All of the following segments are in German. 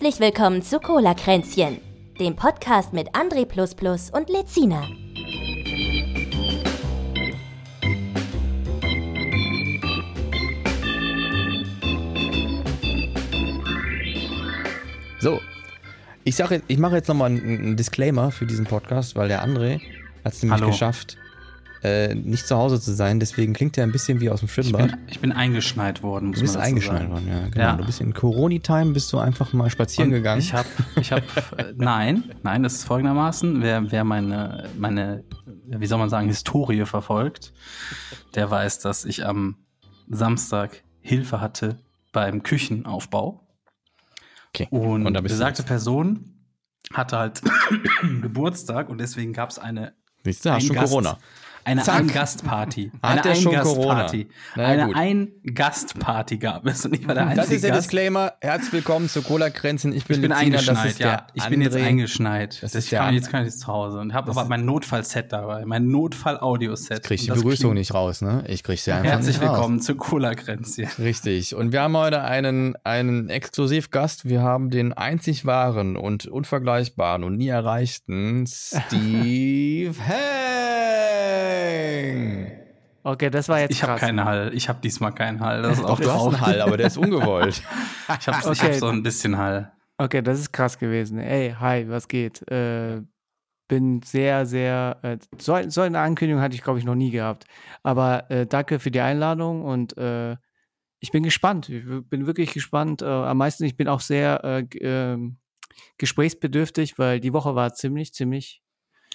Herzlich willkommen zu Cola Kränzchen, dem Podcast mit André und Lezina. So, ich sage, ich mache jetzt nochmal einen Disclaimer für diesen Podcast, weil der André hat es nämlich Hallo. geschafft, äh, nicht zu Hause zu sein. Deswegen klingt er ein bisschen wie aus dem Ich Schwimmbad. bin, ich bin eingeschneit worden, muss du bist man eingeschneit sagen. worden, ja, genau. Ja. Du bist in Corona-Time, bist du einfach mal spazieren Und gegangen. Ich habe, ich habe, äh, nein, nein, das ist folgendermaßen. Wer, wer meine, meine, wie soll man sagen, Historie verfolgt, der weiß, dass ich am Samstag Hilfe hatte beim Küchenaufbau. okay. Und, Und besagte jetzt. Person hatte halt Geburtstag und deswegen gab es eine Siehst du, hast schon Gast- Corona. Eine Zack. Ein-Gast-Party. Hat Eine schon Ein-Gast-Party. Corona? Eine. Ein-Gast-Party gab es und ich war der einzige Das ist der Gast. Disclaimer. Herzlich willkommen zu Cola Kränzen. Ich bin, Ich bin eingeschneit, ja. Ich bin jetzt eingeschneit. Das ist der kann, An- jetzt kann ich jetzt zu Hause und habe aber mein Notfallset dabei, mein Notfall-Audio-Set. Krieg ich die Begrüßung nicht raus, ne? Ich krieg sie einfach Herzlich nicht raus. willkommen zu Cola-Kränzchen. Richtig. Und wir haben heute einen, einen Exklusivgast. Wir haben den einzig wahren und unvergleichbaren und nie erreichten Steve Hang. Okay, das war jetzt Ich habe keinen Hall. Ich habe diesmal keinen Hall. Das ist auch Doch, du hast einen. Hall, aber der ist ungewollt. Ich habe ich Okay. hab so ein bisschen Hall. Okay, das ist krass gewesen. Ey, hi, was geht? Äh, bin sehr, sehr. Äh, so, so eine Ankündigung hatte ich, glaube ich, noch nie gehabt. Aber äh, danke für die Einladung und äh, ich bin gespannt. Ich bin wirklich gespannt. Äh, am meisten, ich bin auch sehr äh, ähm, gesprächsbedürftig, weil die Woche war ziemlich, ziemlich.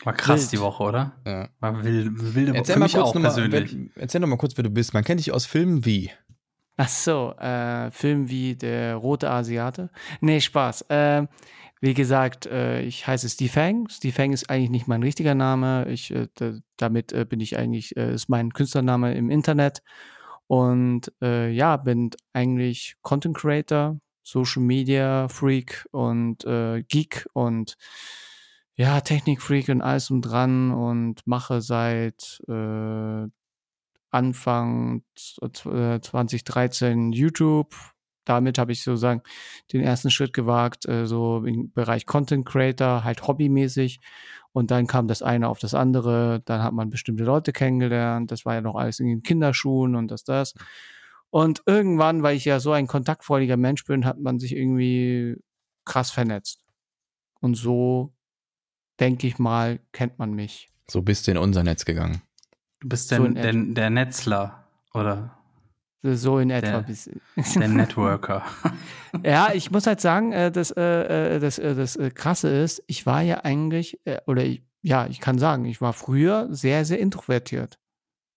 War krass Wild. die Woche, oder? Ja. War wild, wilde Woche. Erzähl Für mal mich kurz auch noch mal, persönlich. wer, erzähl doch mal kurz, wer du bist. Man kennt dich aus Filmen wie. Ach so, äh, Film wie Der rote Asiate. Nee, Spaß. Äh, wie gesagt, äh, ich heiße Steve Hang. Steve Hang ist eigentlich nicht mein richtiger Name. Ich, äh, da, damit äh, bin ich eigentlich, äh, ist mein Künstlername im Internet. Und äh, ja, bin eigentlich Content Creator, Social Media Freak und äh, Geek und ja, Technikfreak und alles um dran und mache seit äh, Anfang z- äh, 2013 YouTube. Damit habe ich sozusagen den ersten Schritt gewagt, äh, so im Bereich Content Creator, halt hobbymäßig. Und dann kam das eine auf das andere. Dann hat man bestimmte Leute kennengelernt. Das war ja noch alles in den Kinderschuhen und das, das. Und irgendwann, weil ich ja so ein kontaktfreudiger Mensch bin, hat man sich irgendwie krass vernetzt. Und so, denke ich mal, kennt man mich. So bist du in unser Netz gegangen. Du bist So der, der, Netzler oder So in etwa. Der- Networker. Ja, ich muss halt sagen, äh, das, äh, äh, das, das Krasse ist, ich war ja eigentlich, oder ich, ja, ich kann sagen, ich war früher sehr, sehr introvertiert.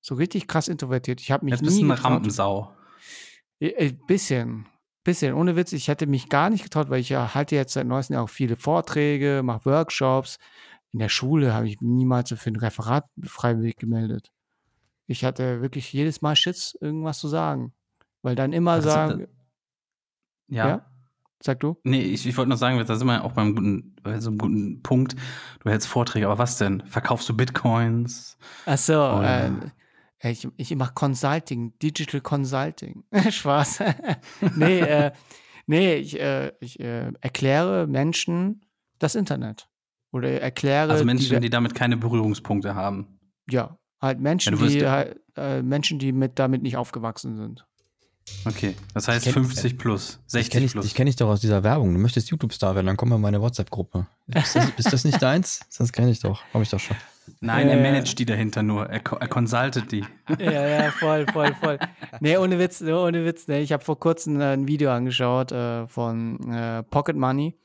So richtig krass introvertiert. Ich habe mich Jetzt bist nie du eine. Rampensau. Äh, bisschen, bisschen. Ohne Witz, ich hätte mich gar nicht getraut, weil ich ja halte jetzt seit neuestem Jahr auch viele Vorträge, mache Workshops. In der Schule habe ich mich niemals für ein Referat freiwillig gemeldet. Ich hatte wirklich jedes Mal Schiss, irgendwas zu sagen. Weil dann immer Das ist- sagen, Ja. Ja? sag du? Nee, ich, ich wollte nur sagen, da sind wir auch beim guten, bei so einem guten Punkt. Du hältst Vorträge, aber was denn? Verkaufst du Bitcoins? Ach so, äh, ich, ich mache Consulting, Digital Consulting. Spaß. nee, äh, nee, ich, äh, ich äh, erkläre Menschen das Internet. Oder erkläre Also Menschen, die, die damit keine Berührungspunkte haben. ja, halt Menschen, Ja, die halt, äh, Menschen, die mit damit nicht aufgewachsen sind. Okay, das heißt kenn- 50 plus, Ich 60 kenne ich, plus. dich kenn ich doch aus dieser Werbung. Du möchtest YouTube-Star werden, dann komm mal in meine WhatsApp-Gruppe. Ist das, ist das nicht deins? Das kenne ich doch. Habe ich doch schon. Nein, er Äh. managt die dahinter nur. Er, er consultet die. ja, ja, voll, voll, voll. Nee, ohne Witz, ohne Witz. Nee, ich habe vor kurzem ein Video angeschaut äh, von äh, Pocket Money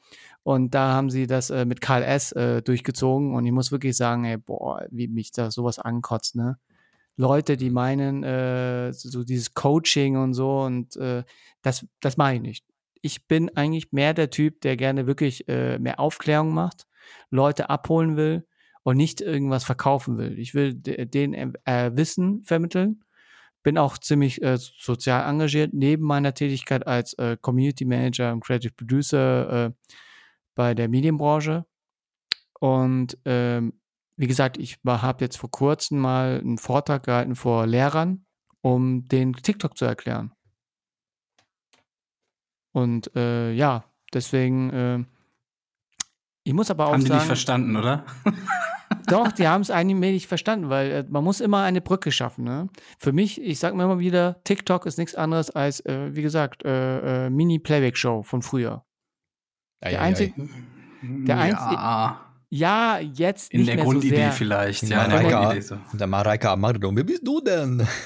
und da haben sie das äh, mit Karl S. Äh, durchgezogen und ich muss wirklich sagen, ey, boah, wie mich da sowas ankotzt, ne? Leute, die meinen, äh, so dieses Coaching und so und äh, das, das mache ich nicht. Ich bin eigentlich mehr der Typ, der gerne wirklich äh, mehr Aufklärung macht, Leute abholen will und nicht irgendwas verkaufen will. Ich will de- denen äh, Wissen vermitteln. Bin auch ziemlich äh, sozial engagiert, neben meiner Tätigkeit als äh, Community Manager und Creative Producer bei der Medienbranche. Und ähm, wie gesagt, ich habe jetzt vor kurzem mal einen Vortrag gehalten vor Lehrern, um den TikTok zu erklären. Und äh, ja, deswegen, äh, ich muss aber auch Haben die sagen, nicht verstanden, oder? doch, die haben es eigentlich nicht verstanden, weil äh, man muss immer eine Brücke schaffen. Ne? Für mich, ich sage mir immer wieder, TikTok ist nichts anderes als, äh, wie gesagt, äh, äh, Mini-Playback-Show von früher. Der ei, ei. einzige, Der einzige- ja, ja, jetzt in nicht der mehr Grundidee so sehr. vielleicht. Ja, Ja, in der Grundidee so. der Mareike Amardo, wer bist du denn?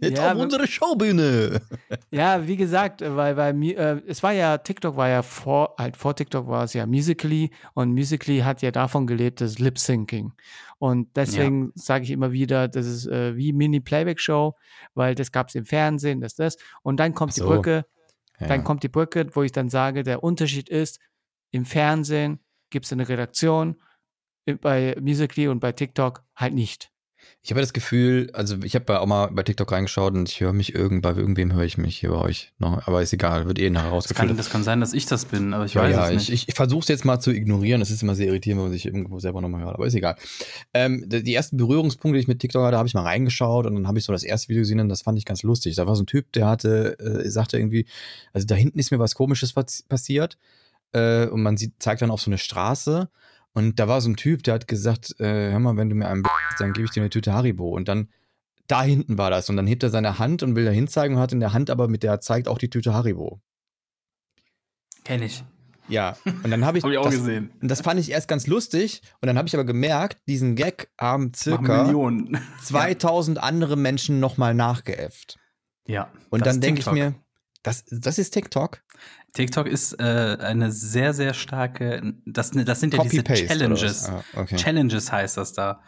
Jetzt Ja, auf unsere Showbühne. Ja, wie gesagt, äh, weil, weil äh, es war ja, TikTok war ja vor, halt vor TikTok war es ja Musically und Musically hat ja davon gelebt, das Lip-Syncing. Und deswegen sage ich immer wieder, das ist äh, wie Mini-Playback-Show, weil das gab es im Fernsehen, das, das. Und dann kommt Ach die so. Brücke, Ja. dann kommt die Brücke, wo ich dann sage, der Unterschied ist, im Fernsehen gibt es eine Redaktion, äh, bei Musically und bei TikTok halt nicht. Ich habe das Gefühl, also ich habe auch mal bei TikTok reingeschaut und ich höre mich irgend, bei irgendwem höre ich mich hier bei euch. noch, aber ist egal, wird eh nachher Das kann, rausgefiltert. das kann sein, dass ich das bin, aber ich Ja, weiß ja, es nicht. ich, versuche es jetzt mal zu ignorieren. Es ist immer sehr irritierend, wenn man sich irgendwo selber nochmal hört, aber ist egal. Ähm, die die ersten Berührungspunkte, die ich mit TikTok hatte, habe ich mal reingeschaut und dann habe ich so das erste Video gesehen und das fand ich ganz lustig. Da war so ein Typ, der hatte, äh, sagte irgendwie, also da hinten ist mir was Komisches pass- passiert äh, und man sieht, zeigt dann auf so eine Straße und da war so ein Typ, der hat gesagt, äh, hör mal, wenn du mir einen dann gebe ich dir eine Tüte Haribo und dann da hinten war das und dann hebt er seine Hand und will da hinzeigen und hat in der Hand aber mit der er zeigt auch die Tüte Haribo. Kenn ich. Ja, und dann habe ich, Hab ich auch das, gesehen. und das fand ich erst ganz lustig und dann habe ich aber gemerkt, diesen Gag haben circa Millionen. 2000 andere Menschen nochmal nachgeäfft. Ja. Und das dann denke ich mir, das, das ist TikTok? TikTok ist äh, eine sehr, sehr starke, das, das sind ja diese Challenges. Ah, okay. Challenges heißt das da.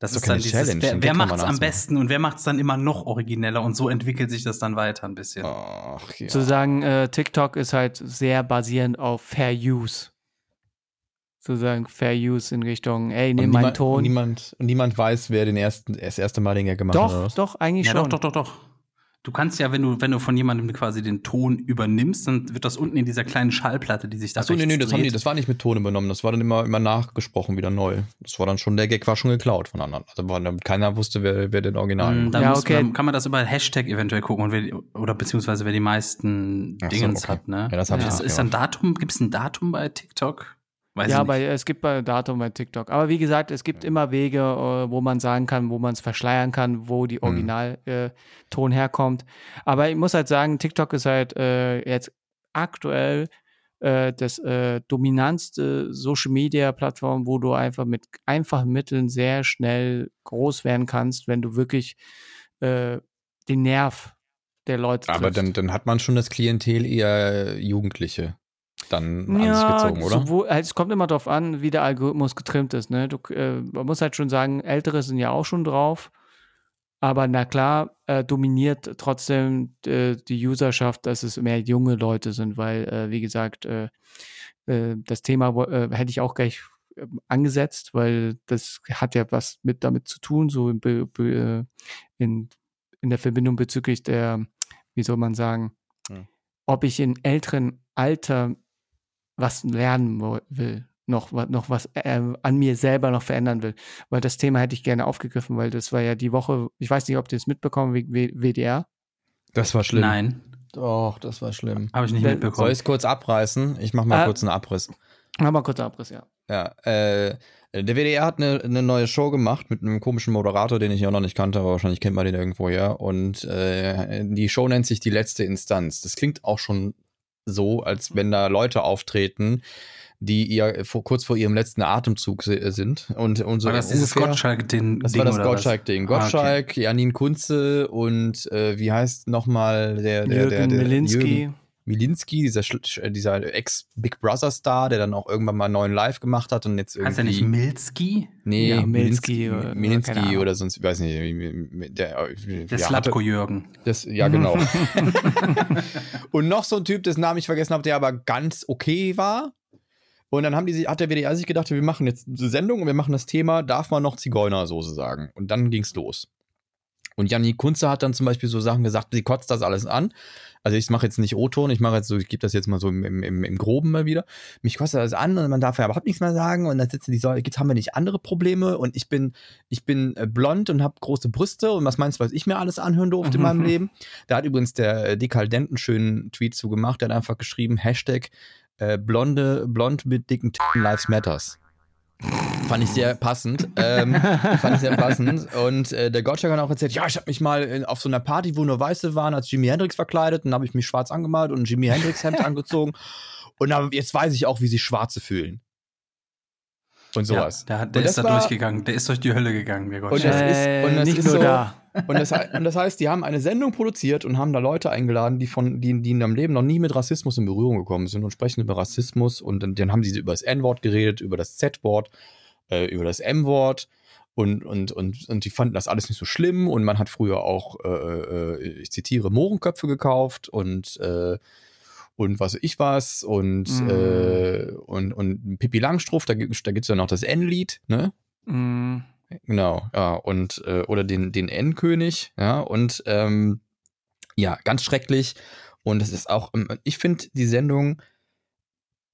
Das Ist ist doch dann dieses, Challenge, wer, man macht's am besten und wer macht's dann immer noch origineller und so entwickelt sich das dann weiter ein bisschen. Ach, ja. Zu sagen, äh, TikTok ist halt sehr basierend auf Fair Use. Sozusagen Fair Use in Richtung, ey, nimm meinen niemand, Und Ton. niemand, und niemand weiß, wer den ersten, das erste Mal den Gag gemacht hat. oder Doch, doch, eigentlich Ja, schon. doch, doch, doch, doch. Du kannst ja, wenn du, wenn du von jemandem quasi den Ton übernimmst, dann wird das unten in dieser kleinen Schallplatte, die sich da Achso, nee, nee, das, haben die, das war nicht mit Ton übernommen, das war dann immer, immer nachgesprochen, wieder neu. Das war dann schon, der Gag war schon geklaut von anderen. Also war, dann- keiner wusste, wer, wer den Original Mm. Dann Ja, okay. dann kann man das über Hashtag eventuell gucken und wer, oder beziehungsweise wer die meisten Ach so, Dingens okay. hat, ne? Ja, das hab ich ist, ist ein Datum, gibt es ein Datum bei TikTok? Weiß ja, aber es gibt bei Datum bei TikTok. Aber wie gesagt, es gibt immer Wege, äh, wo man sagen kann, wo man es verschleiern kann, wo die Originalton äh, Ton herkommt. Aber ich muss halt sagen, TikTok ist halt äh, jetzt aktuell äh, das äh, dominantste Social Media Plattform, wo du einfach mit einfachen Mitteln sehr schnell groß werden kannst, wenn du wirklich äh, den Nerv der Leute Aber triffst. dann, dann hat man schon das Klientel eher Jugendliche dann an sich gezogen, oder? Sowohl, halt, es kommt immer darauf an, wie der Algorithmus getrimmt ist. Ne? Du, äh, man muss halt schon sagen, Ältere sind ja auch schon drauf. Aber na klar, äh, dominiert trotzdem äh, die Userschaft, dass es mehr junge Leute sind, weil, äh, wie gesagt, äh, äh, das Thema hätte ich auch gleich äh, angesetzt, weil das hat ja was mit damit zu tun, so in, in, in der Verbindung bezüglich der, wie soll man sagen, Hm. ob ich in älteren Alter was lernen will, noch, noch was äh, an mir selber noch verändern will. Weil das Thema hätte ich gerne aufgegriffen, weil das war ja die Woche, ich weiß nicht, ob ihr es mitbekommen, wegen W- WDR. Das war schlimm. Nein, Doch, das war schlimm. habe ich nicht Soll mitbekommen. ich es kurz abreißen? Ich mach mal Äh, kurz einen Abriss. Mach mal kurz einen Abriss, ja. Ja, äh, der WDR hat eine, eine neue Show gemacht mit einem komischen Moderator, den ich auch noch nicht kannte, aber wahrscheinlich kennt man den irgendwoher. Und äh, die Show nennt sich Die letzte Instanz. Das klingt auch schon so, als wenn da Leute auftreten, die ihr vor, kurz vor ihrem letzten Atemzug se- sind. Und, und so war das dieses ungefähr- Gottschalk-Ding? Das war das? Gottschalk-Ding. Ah, okay. Gottschalk, Janine Kunze und äh, wie heißt nochmal der, der, Jürgen der, der Milinski. Jürgen Milinski, dieser, äh, dieser Ex-Big Brother-Star, der dann auch irgendwann mal einen neuen Live gemacht hat und jetzt irgendwie. Heißt er nicht Milski? Nee, Ja, Milinski, Milski oder- Milinski Ahnung. oder sonst, ich weiß nicht, der, Der ja, Slatko-Jürgen. hatte- Das, ja, genau. und noch so ein Typ, dessen Namen ich vergessen habe, der aber ganz okay war. Und dann haben die, sich- hat der WDR sich gedacht, wir machen jetzt eine Sendung und wir machen das Thema, darf man noch Zigeunersoße sagen? Und dann ging's los. Und Janni Kunze hat dann zum Beispiel so Sachen gesagt, sie kotzt das alles an. Also ich mache jetzt nicht O-Ton, ich mache jetzt so, ich gebe das jetzt mal so im, im, im Groben mal wieder. Mich kostet das an und man darf ja überhaupt nichts mehr sagen und dann sitzen die so, jetzt haben wir nicht andere Probleme und ich bin, ich bin äh, blond und habe große Brüste und was meinst du, was ich mir alles anhören durfte in meinem Leben? Da hat übrigens der äh, einen schönen Tweet zu gemacht, der hat einfach geschrieben, Hashtag äh, blonde, blond mit dicken Titten Lives Matters. Fand ich sehr passend. Ähm, fand ich sehr passend. Und äh, der Gottschalk hat auch erzählt, ja, ich habe mich mal in, auf so einer Party, wo nur Weiße waren, als Jimi Hendrix verkleidet. Und dann habe ich mich schwarz angemalt und ein Jimi Hendrix Hemd angezogen. Und dann, jetzt weiß ich auch, wie sich Schwarze fühlen. Und sowas. Ja, der, der Und ist da war- durchgegangen. Der ist durch die Hölle gegangen, der Und Gottschalk. das ist- und das nicht ist nur so- da. Und das, und das heißt, die haben eine Sendung produziert und haben da Leute eingeladen, die von, die, die in ihrem Leben noch nie mit Rassismus in Berührung gekommen sind und sprechen über Rassismus und dann, dann haben sie über das N-Wort geredet, über das Z-Wort, äh, über das M-Wort und, und, und, und die fanden das alles nicht so schlimm und man hat früher auch, äh, äh, ich zitiere, Mohrenköpfe gekauft und äh, und was weiß ich was und, Mm. äh, und, und Pippi Langstrumpf, da, gibt- da gibt es ja noch das N-Lied, ne? Mm, Genau, ja, und äh, oder den, den Endkönig, ja, und ähm, ja, ganz schrecklich. Und es ist auch, ähm, ich finde, die Sendung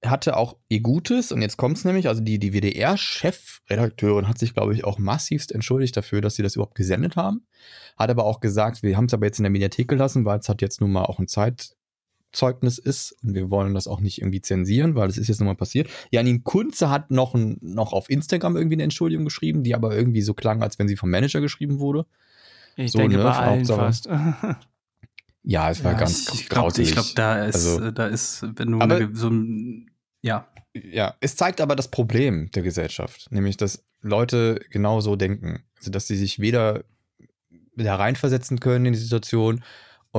hatte auch ihr Gutes, und jetzt kommt es nämlich, also die, die WDR-Chefredakteurin hat sich, glaube ich, auch massivst entschuldigt dafür, dass sie das überhaupt gesendet haben. Hat aber auch gesagt, wir haben es aber jetzt in der Mediathek gelassen, weil es hat jetzt nun mal auch ein Zeitzeugnis ist und wir wollen das auch nicht irgendwie zensieren, weil es ist jetzt nun mal passiert. Janine Kunze hat noch, ein, noch auf Instagram irgendwie eine Entschuldigung geschrieben, die aber irgendwie so klang, als wenn sie vom Manager geschrieben wurde. ich So, denke ne, bei allen fast. Ja, es war Ja, ganz ich glaube, grauselig. ich glaub, da ist, Also- da ist, wenn du Aber- so ein, ja, Ja, es zeigt aber das Problem der Gesellschaft, nämlich dass Leute genau so denken. Also, dass sie sich weder da reinversetzen können in die Situation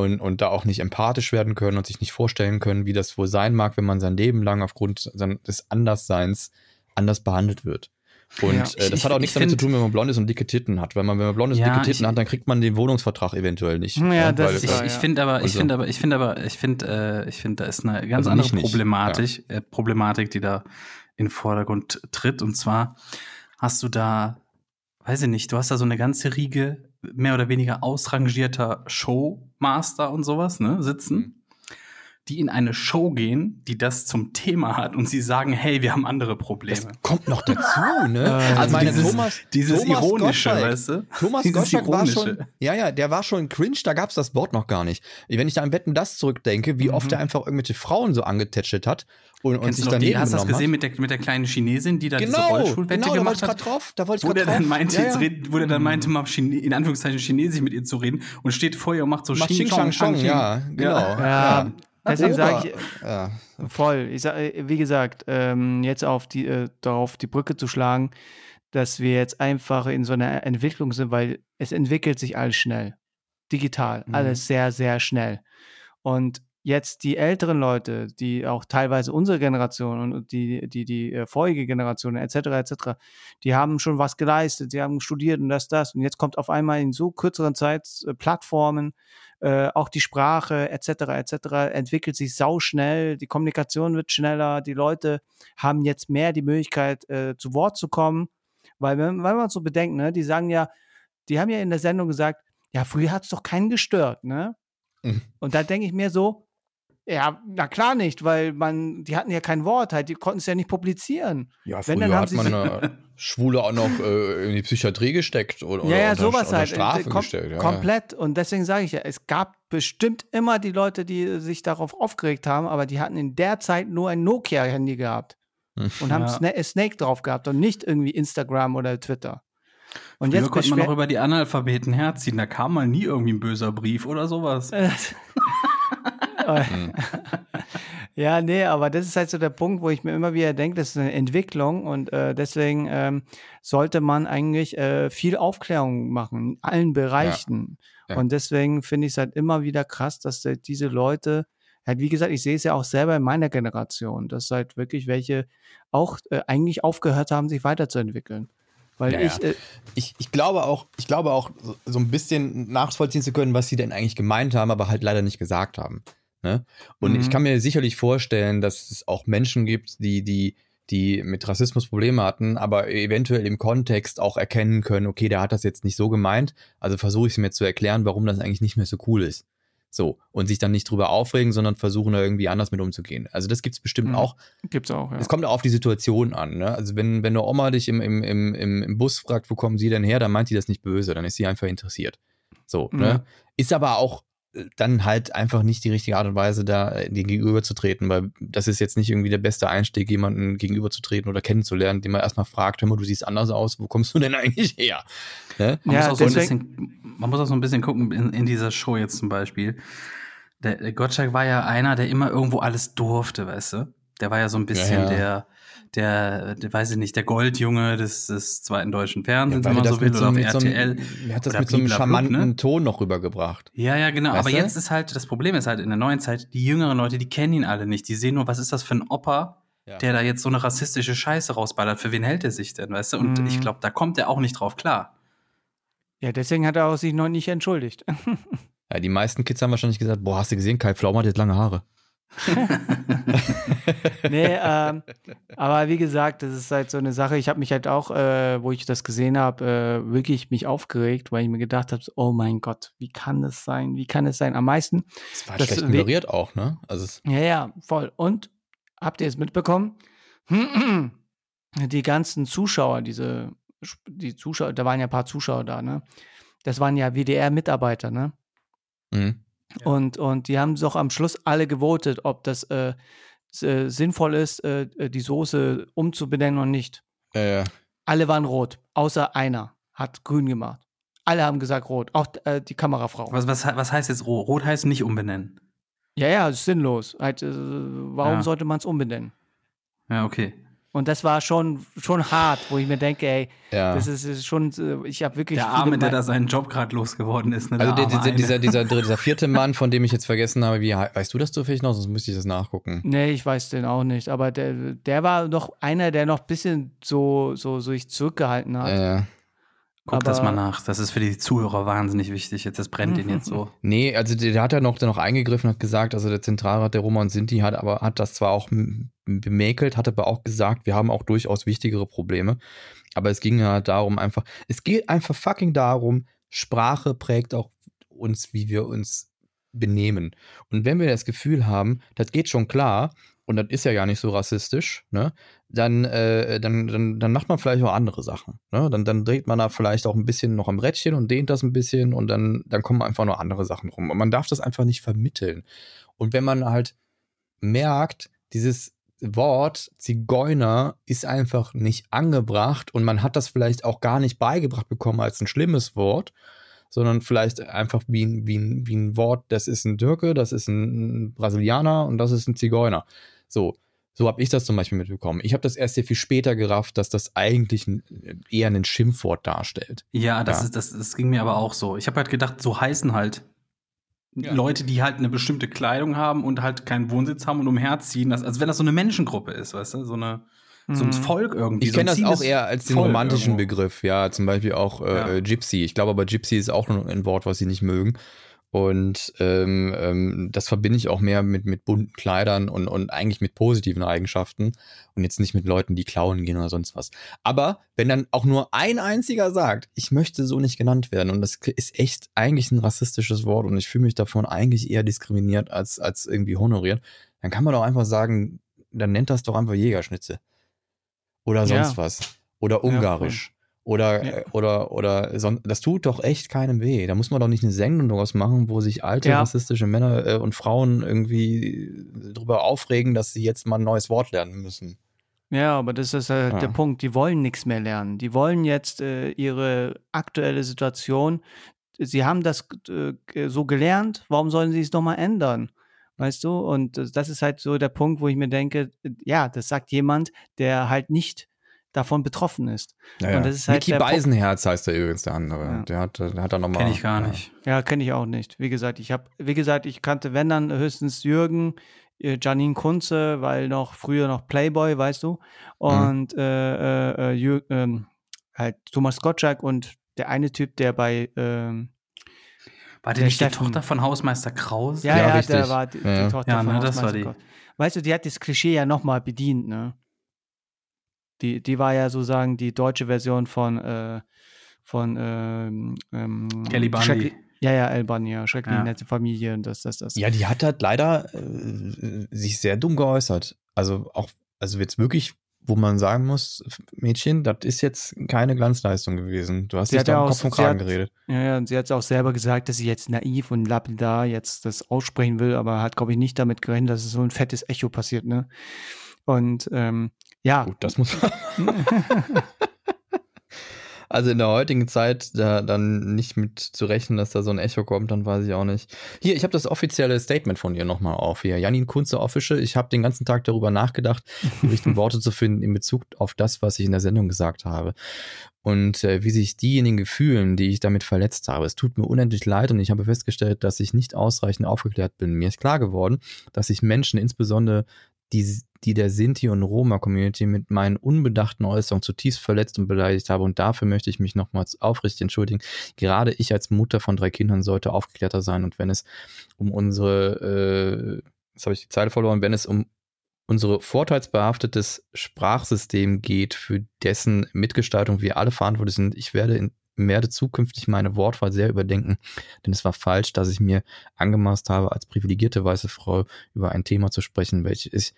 und, und da auch nicht empathisch werden können und sich nicht vorstellen können, wie das wohl sein mag, wenn man sein Leben lang aufgrund des Andersseins anders behandelt wird. Und Ja. äh, das Ich- hat auch ich nichts damit zu tun, wenn man blond ist und dicke Titten hat. Weil man, wenn man blond ist und Ja, dicke Titten ich- hat, dann kriegt man den Wohnungsvertrag eventuell nicht. Ja, das weil- ist Ich, ich ja. finde aber, ich Also- finde aber, ich finde aber, ich finde, äh, ich finde, da ist eine ganz Also andere nicht nicht, Problematik, äh, Problematik, die da in den Vordergrund tritt. Und zwar hast du da, weiß ich nicht, du hast da so eine ganze Riege mehr oder weniger ausrangierter Showmaster und sowas, ne, sitzen, die in eine Show gehen, die das zum Thema hat und sie sagen, hey, wir haben andere Probleme. Das kommt noch dazu, ne? Äh, also also meine, dieses- Thomas, Dieses Thomas Ironische, Gottschalk. weißt du? Thomas Dieses Gottschalk war schon, Ironische. ja, ja, der war schon cringe, da gab es das Wort noch gar nicht. Wenn ich da an Wetten das zurückdenke, wie Mhm. oft er einfach irgendwelche Frauen so angetätschelt hat und, und Kennst sich du noch die, daneben hast du das gesehen hat. mit der, mit der kleinen Chinesin, die da diese Genau, Rollstuhlwette genau, da wollte gemacht ich gerade hat? drauf, da wollte ich Wo der gerade dann drauf. meinte, Ja, ja. Reden, wo der dann meinte, mal Chine, in Anführungszeichen Chinesisch mit ihr zu reden und steht vor ihr und macht so Macht Xing, Shang, Shang, ja, genau. Ja, deswegen sage ich, Ja. Voll. Ich sag, äh, wie gesagt, ähm, jetzt auf die, äh, darauf die Brücke zu schlagen, dass wir jetzt einfach in so einer Entwicklung sind, weil es entwickelt sich alles schnell. Digital, Mhm. alles sehr, sehr schnell. Und jetzt die älteren Leute, die auch teilweise unsere Generation und die, die, die äh, vorige Generation etc., etc., die haben schon was geleistet, sie haben studiert und das, das. Und jetzt kommt auf einmal in so kürzeren Zeit äh, Plattformen, äh, auch die Sprache etc. etc. entwickelt sich sauschnell, die Kommunikation wird schneller, die Leute haben jetzt mehr die Möglichkeit äh, zu Wort zu kommen, weil wenn, wenn man so bedenkt, ne, die sagen ja, die haben ja in der Sendung gesagt, ja, früher hat es doch keinen gestört, ne? Mhm. Und da denke ich mir so, ja, na klar nicht, weil man, die hatten ja kein Wort, halt, die konnten es ja nicht publizieren. Ja, Wenn, früher dann haben hat sie man äh, Schwule auch noch äh, in die Psychiatrie gesteckt oder, ja, ja, unter, sowas unter halt. Strafe kom gestellt. Ja, komplett. Und deswegen sage ich ja, es gab bestimmt immer die Leute, die sich darauf aufgeregt haben, aber die hatten in der Zeit nur ein Nokia-Handy gehabt Ja. und haben Ja. Sna äh, Snake drauf gehabt und nicht irgendwie Instagram oder Twitter. Und Früher jetzt konnte man auch über die Analphabeten herziehen. Da kam mal nie irgendwie ein böser Brief oder sowas. Äh, ja, nee, aber das ist halt so der Punkt, wo ich mir immer wieder denke, das ist eine Entwicklung und äh, deswegen ähm, sollte man eigentlich äh, viel Aufklärung machen, in allen Bereichen. Ja. Und deswegen finde ich es halt immer wieder krass, dass halt diese Leute, halt wie gesagt, ich sehe es ja auch selber in meiner Generation, dass halt wirklich welche auch äh, eigentlich aufgehört haben, sich weiterzuentwickeln. Weil Ja, ja. ich, äh, Ich, ich glaube auch, ich glaube auch, so, so ein bisschen nachvollziehen zu können, was sie denn eigentlich gemeint haben, aber halt leider nicht gesagt haben. Ne? Und Mhm. ich kann mir sicherlich vorstellen, dass es auch Menschen gibt, die, die, die mit Rassismus Probleme hatten, aber eventuell im Kontext auch erkennen können, okay, der hat das jetzt nicht so gemeint, also versuche ich es mir zu erklären, warum das eigentlich nicht mehr so cool ist. So. Und sich dann nicht drüber aufregen, sondern versuchen da irgendwie anders mit umzugehen. Also das gibt es bestimmt Mhm. auch. gibt's auch, ja. Es kommt auch auf die Situation an. Ne? Also wenn, wenn eine Oma dich im, im, im, im Bus fragt, wo kommen Sie denn her, dann meint die das nicht böse, dann ist sie einfach interessiert. So, Ja. ne? Ist aber auch dann halt einfach nicht die richtige Art und Weise, da äh, den gegenüberzutreten, weil das ist jetzt nicht irgendwie der beste Einstieg, jemanden gegenüberzutreten oder kennenzulernen, den man erstmal fragt, hör mal, du siehst anders aus, wo kommst du denn eigentlich her? Ne? Man, Ja, muss auch so ein deswegen- bisschen, man muss auch so ein bisschen gucken, in, in dieser Show jetzt zum Beispiel. Der, der Gottschalk war ja einer, der immer irgendwo alles durfte, weißt du? Der war ja so ein bisschen Ja, ja. der, der, der, weiß ich nicht, der Goldjunge des, des zweiten deutschen Fernsehens, weil wenn man das so will, oder auf so RTL. er hat das mit so einem charmanten ne? Ton noch rübergebracht. Ja, ja, genau. Weißt Aber du? jetzt ist halt, das Problem ist halt in der neuen Zeit, die jüngeren Leute, die kennen ihn alle nicht. Die sehen nur, was ist das für ein Opa, Ja. der da jetzt so eine rassistische Scheiße rausballert. Für wen hält er sich denn, weißt du? Und Mhm. ich glaube, da kommt er auch nicht drauf klar. Ja, deswegen hat er auch sich noch nicht entschuldigt. Ja, die meisten Kids haben wahrscheinlich gesagt, boah, hast du gesehen, Kai Pflaume hat jetzt lange Haare. nee, ähm, aber wie gesagt, das ist halt so eine Sache. Ich habe mich halt auch, äh, wo ich das gesehen habe, äh, wirklich mich aufgeregt, weil ich mir gedacht habe, oh mein Gott, wie kann das sein? Wie kann es sein? Am meisten, Das war Das schlecht moderiert auch, ne? Also ja, ja, voll. Und habt ihr es mitbekommen? Die ganzen Zuschauer, diese, die Zuschauer, da waren ja ein paar Zuschauer da, ne? Das waren ja WDR-Mitarbeiter, ne? mhm. Und, und die haben doch am Schluss alle gewotet, ob das äh, äh, sinnvoll ist, äh, die Soße umzubenennen oder nicht. äh, Alle waren rot, außer einer hat grün gemacht. Alle haben gesagt rot, auch äh, die Kamerafrau. Was, was, was heißt jetzt rot? Rot heißt nicht umbenennen. Ja, ja, ist sinnlos. Halt, äh, warum Ja. sollte man es umbenennen? Ja, okay. Und das war schon, schon hart, wo ich mir denke, ey, ja. das ist, ist schon, äh, ich habe wirklich. Der Arme, der da seinen Job gerade losgeworden ist. Ne? also der der, dieser, dieser, dieser, dieser vierte Mann, von dem ich jetzt vergessen habe, wie weißt du das zufällig noch? Sonst müsste ich das nachgucken. Nee, ich weiß den auch nicht. Aber der, der war doch einer, der noch ein bisschen so, so, so sich zurückgehalten hat. Äh, Guck das mal nach. Das ist für die Zuhörer wahnsinnig wichtig. Jetzt, das brennt ihn jetzt so. nee, also der, der hat ja noch, der noch eingegriffen, hat gesagt, also der Zentralrat der Roma und Sinti hat aber hat das zwar auch bemäkelt, hat aber auch gesagt, wir haben auch durchaus wichtigere Probleme. Aber es ging ja darum einfach, es geht einfach fucking darum, Sprache prägt auch uns, wie wir uns benehmen. Und wenn wir das Gefühl haben, das geht schon klar und das ist ja gar nicht so rassistisch, ne, dann, äh, dann, dann, dann macht man vielleicht auch andere Sachen. Ne? Dann, dann dreht man da vielleicht auch ein bisschen noch am Rädchen und dehnt das ein bisschen und dann, dann kommen einfach noch andere Sachen rum. Und man darf das einfach nicht vermitteln. Und wenn man halt merkt, dieses Wort Zigeuner ist einfach nicht angebracht und man hat das vielleicht auch gar nicht beigebracht bekommen als ein schlimmes Wort, sondern vielleicht einfach wie wie wie ein Wort, das ist ein Türke, das ist ein Brasilianer und das ist ein Zigeuner. So, so habe ich das zum Beispiel mitbekommen. Ich habe das erst sehr viel später gerafft, dass das eigentlich ein, eher ein Schimpfwort darstellt. Ja, das, Ja. Ist, das, das ging mir aber auch so. Ich habe halt gedacht, so heißen halt Ja. Leute, die halt eine bestimmte Kleidung haben und halt keinen Wohnsitz haben und umherziehen. Das, also wenn das so eine Menschengruppe ist, weißt du, so, eine, so ein Mhm. Volk irgendwie. Ich so kenne das auch eher als den Volk romantischen irgendwo. Begriff, ja, zum Beispiel auch äh, Ja. Gypsy. Ich glaube aber, Gypsy ist auch nur ein Wort, was sie nicht mögen. Und ähm, ähm, das verbinde ich auch mehr mit, mit bunten Kleidern und, und eigentlich mit positiven Eigenschaften und jetzt nicht mit Leuten, die klauen gehen oder sonst was. Aber wenn dann auch nur ein einziger sagt, ich möchte so nicht genannt werden und das ist echt eigentlich ein rassistisches Wort und ich fühle mich davon eigentlich eher diskriminiert als, als irgendwie honoriert, dann kann man doch einfach sagen, dann nennt das doch einfach Jägerschnitze. Oder sonst Ja. was. Oder Ungarisch. Oder, Ja. äh, oder, oder, son- das tut doch echt keinem weh. Da muss man doch nicht eine Sendung draus machen, wo sich alte Ja. rassistische Männer äh, und Frauen irgendwie darüber aufregen, dass sie jetzt mal ein neues Wort lernen müssen. Ja, aber das ist halt Ja. der Punkt. Die wollen nichts mehr lernen. Die wollen jetzt äh, ihre aktuelle Situation. Sie haben das äh, so gelernt. Warum sollen sie es nochmal ändern? Weißt du? Und das ist halt so der Punkt, wo ich mir denke, äh, ja, das sagt jemand, der halt nicht davon betroffen ist. Ja, das ist halt Niki der Pro- Beisenherz heißt der übrigens der andere. Ja. Der hat, der hat da nochmal. Kenne ich gar nicht. Ja, kenne ich auch nicht. Wie gesagt, ich habe, wie gesagt, ich kannte, wenn dann höchstens Jürgen, äh, Janine Kunze, weil noch früher noch Playboy, weißt du, und äh, äh, äh, Jür, ähm, halt Thomas Gottschalk und der eine Typ, der bei, ähm, War die Der nicht die. Tochter von Hausmeister Kraus? ja, Ja, ja, richtig. der war die, Ja. die Tochter Ja, von ne, das war Hausmeister die. Gott. Weißt du, die hat das Klischee ja nochmal bedient, ne? Die, die war ja sozusagen die deutsche Version von, äh, von ähm, ähm, Kelly Bundy. Ja, ja, El Bundy, ja, schrecklich Ja. nette Familie und das, das, das. Ja, die hat halt leider äh, sich sehr dumm geäußert. Also auch, also jetzt wirklich wo man sagen muss, Mädchen, das ist jetzt keine Glanzleistung gewesen. Du hast Sie dich hat da ja im auch- Kopf und Kragen hat- geredet. Ja, ja, und sie hat es auch selber gesagt, dass sie jetzt naiv und lapidar jetzt das aussprechen will, aber hat, glaube ich, nicht damit gerechnet, dass es so ein fettes Echo passiert, ne? Und ähm, ja, Gut, das muss man. Also in der heutigen Zeit da dann nicht mit zu rechnen, dass da so ein Echo kommt, dann weiß ich auch nicht. Hier, ich habe das offizielle Statement von ihr nochmal auf hier. Janine Kunze Official. Ich habe den ganzen Tag darüber nachgedacht, die richtigen Worte zu finden in Bezug auf das, was ich in der Sendung gesagt habe. Und äh, wie sich diejenigen fühlen, die ich damit verletzt habe. Es tut mir unendlich leid und ich habe festgestellt, dass ich nicht ausreichend aufgeklärt bin. Mir ist klar geworden, dass ich Menschen, insbesondere die, die der Sinti- und Roma-Community mit meinen unbedachten Äußerungen zutiefst verletzt und beleidigt habe. Und dafür möchte ich mich nochmals aufrichtig entschuldigen. Gerade ich als Mutter von drei Kindern sollte aufgeklärter sein. Und wenn es um unsere, äh, jetzt habe ich die Zeile verloren, wenn es um unsere vorteilsbehaftetes Sprachsystem geht, für dessen Mitgestaltung wir alle verantwortlich sind, ich werde in werde zukünftig meine Wortwahl sehr überdenken, denn es war falsch, dass ich mir angemaßt habe, als privilegierte weiße Frau über ein Thema zu sprechen, welches ich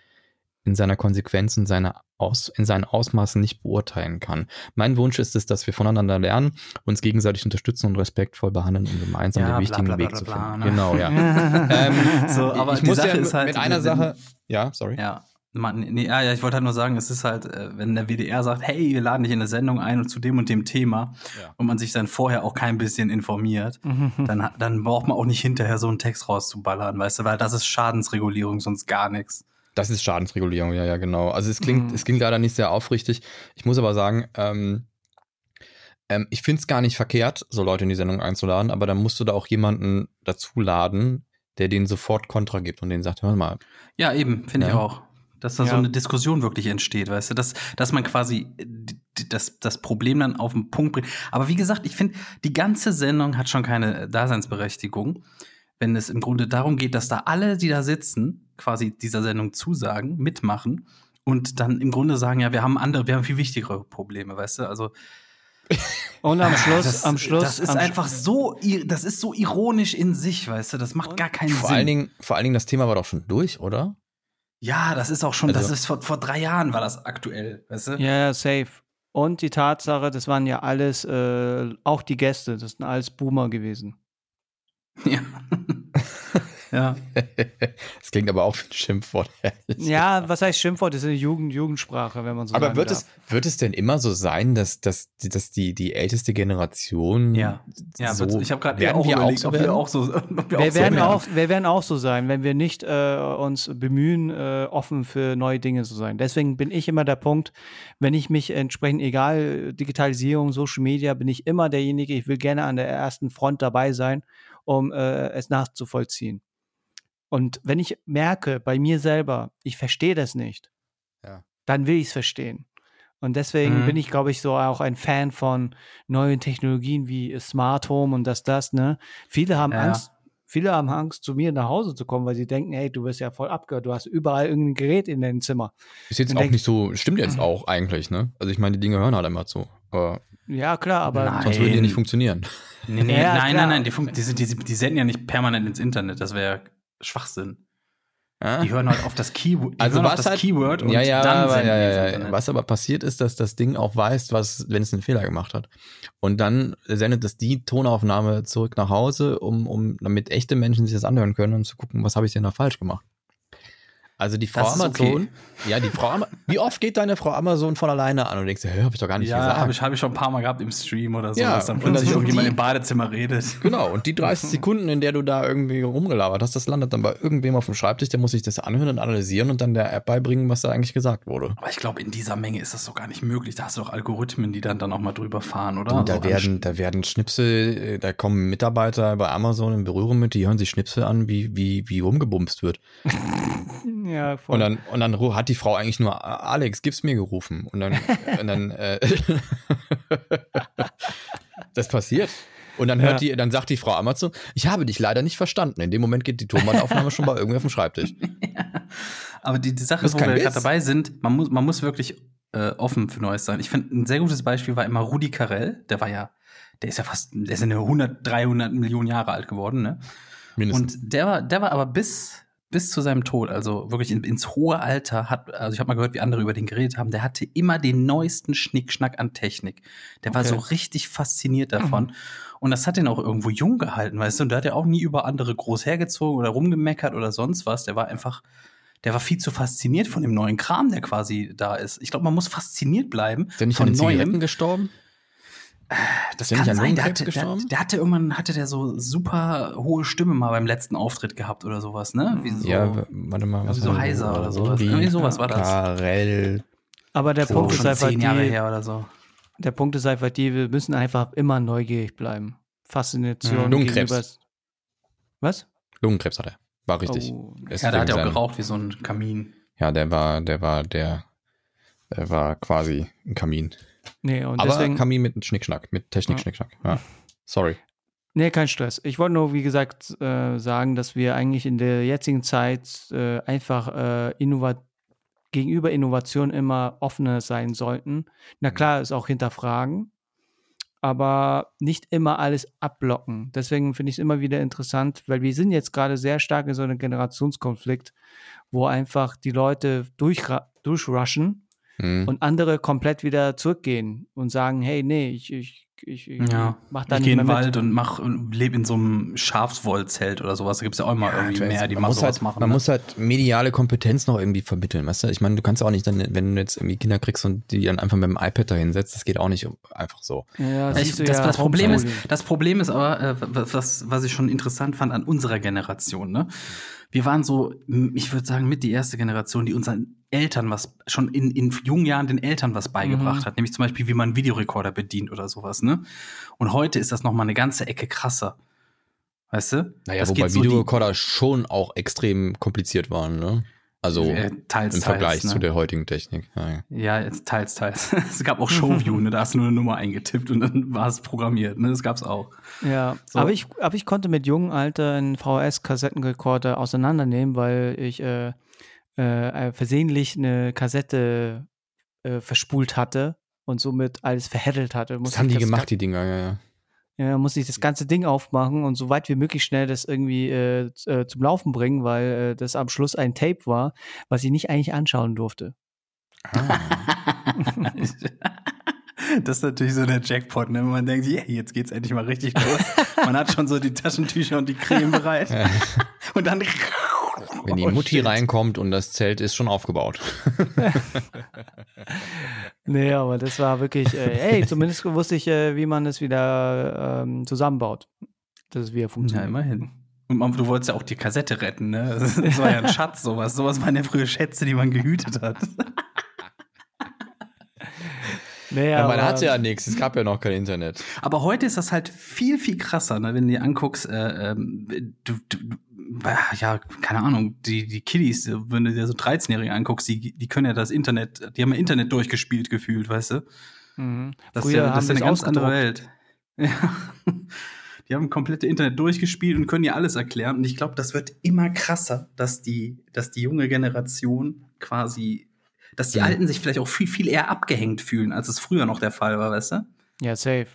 in seiner Konsequenz und seiner Aus, in seinen Ausmaßen nicht beurteilen kann. Mein Wunsch ist es, dass wir voneinander lernen, uns gegenseitig unterstützen und respektvoll behandeln, um gemeinsam Ja, den wichtigen bla, bla, Weg bla, zu bla, finden. ne? Genau, ja. ähm, So, aber ich muss Sache ja ist halt, mit einer Sache, ja, sorry. Ja. Man, nee, ja, ja, ich wollte halt nur sagen, es ist halt, äh, wenn der WDR sagt, hey, wir laden dich in eine Sendung ein und zu dem und dem Thema Ja. und man sich dann vorher auch kein bisschen informiert, Mhm. dann, dann braucht man auch nicht hinterher so einen Text rauszuballern, weißt du, weil das ist Schadensregulierung, sonst gar nichts. Das ist Schadensregulierung, ja, ja, genau. Also es klingt, Mhm. es klingt leider nicht sehr aufrichtig. Ich muss aber sagen, ähm, ähm, ich finde es gar nicht verkehrt, so Leute in die Sendung einzuladen, aber dann musst du da auch jemanden dazu laden, der denen sofort Kontra gibt und denen sagt, hör mal, Ja, eben, finde ich Ja. auch. Dass da so Ja. eine Diskussion wirklich entsteht, weißt du, dass, dass man quasi äh, das, das Problem dann auf den Punkt bringt. Aber wie gesagt, ich finde, die ganze Sendung hat schon keine Daseinsberechtigung, wenn es im Grunde darum geht, dass da alle, die da sitzen, quasi dieser Sendung zusagen, mitmachen und dann im Grunde sagen, ja, wir haben andere, wir haben viel wichtigere Probleme, weißt du, also Und am Schluss, das, am Schluss, das ist einfach so, das ist so ironisch in sich, weißt du, das macht gar keinen vor Sinn. allen Dingen, vor allen Dingen das Thema war doch schon durch, oder? Ja, das ist auch schon, das Also- ist vor, vor drei Jahren war das aktuell, weißt du? Ja, ja, safe. Und die Tatsache, das waren ja alles, äh, auch die Gäste, das sind alles Boomer gewesen. Ja. ja. Das klingt aber auch wie ein Schimpfwort. Ja, was heißt Schimpfwort? Das ist eine Jugend, Jugendsprache, wenn man so Aber sagen wird darf. es, wird es denn immer so sein, dass, dass, dass die, die älteste Generation Ja. Ja, so ich habe gerade werden auch wir überlegt, auch so ob wir werden? auch so, ob wir Wir auch so werden, werden. auch, wir werden auch so sein, wenn wir nicht äh, uns bemühen, äh, offen für neue Dinge zu sein. Deswegen bin ich immer der Punkt, wenn ich mich entsprechend, egal Digitalisierung, Social Media, bin ich immer derjenige, ich will gerne an der ersten Front dabei sein, um äh, es nachzuvollziehen. Und wenn ich merke bei mir selber, ich verstehe das nicht, Ja. dann will ich es verstehen. Und deswegen Mhm. bin ich, glaube ich, so auch ein Fan von neuen Technologien wie Smart Home und das, das, ne? Viele haben Ja. Angst, viele haben Angst, zu mir nach Hause zu kommen, weil sie denken, hey, du wirst ja voll abgehört, du hast überall irgendein Gerät in deinem Zimmer. Ist jetzt Und auch denk- nicht so, stimmt jetzt auch eigentlich, ne? Also ich meine, die Dinge hören halt immer zu. Aber Ja, klar, aber Nein. sonst würden die nicht funktionieren. Nee, nee, Ja, nein, nein, nein, die, die, sind- die, sind- die senden ja nicht permanent ins Internet, das wäre Schwachsinn. Ja? Die hören halt auf das Keyword, Also hören auf was das halt, Keyword und ja, ja, dann aber, senden ja. Was aber passiert ist, dass das Ding auch weiß, was, wenn es einen Fehler gemacht hat. Und dann sendet es die Tonaufnahme zurück nach Hause, um, um, damit echte Menschen sich das anhören können und zu gucken, was habe ich denn da falsch gemacht. Also die Frau ist okay. Amazon, ja, die Frau Ama wie oft geht deine Frau Amazon von alleine an und denkst, hä, hab ich doch gar nicht ja, gesagt. habe ich, hab ich schon ein paar Mal gehabt im Stream oder so, Ja, dass dann und plötzlich irgendjemand im Badezimmer redet. Genau, und die 30 Sekunden, in der du da irgendwie rumgelabert hast, das landet dann bei irgendwem auf dem Schreibtisch, der muss sich das anhören und analysieren und dann der App beibringen, was da eigentlich gesagt wurde. Aber ich glaube, in dieser Menge ist das so gar nicht möglich. Da hast du doch Algorithmen, die dann, dann auch mal drüber fahren, oder? Du, da, So werden, da werden Schnipsel, äh, da kommen Mitarbeiter bei Amazon in Berührung mit, die hören sich Schnipsel an, wie, wie, wie rumgebumst wird. Ja, voll. Und dann, und dann hat die Frau eigentlich nur Alex, gib's mir gerufen. Und dann, und dann äh, das passiert. Und dann hört die, dann sagt die Frau Amazon, ich habe dich leider nicht verstanden. In dem Moment geht die Tonbandaufnahme schon bei irgendwer auf dem Schreibtisch. Aber die, die Sache, wo wir gerade dabei sind, man muss, man muss wirklich äh, offen für Neues sein. Ich finde, ein sehr gutes Beispiel war immer Rudi Carell. Der war ja, der ist ja fast, der ist ja eine 100, 300 Millionen Jahre alt geworden, ne? Mindestens. Und der war, der war aber bis bis zu seinem Tod, also wirklich in, ins hohe Alter, hat, also ich habe mal gehört, wie andere über den geredet haben, der hatte immer den neuesten Schnickschnack an Technik. Der war Okay. so richtig fasziniert davon. Und das hat ihn auch irgendwo jung gehalten, weißt du? Und der hat ja auch nie über andere groß hergezogen oder rumgemeckert oder sonst was. Der war einfach, der war viel zu fasziniert von dem neuen Kram, der quasi da ist. Ich glaube, man muss fasziniert bleiben Ist der nicht von an den Neuem. Zigaretten gestorben? Das Ist kann an sein. Der hatte, der, gestorben? der hatte irgendwann hatte der so super hohe Stimme mal beim letzten Auftritt gehabt oder sowas, ne? Wie so, Ja, warte mal. Also so war das? heiser oder sowas. Rudi Irgendwie sowas war das. Karel. Aber der so Punkt ist schon einfach zehn Jahre die, her oder so. der Punkt ist einfach die, wir müssen einfach immer neugierig bleiben. Faszination Mhm. Lungenkrebs. gegenüber. Was? Lungenkrebs hat er. War richtig. Oh, Ja, da hat er auch geraucht wie so ein Kamin. Ja, der war, der war, der, der war quasi ein Kamin. Nee, und Aber deswegen. Kamin mit Schnickschnack, mit Technik-Schnickschnack. Ja. Sorry. Nee, kein Stress. Ich wollte nur, wie gesagt, äh, sagen, dass wir eigentlich in der jetzigen Zeit äh, einfach äh, innovat gegenüber Innovation immer offener sein sollten. Na klar, ist auch hinterfragen, aber nicht immer alles abblocken. Deswegen finde ich es immer wieder interessant, weil wir sind jetzt gerade sehr stark in so einem Generationskonflikt, wo einfach die Leute durchra- durchrushen Hm. und andere komplett wieder zurückgehen und sagen, hey, nee, ich, ich, ich, ich Ja. mach da Ich nicht gehe in mehr den. Wald und mach und lebe in so einem Schafswollzelt oder sowas. Da gibt es ja auch immer irgendwie mehr, die man mal muss sowas halt, machen. Man ne? muss halt mediale Kompetenz noch irgendwie vermitteln, weißt du? Ich meine, du kannst auch nicht dann, wenn du jetzt irgendwie Kinder kriegst und die dann einfach mit dem iPad da hinsetzt, das geht auch nicht einfach so. Ja, Ich, siehst du das, ja das, Problem ist, das Problem ist aber, äh, was, was ich schon interessant fand an unserer Generation, ne? Wir waren so, ich würde sagen, mit die erste Generation, die unseren Eltern was, schon in, in jungen Jahren den Eltern was beigebracht Mhm. hat, nämlich zum Beispiel, wie man einen Videorekorder bedient oder sowas, ne? Und heute ist das noch mal eine ganze Ecke krasser. Weißt du? Naja, Das wobei so Videorekorder schon auch extrem kompliziert waren, ne? Also Äh, teils, im Vergleich teils, ne? zu der heutigen Technik. Ja, ja. Teils, teils. Es gab auch Showview, ne? Da hast du nur eine Nummer eingetippt und dann war es programmiert, ne? Das gab's auch. Ja, So. aber, ich, aber ich konnte mit jungen Alter einen VHS-Kassettenrekorder auseinandernehmen, weil ich äh, äh, versehentlich eine Kassette äh, verspult hatte und somit alles verheddelt hatte. Musste haben ich die das gemacht, die Dinger? Ja, ja. Ja, musste ich das ganze Ding aufmachen und so weit wie möglich schnell das irgendwie äh, äh, zum Laufen bringen, weil äh, das am Schluss ein Tape war, was ich nicht eigentlich anschauen durfte. Ah. Das ist natürlich so der Jackpot, ne? Wenn man denkt, yeah, jetzt geht's endlich mal richtig los. Man hat schon so die Taschentücher und die Creme bereit. Und dann. Wenn die Oh, Mutti shit. reinkommt und das Zelt ist schon aufgebaut. Nee, aber das war wirklich, äh, ey, zumindest wusste ich, äh, wie man es wieder ähm, zusammenbaut. Dass es wieder Ja, funktioniert. immerhin. Und man, du wolltest ja auch die Kassette retten, ne? Das, das war ja ein Schatz, sowas. Sowas waren ja früher Schätze, die man gehütet hat. Nee, Ja, man hatte ja nichts, es gab ja noch kein Internet. Aber heute ist das halt viel, viel krasser, ne? wenn du dir anguckst, äh, ähm, du, du, du, ja, keine Ahnung, die, die Kiddies, wenn du dir so 13-Jährige anguckst, die, die können ja das Internet, die haben ja Internet durchgespielt gefühlt, weißt du? Mhm. Das Früher ist ja, haben das ist ja eine ganz andere. Welt. Ja. Die haben komplette Internet durchgespielt und können dir alles erklären. Und ich glaube, das wird immer krasser, dass die, dass die junge Generation quasi, dass die Mhm. Alten sich vielleicht auch viel, viel eher abgehängt fühlen, als es früher noch der Fall war, weißt du? Ja, safe.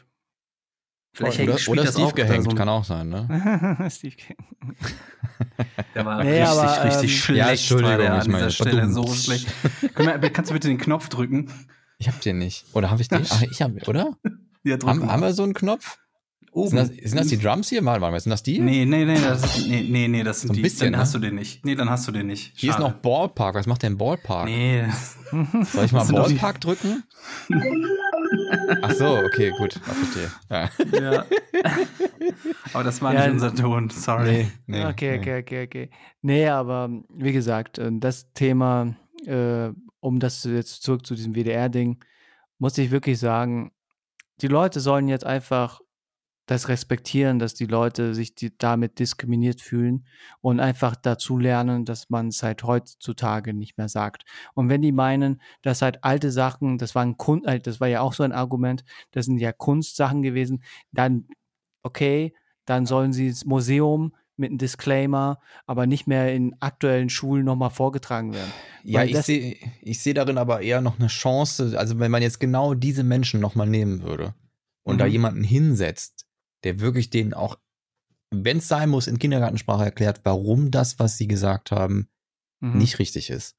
Vielleicht Oder, spielt oder das Steve auch gehängt, so kann auch sein, ne? Steve King. Der war Nee, richtig, aber, richtig ähm, schlecht. Ja, Entschuldigung, war der an dieser Stelle so schlecht. Wir, kannst du bitte den Knopf drücken? Ich hab den nicht. Oder habe ich den? Ach, ich habe, oder? Ja, drück Haben, haben wir so einen Knopf? Oben. Sind das, sind das die Drums hier? Warte mal, sind das die? Nee, nee, nee, das ist, nee, nee, nee, das sind So ein die. bisschen, dann hast ne? du den nicht. Nee, dann hast du den nicht. Hier ist Schade. noch Ballpark. Was macht denn Ballpark? Nee, Soll ich mal Ballpark drücken? Ach so, okay, gut. Verstehe. Ja. ja. Aber das war Ja, nicht unser Ton, sorry. nee, okay, nee. okay, okay, okay. Nee, aber wie gesagt, äh, das Thema, äh, um das jetzt zurück zu diesem WDR-Ding, muss ich wirklich sagen, die Leute sollen jetzt einfach das respektieren, dass die Leute sich die, damit diskriminiert fühlen und einfach dazu lernen, dass man es halt heutzutage nicht mehr sagt. Und wenn die meinen, dass halt alte Sachen, das waren Kun äh, das war ja auch so ein Argument, das sind ja Kunstsachen gewesen, dann okay, dann sollen sie ins Museum mit einem Disclaimer, aber nicht mehr in aktuellen Schulen nochmal vorgetragen werden. Ja, Weil ich sehe ich seh darin aber eher noch eine Chance, also wenn man jetzt genau diese Menschen nochmal nehmen würde und da Mhm. jemanden hinsetzt, der wirklich denen auch wenn es sein muss, in Kindergartensprache erklärt, warum das, was sie gesagt haben, Mhm. nicht richtig ist.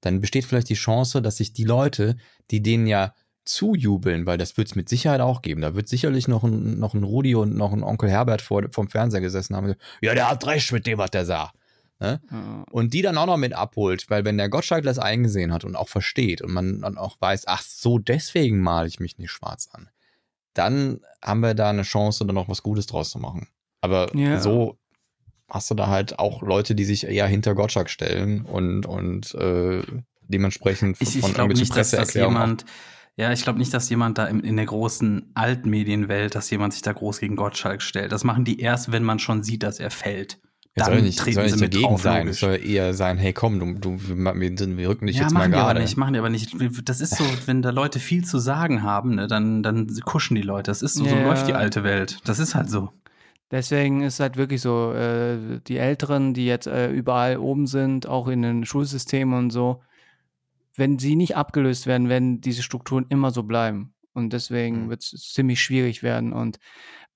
Dann besteht vielleicht die Chance, dass sich die Leute, die denen ja zujubeln, weil das wird es mit Sicherheit auch geben. Da wird sicherlich noch ein, noch ein Rudi und noch ein Onkel Herbert vor, vom Fernseher gesessen haben. Ja, der hat recht mit dem, was der sagt. Ne? Ja. Und die dann auch noch mit abholt, weil wenn der Gottschalk das eingesehen hat und auch versteht und man dann auch weiß, ach so, deswegen male ich mich nicht schwarz an, dann haben wir da eine Chance, dann noch was Gutes draus zu machen. Aber Ja. so hast du da halt auch Leute, die sich eher hinter Gottschalk stellen und, und äh, dementsprechend Ich, ich von glaube irgendwelchen nicht, dass das Presseerklärungen jemand, ja, ich glaube nicht, dass jemand da in, in der großen Altmedienwelt, dass jemand sich da groß gegen Gottschalk stellt. Das machen die erst, wenn man schon sieht, dass er fällt. Ja, Dann soll nicht, treten soll sie nicht mit dagegen drauf, sein. Es soll eher sein, hey komm, du, du, wir, wir rücken dich ja, jetzt mal machen die aber gerade. nicht, machen die aber nicht. Das ist so, wenn da Leute viel zu sagen haben, ne, dann, dann kuschen die Leute. Das ist so, so Ja. läuft die alte Welt. Das ist halt so. Deswegen ist halt wirklich so, äh, die Älteren, die jetzt äh, überall oben sind, auch in den Schulsystemen und so, wenn sie nicht abgelöst werden, werden diese Strukturen immer so bleiben. Und deswegen Mhm. wird es ziemlich schwierig werden. Und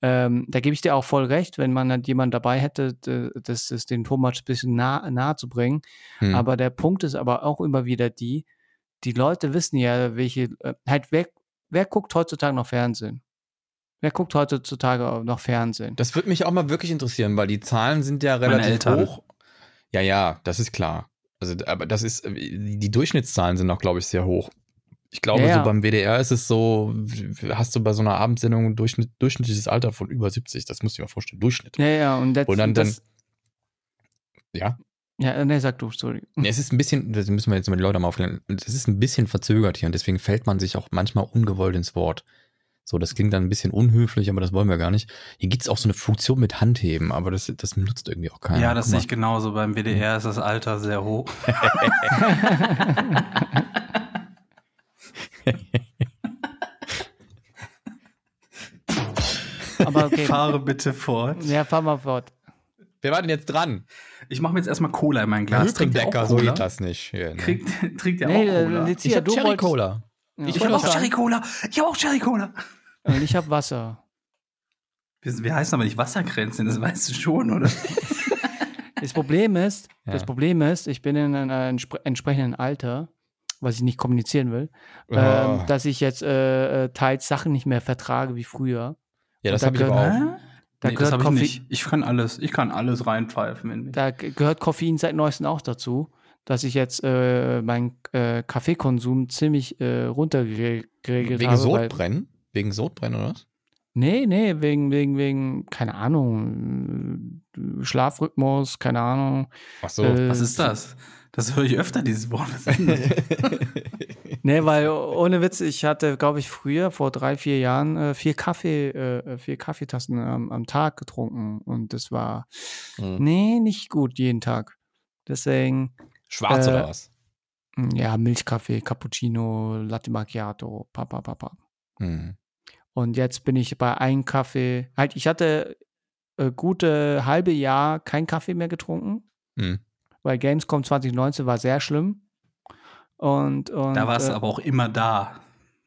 ähm, da gebe ich dir auch voll recht, wenn man halt jemand dabei hätte, das, das den Thomas ein bisschen nah, nahe zu bringen. Hm. Aber der Punkt ist aber auch immer wieder die, die Leute wissen ja, welche, äh, halt, wer, wer guckt heutzutage noch Fernsehen? Wer guckt heutzutage noch Fernsehen? Das würde mich auch mal wirklich interessieren, weil die Zahlen sind ja relativ hoch. Ja, ja, das ist klar. Also, aber das ist, die Durchschnittszahlen sind auch, glaube ich, sehr hoch. Ich glaube, Ja, ja. so beim WDR ist es so, hast du bei so einer Abendsendung ein Durchschnitt, durchschnittliches Alter von über 70. Das musst du dir mal vorstellen. Durchschnitt. Ja, ja, und, das, Und dann, dann, ja. ja, ne, sag du, sorry. Nee, es ist ein bisschen, das müssen wir jetzt mal die Leute mal aufklären. Es ist ein bisschen verzögert hier und deswegen fällt man sich auch manchmal ungewollt ins Wort. So, das klingt dann ein bisschen unhöflich, aber das wollen wir gar nicht. Hier gibt es auch so eine Funktion mit Handheben, aber das, das nutzt irgendwie auch keiner. Ja, das sehe ich genauso. Beim WDR ist das Alter sehr hoch. Aber okay. Fahre bitte fort. ja, fahr mal fort. Wer war denn jetzt dran? Ich mache mir jetzt erstmal Cola in mein Glas. Trinkt ihr auch Hüppendecker, so geht das nicht. Hier, ne? Kriegt, trinkt ihr Nee, auch äh, Cola? Lizia, ich hab Cherry Cola. Ja, Ich ich habe auch Cherry Cola. Ich habe auch Cherry Cola. Und ich habe Wasser. Wir, wir heißen aber nicht Wasserkränzchen, das weißt du schon, oder? Das Problem ist, Ja. das Problem ist, ich bin in einem entspre entsprechenden Alter, was ich nicht kommunizieren will, Oh. ähm, dass ich jetzt äh, äh, teils Sachen nicht mehr vertrage wie früher. ja, das da habe ich aber auch. Da nee, das gehört habe ich Koffein- nicht. Ich kann alles. Ich kann alles reinpfeifen in mich. Da gehört Koffein seit neuestem auch dazu, dass ich jetzt äh, meinen äh, Kaffeekonsum ziemlich äh, runtergeregelt Wegen habe. weil- Sodbrennen? Wegen Sodbrennen oder was? Nee, nee, wegen, wegen, wegen, keine Ahnung, äh, Schlafrhythmus, keine Ahnung. Ach so. Äh, Was ist das? Das höre ich öfter, dieses Wort. Nee, weil ohne Witz, ich hatte, glaube ich, früher, vor drei, vier Jahren, äh, vier Kaffee, äh, vier Kaffeetassen am, am Tag getrunken. Und das war, Hm. nee, nicht gut jeden Tag. Deswegen, Schwarz Äh, oder was? ja, Milchkaffee, Cappuccino, Latte Macchiato, papa, papa. Hm. Und jetzt bin ich bei einem Kaffee, halt, ich hatte äh, gute halbe Jahr kein Kaffee mehr getrunken, Hm. Weil Gamescom 2019 war sehr schlimm. Und, und Da warst du äh, aber auch immer da.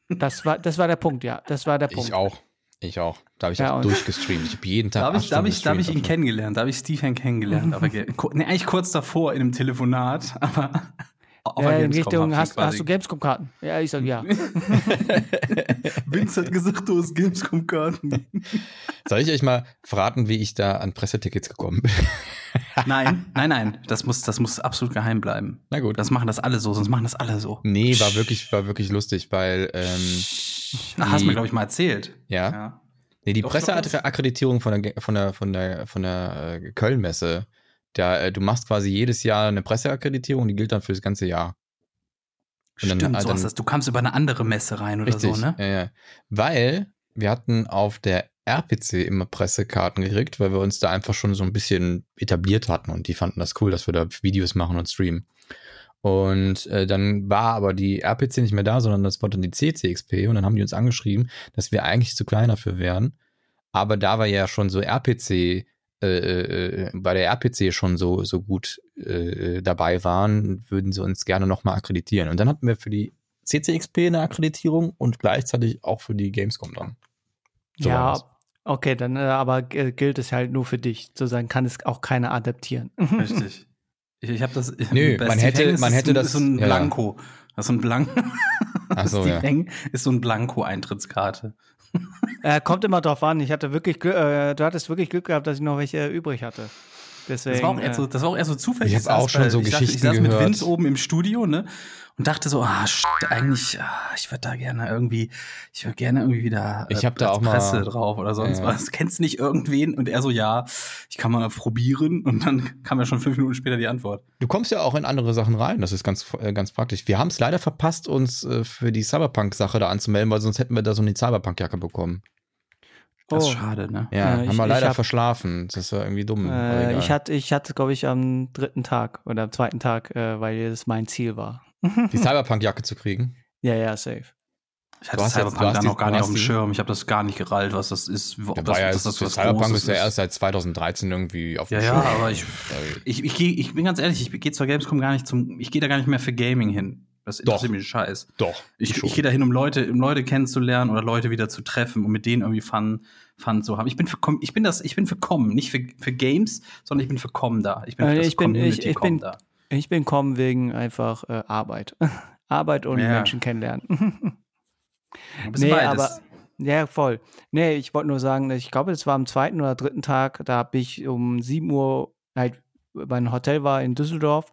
das war, das war der Punkt, ja. Das war der Punkt. Ich auch. Ich auch. Da habe ich Ja, auch durchgestreamt. Ich habe jeden Tag. Da habe ich, da hab ich, da hab ich ihn kennengelernt. Da habe ich Stephen kennengelernt. aber nee, eigentlich kurz davor in einem Telefonat. Aber auf Ja, der in Richtung, hast, hast du Gamescom-Karten? Ja, ich sag ja. Vince hat gesagt, du hast Gamescom-Karten. Soll ich euch mal verraten, wie ich da an Pressetickets gekommen bin? Nein, nein, nein. Das muss, das muss absolut geheim bleiben. Na gut. Das machen das alle so, sonst machen das alle so. nee, war wirklich, war wirklich lustig, weil ähm, Ach, hast du mir, glaube ich, mal erzählt. ja, Ja. nee, die Presseakkreditierung von der von der von der von der äh, Köln-Messe, da äh, du machst quasi jedes Jahr eine Presseakkreditierung, die gilt dann für das ganze Jahr. Und dann- Stimmt, ah, so dann-. Du kamst über eine andere Messe rein oder Richtig, so, ne? ja, ja. Weil wir hatten auf der RPC immer Pressekarten gekriegt, weil wir uns da einfach schon so ein bisschen etabliert hatten und die fanden das cool, dass wir da Videos machen und streamen. Und äh, dann war aber die RPC nicht mehr da, sondern das war dann die CCXP und dann haben die uns angeschrieben, dass wir eigentlich zu klein dafür wären. Aber da wir ja schon so RPC, äh, äh, bei der RPC schon so, so gut äh, dabei waren, würden sie uns gerne nochmal akkreditieren. Und dann hatten wir für die CCXP eine Akkreditierung und gleichzeitig auch für die Gamescom dann. So ja. Okay, dann äh, aber gilt es halt nur für dich. Sozusagen kann es auch keiner adaptieren. Richtig. Ich, ich habe das. Nö, man hätte- ist man es hätte das- Ist so ein ja, ja. Blanko. Das ist so ein Blanko. Ach so, ja. Ist so ein Blanko-Eintrittskarte. Äh, kommt immer drauf an. Ich hatte wirklich Glück, äh, du hattest wirklich Glück gehabt, dass ich noch welche übrig hatte. Deswegen, Das war, auch eher so, äh, das war auch eher so zufällig. Ich hab auch saß schon so ich saß, Geschichten Ich saß mit gehört. Vince oben im Studio, ne? Und dachte so, ah, shit, eigentlich, ah, ich würde da gerne irgendwie, ich würde gerne irgendwie wieder äh, Ich hab da auch mal- Presse drauf oder sonst Ja. was. Kennst du nicht irgendwen? Und er so, ja, ich kann mal probieren. Und dann kam ja schon fünf Minuten später die Antwort. Du kommst ja auch in andere Sachen rein. Das ist ganz, äh, ganz praktisch. Wir haben es leider verpasst, uns äh, für die Cyberpunk-Sache da anzumelden, weil sonst hätten wir da so eine Cyberpunk-Jacke bekommen. Das ist Oh. schade, ne? Ja, Äh, ich- haben wir ich leider hab- verschlafen. Das war irgendwie dumm. äh, ich hatte, ich hatte, glaube ich, am dritten Tag oder am zweiten Tag, äh, weil das mein Ziel war. Die Cyberpunk-Jacke zu kriegen. Ja, ja, safe. Ich hatte Du hast jetzt- Cyberpunk du hast da die- noch gar nicht auf dem Schirm. Ich habe das gar nicht gerallt, was das ist. Ob Der das, war ja, dass das, das was Cyberpunk ist ja erst seit 2013 irgendwie auf dem Ja, ja, Schirm. aber ich, ich, ich, geh, ich bin ganz ehrlich, ich gehe zur Gamescom gar nicht zum, ich gehe da gar nicht mehr für Gaming hin. Das interessiert Doch. mich Scheiß. Doch. Ich, ich gehe da hin, um Leute, um Leute kennenzulernen oder Leute wieder zu treffen und mit denen irgendwie Fun, Fun zu haben. Ich bin für, Com- ich bin das, ich bin für Com, nicht für, für Games, sondern ich bin für Com da. Ich bin für Äh, das ich bin- ich- Community ich Com bin- da. Ich bin kommen wegen einfach äh, Arbeit. Arbeit und Ja. Menschen kennenlernen. Nee, beides. aber ja, voll. Nee, ich wollte nur sagen, ich glaube, es war am zweiten oder dritten Tag, da habe ich um 7 Uhr, halt, mein Hotel war in Düsseldorf,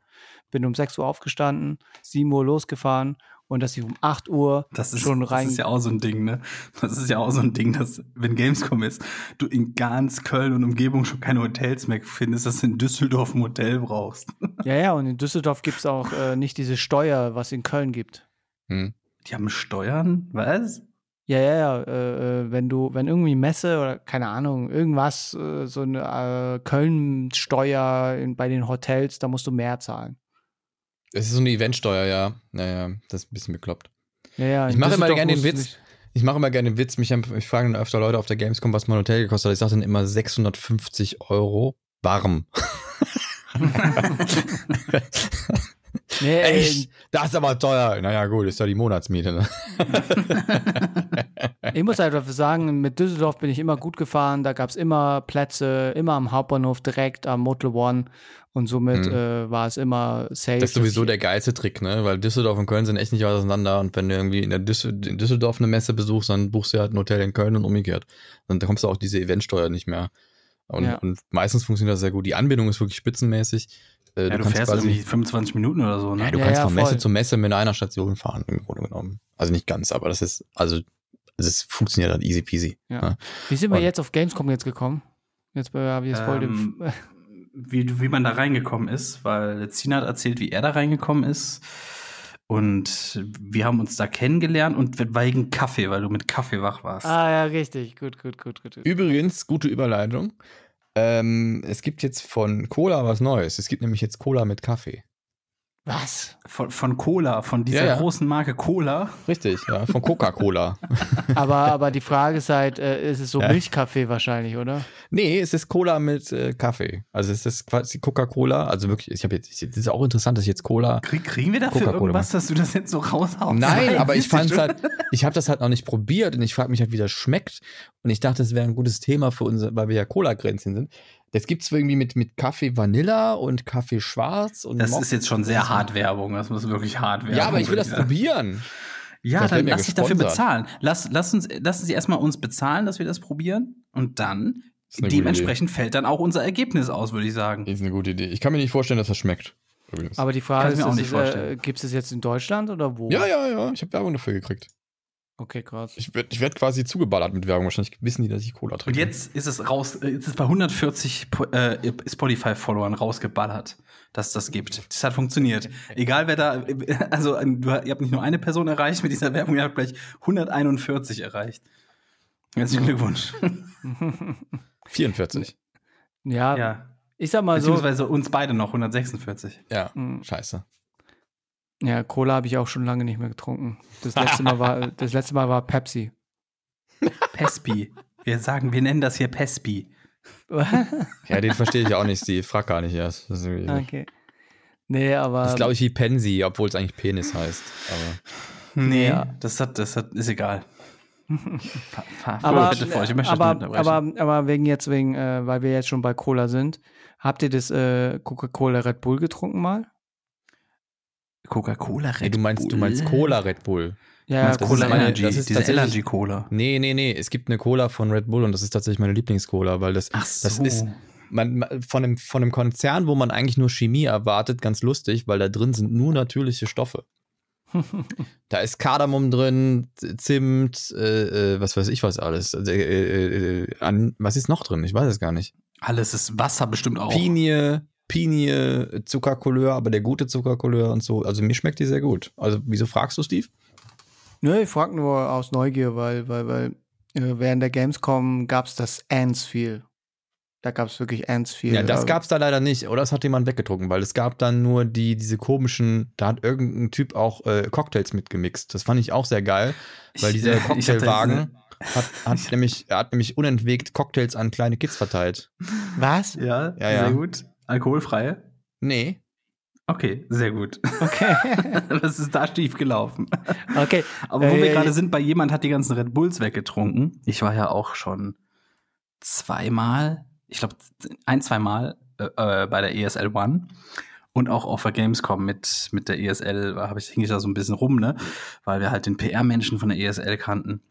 bin um 6 Uhr aufgestanden, 7 Uhr losgefahren und dass ich um 8 Uhr Das ist, schon das rein. ist ja auch so ein Ding, ne? Das ist ja auch so ein Ding, dass, wenn Gamescom ist, du in ganz Köln und Umgebung schon keine Hotels mehr findest, dass du in Düsseldorf ein Hotel brauchst. ja, ja, und in Düsseldorf gibt es auch äh, nicht diese Steuer, was in Köln gibt. Hm. Die haben Steuern? Was? Ja, ja, ja. Äh, äh, wenn du, wenn irgendwie Messe oder keine Ahnung, irgendwas, äh, so eine äh, Köln-Steuer bei den Hotels, da musst du mehr zahlen. Es ist so eine Eventsteuer, ja. Naja, das ist ein bisschen bekloppt. Ja, ja, Ich mache immer gerne den Witz. nicht- Ich mache immer gerne den Witz. Mich, ich frage dann öfter Leute auf der Gamescom, was mein Hotel gekostet hat. Ich sage dann immer 650 Euro warm. Nee, Echt? Das ist aber teuer. Naja, gut, ist ja die Monatsmiete. Ne? Ich muss halt dafür sagen, mit Düsseldorf bin ich immer gut gefahren. Da gab es immer Plätze, immer am Hauptbahnhof, direkt am Motel One. Und somit Hm. äh, war es immer safe. Das ist sowieso der geilste Trick, ne? Weil Düsseldorf und Köln sind echt nicht weit auseinander. Und wenn du irgendwie in, der Düssel in Düsseldorf eine Messe besuchst, dann buchst du halt ein Hotel in Köln und umgekehrt. Und da kommst du auch diese Eventsteuer nicht mehr. Und, Ja. und meistens funktioniert das sehr gut. Die Anbindung ist wirklich spitzenmäßig. Äh, Ja, du, fährst irgendwie 25 Minuten oder so, ne? Ja, du Ja, kannst ja, von Messe voll. zu Messe mit einer Station fahren, im Grunde genommen. Also nicht ganz, aber das ist, also, es ist, funktioniert halt easy peasy. Ja. ne? Wie sind wir Und- jetzt auf Gamescom jetzt gekommen? Jetzt ich jetzt voll Ähm, wie, wie man da reingekommen ist, weil Zina hat erzählt, wie er da reingekommen ist. Und wir haben uns da kennengelernt und wegen Kaffee, weil du mit Kaffee wach warst. Ah, ja, richtig. Gut, gut, gut, gut. gut. Übrigens, gute Überleitung. Ähm, es gibt jetzt von Cola was Neues. Es gibt nämlich jetzt Cola mit Kaffee. Was? Von, von Cola, von dieser Ja, ja. großen Marke Cola. Richtig, ja, von Coca-Cola. Aber, aber die Frage ist halt, äh, ist es so Ja. Milchkaffee wahrscheinlich, oder? nee, es ist Cola mit äh, Kaffee. Also es ist quasi Coca-Cola. Also wirklich, ich habe jetzt, das ist auch interessant, dass ich jetzt Cola Krieg, kriegen wir dafür irgendwas, dass du das jetzt so raushaust? Nein, aber ich fand halt, ich habe das halt noch nicht probiert und ich frage mich halt, wie das schmeckt. Und ich dachte, das wäre ein gutes Thema für uns, weil wir ja Cola-Grenzchen sind. Das gibt's irgendwie mit, mit Kaffee Vanilla und Kaffee Schwarz und Das Mo- ist jetzt schon sehr hart Werbung. Das muss wirklich hart werden. Ja, aber ich will das Ja. probieren. Ja, Vielleicht dann lass dich dafür bezahlen. Lass, lass uns, lassen Sie erstmal uns bezahlen, dass wir das probieren. Und dann, dementsprechend fällt dann auch unser Ergebnis aus, würde ich sagen. Ist eine gute Idee. Ich kann mir nicht vorstellen, dass das schmeckt. Übrigens. Aber die Kann Frage ich ist, mir auch ist nicht es, vorstellen. äh, gibt es jetzt in Deutschland oder wo? ja, ja, ja. Ich habe Werbung dafür gekriegt. Okay, krass. Ich werde ich werd quasi zugeballert mit Werbung. Wahrscheinlich wissen die, dass ich Cola Und trinke. jetzt ist es raus, äh, jetzt ist bei 140 Po- äh, Spotify-Followern rausgeballert, dass das gibt. Das hat funktioniert. Egal wer da, also äh, du, ihr habt nicht nur eine Person erreicht mit dieser Werbung, ihr habt gleich 141 erreicht. Herzlichen Glückwunsch. 44. Ja, ja. ich sag mal so, Beziehungsweise uns beide noch 146. Ja, Mhm. scheiße. Ja, Cola habe ich auch schon lange nicht mehr getrunken. Das letzte Mal war, das letzte Mal war Pepsi. Pespi. Wir sagen, wir nennen das hier Pespi. Ja, den verstehe ich auch nicht, Steve. Frag gar nicht erst. Das ist, irgendwie- okay. Nee, aber. das ist glaube ich, wie Pensi, obwohl es eigentlich Penis heißt. Aber Nee, Ja. das, hat, das hat, ist egal. Aber, bitte vor, ich möchte aber, aber, aber wegen jetzt, wegen, äh, weil wir jetzt schon bei Cola sind, habt ihr das äh, Coca-Cola Red Bull getrunken mal? Coca-Cola Red Nee, du meinst, du meinst Cola Red Bull. Ja, meinst das Cola meine- Energy, das ist diese Energy Cola. Nee, nee, nee. Es gibt eine Cola von Red Bull und das ist tatsächlich meine Lieblingscola, weil das, das ist man, von, einem, von einem Konzern, wo man eigentlich nur Chemie erwartet, ganz lustig, weil da drin sind nur natürliche Stoffe. Da ist Kardamom drin, Zimt, äh, äh, was weiß ich was alles. Also, äh, äh, äh, an, was ist noch drin? Ich weiß es gar nicht. Alles ist Wasser bestimmt auch. Pinie, Pinie, Zuckercouleur, aber der gute Zuckercouleur und so. Also mir schmeckt die sehr gut. Also wieso fragst du, Steve? Nö, ich frag nur aus Neugier, weil, weil, weil äh, während der Gamescom gab es das Ants-Feel. Da gab es wirklich Ants-Feel. Ja, das Aber- gab's da leider nicht. Oder es hat jemand weggedruckt, weil es gab dann nur die, diese komischen, da hat irgendein Typ auch äh, Cocktails mitgemixt. Das fand ich auch sehr geil, weil Ich- dieser jetzt Cocktailwagen hat, hat, nämlich, er hat nämlich unentwegt Cocktails an kleine Kids verteilt. Was? Ja, Ja, ja. sehr gut. Alkoholfreie? Nee. Okay, sehr gut. Okay. Was ist da schief gelaufen? okay. Aber wo wir Äh, gerade sind, bei jemand hat die ganzen Red Bulls weggetrunken. Ich war ja auch schon zweimal, ich glaube ein, zweimal äh, äh, bei der ESL One und auch auf der Gamescom mit, mit der ESL habe ich hing ich da so ein bisschen rum, ne? Weil wir halt den PR-Menschen von der ESL kannten.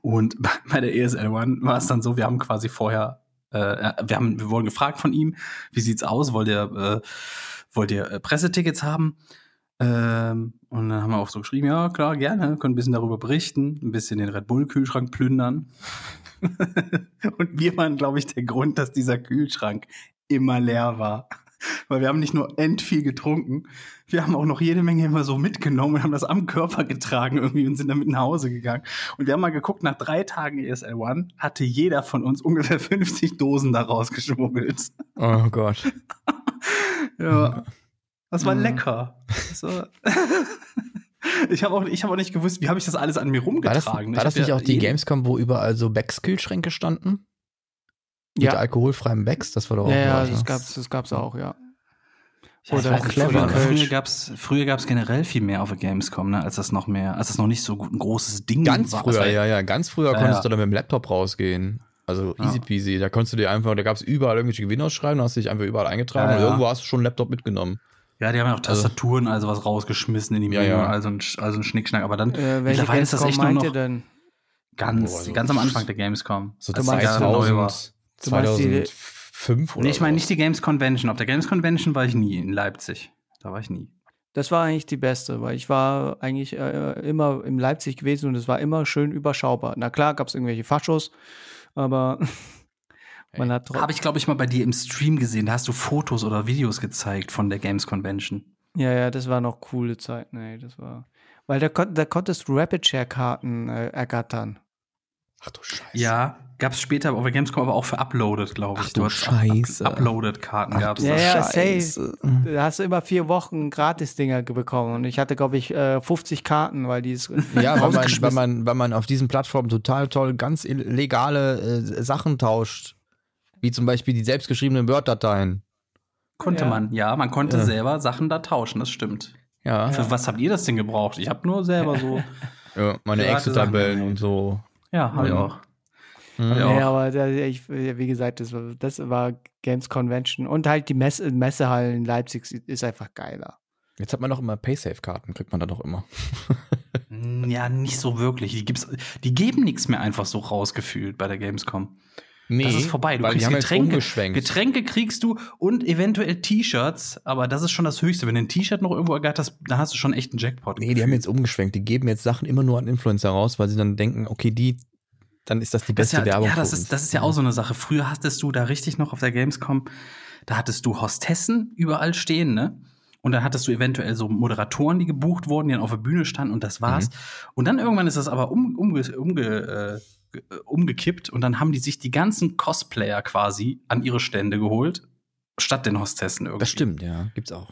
Und bei der ESL One war es dann so, wir haben quasi vorher, äh, wir haben, wir wurden gefragt von ihm, wie sieht's aus? Wollt ihr, äh, wollt ihr äh, Pressetickets haben? Ähm, und dann haben wir auch so geschrieben, ja, klar, gerne, können ein bisschen darüber berichten, ein bisschen den Red Bull-Kühlschrank plündern. und wir waren, glaube ich, der Grund, dass dieser Kühlschrank immer leer war. Weil wir haben nicht nur end viel getrunken, wir haben auch noch jede Menge immer so mitgenommen und haben das am Körper getragen irgendwie und sind damit nach Hause gegangen. Und wir haben mal geguckt, nach drei Tagen ESL One hatte jeder von uns ungefähr 50 Dosen da rausgeschmuggelt. Oh Gott. Ja. Das war Mhm. lecker. Das war ich habe auch, ich hab auch nicht gewusst, wie habe ich das alles an mir War das, rumgetragen. war das Ich hab nicht ja auch die Gamescom, wo überall so Becks-Kühlschränke standen? Mit Ja. alkoholfreiem Becks? Das war doch auch Ja, ja, das ne? gab's, das gab's auch, ja. Ja, ich Oder weiß clever, früher, früher gab's früher gab's generell viel mehr auf der Gamescom, ne, als das noch mehr, als das noch nicht so ein großes Ding Ganz war. Das früher, war ja, ja. Ganz früher Ja, konntest ja. du dann mit dem Laptop rausgehen. Also Ja. easy peasy. Da konntest du dir einfach, da gab es überall irgendwelche Gewinnausschreiben, da hast du dich einfach überall eingetragen Ja, und ja. irgendwo hast du schon einen Laptop mitgenommen. Ja, die haben ja auch Tastaturen, also was rausgeschmissen in die ja. also ein, also ein Schnickschnack. Aber dann Äh, welche mittlerweile ist das Gamescom echt nur meint noch ihr denn? ganz, Boah, so- ganz am Anfang der Gamescom. So als meinst die gerade neu war. 2000, Du meinst die- 2005 oder Nee, ich meine nicht die Games Convention. Auf der Games Convention war ich nie in Leipzig. Da war ich nie. Das war eigentlich die beste, weil ich war eigentlich äh, immer in Leipzig gewesen und es war immer schön überschaubar. Na klar, gab es irgendwelche Faschos, aber man hat trotzdem. Habe ich, glaube ich, mal bei dir im Stream gesehen. Da hast du Fotos oder Videos gezeigt von der Games Convention. Ja, ja, das war noch coole Zeiten, ey. Das war. Weil da, kon da konntest du Rapid Share-Karten äh, ergattern. Ach du Scheiße. Ja, gab es später auf der Gamescom aber auch für Uploaded, glaube ich. Ach du Scheiße. Up Uploaded-Karten gab es. Ja, ja, Scheiße. safe. Da hast du immer vier Wochen Gratis-Dinger ge- bekommen. Und ich hatte, glaube ich, äh, 50 Karten, weil die es Ja, weil man, weil, man, weil man auf diesen Plattformen total toll ganz legale äh, Sachen tauscht. Wie zum Beispiel die selbstgeschriebenen Word-Dateien. Konnte Ja. man, ja, man konnte Ja. selber Sachen da tauschen, das stimmt. Ja, Für was habt ihr das denn gebraucht? Ich habe nur selber so. ja meine Excel-Tabellen und so. ja, habe ich auch. Mhm. Ja. Nee, aber da, ich, wie gesagt, das war, das war Games Convention. Und halt die Messe, Messehalle in Leipzig ist einfach geiler. Jetzt hat man doch immer Paysafe-Karten, kriegt man da doch immer. Mm, Ja, nicht so wirklich. Die, gibt's, die geben nichts mehr einfach so rausgefühlt bei der Gamescom. Nee, Das ist vorbei. Du kriegst Getränke, umgeschwenkt. Getränke kriegst du und eventuell T-Shirts, aber das ist schon das Höchste. Wenn du ein T-Shirt noch irgendwo ergatterst, dann hast du schon echt einen Jackpot. Nee, die haben jetzt umgeschwenkt. Die geben jetzt Sachen immer nur an Influencer raus, weil sie dann denken, okay, die, dann ist das die das beste ist ja, Werbung. Ja, das für ist, uns. das ist ja auch so eine Sache. Früher hattest du da richtig noch auf der Gamescom, da hattest du Hostessen überall stehen, ne? Und dann hattest du eventuell so Moderatoren, die gebucht wurden, die dann auf der Bühne standen und das war's. Mhm. Und dann irgendwann ist das aber um, umge, umge, äh, ge- umgekippt und dann haben die sich die ganzen Cosplayer quasi an ihre Stände geholt, statt den Hostessen irgendwie. Das stimmt, ja, gibt's auch.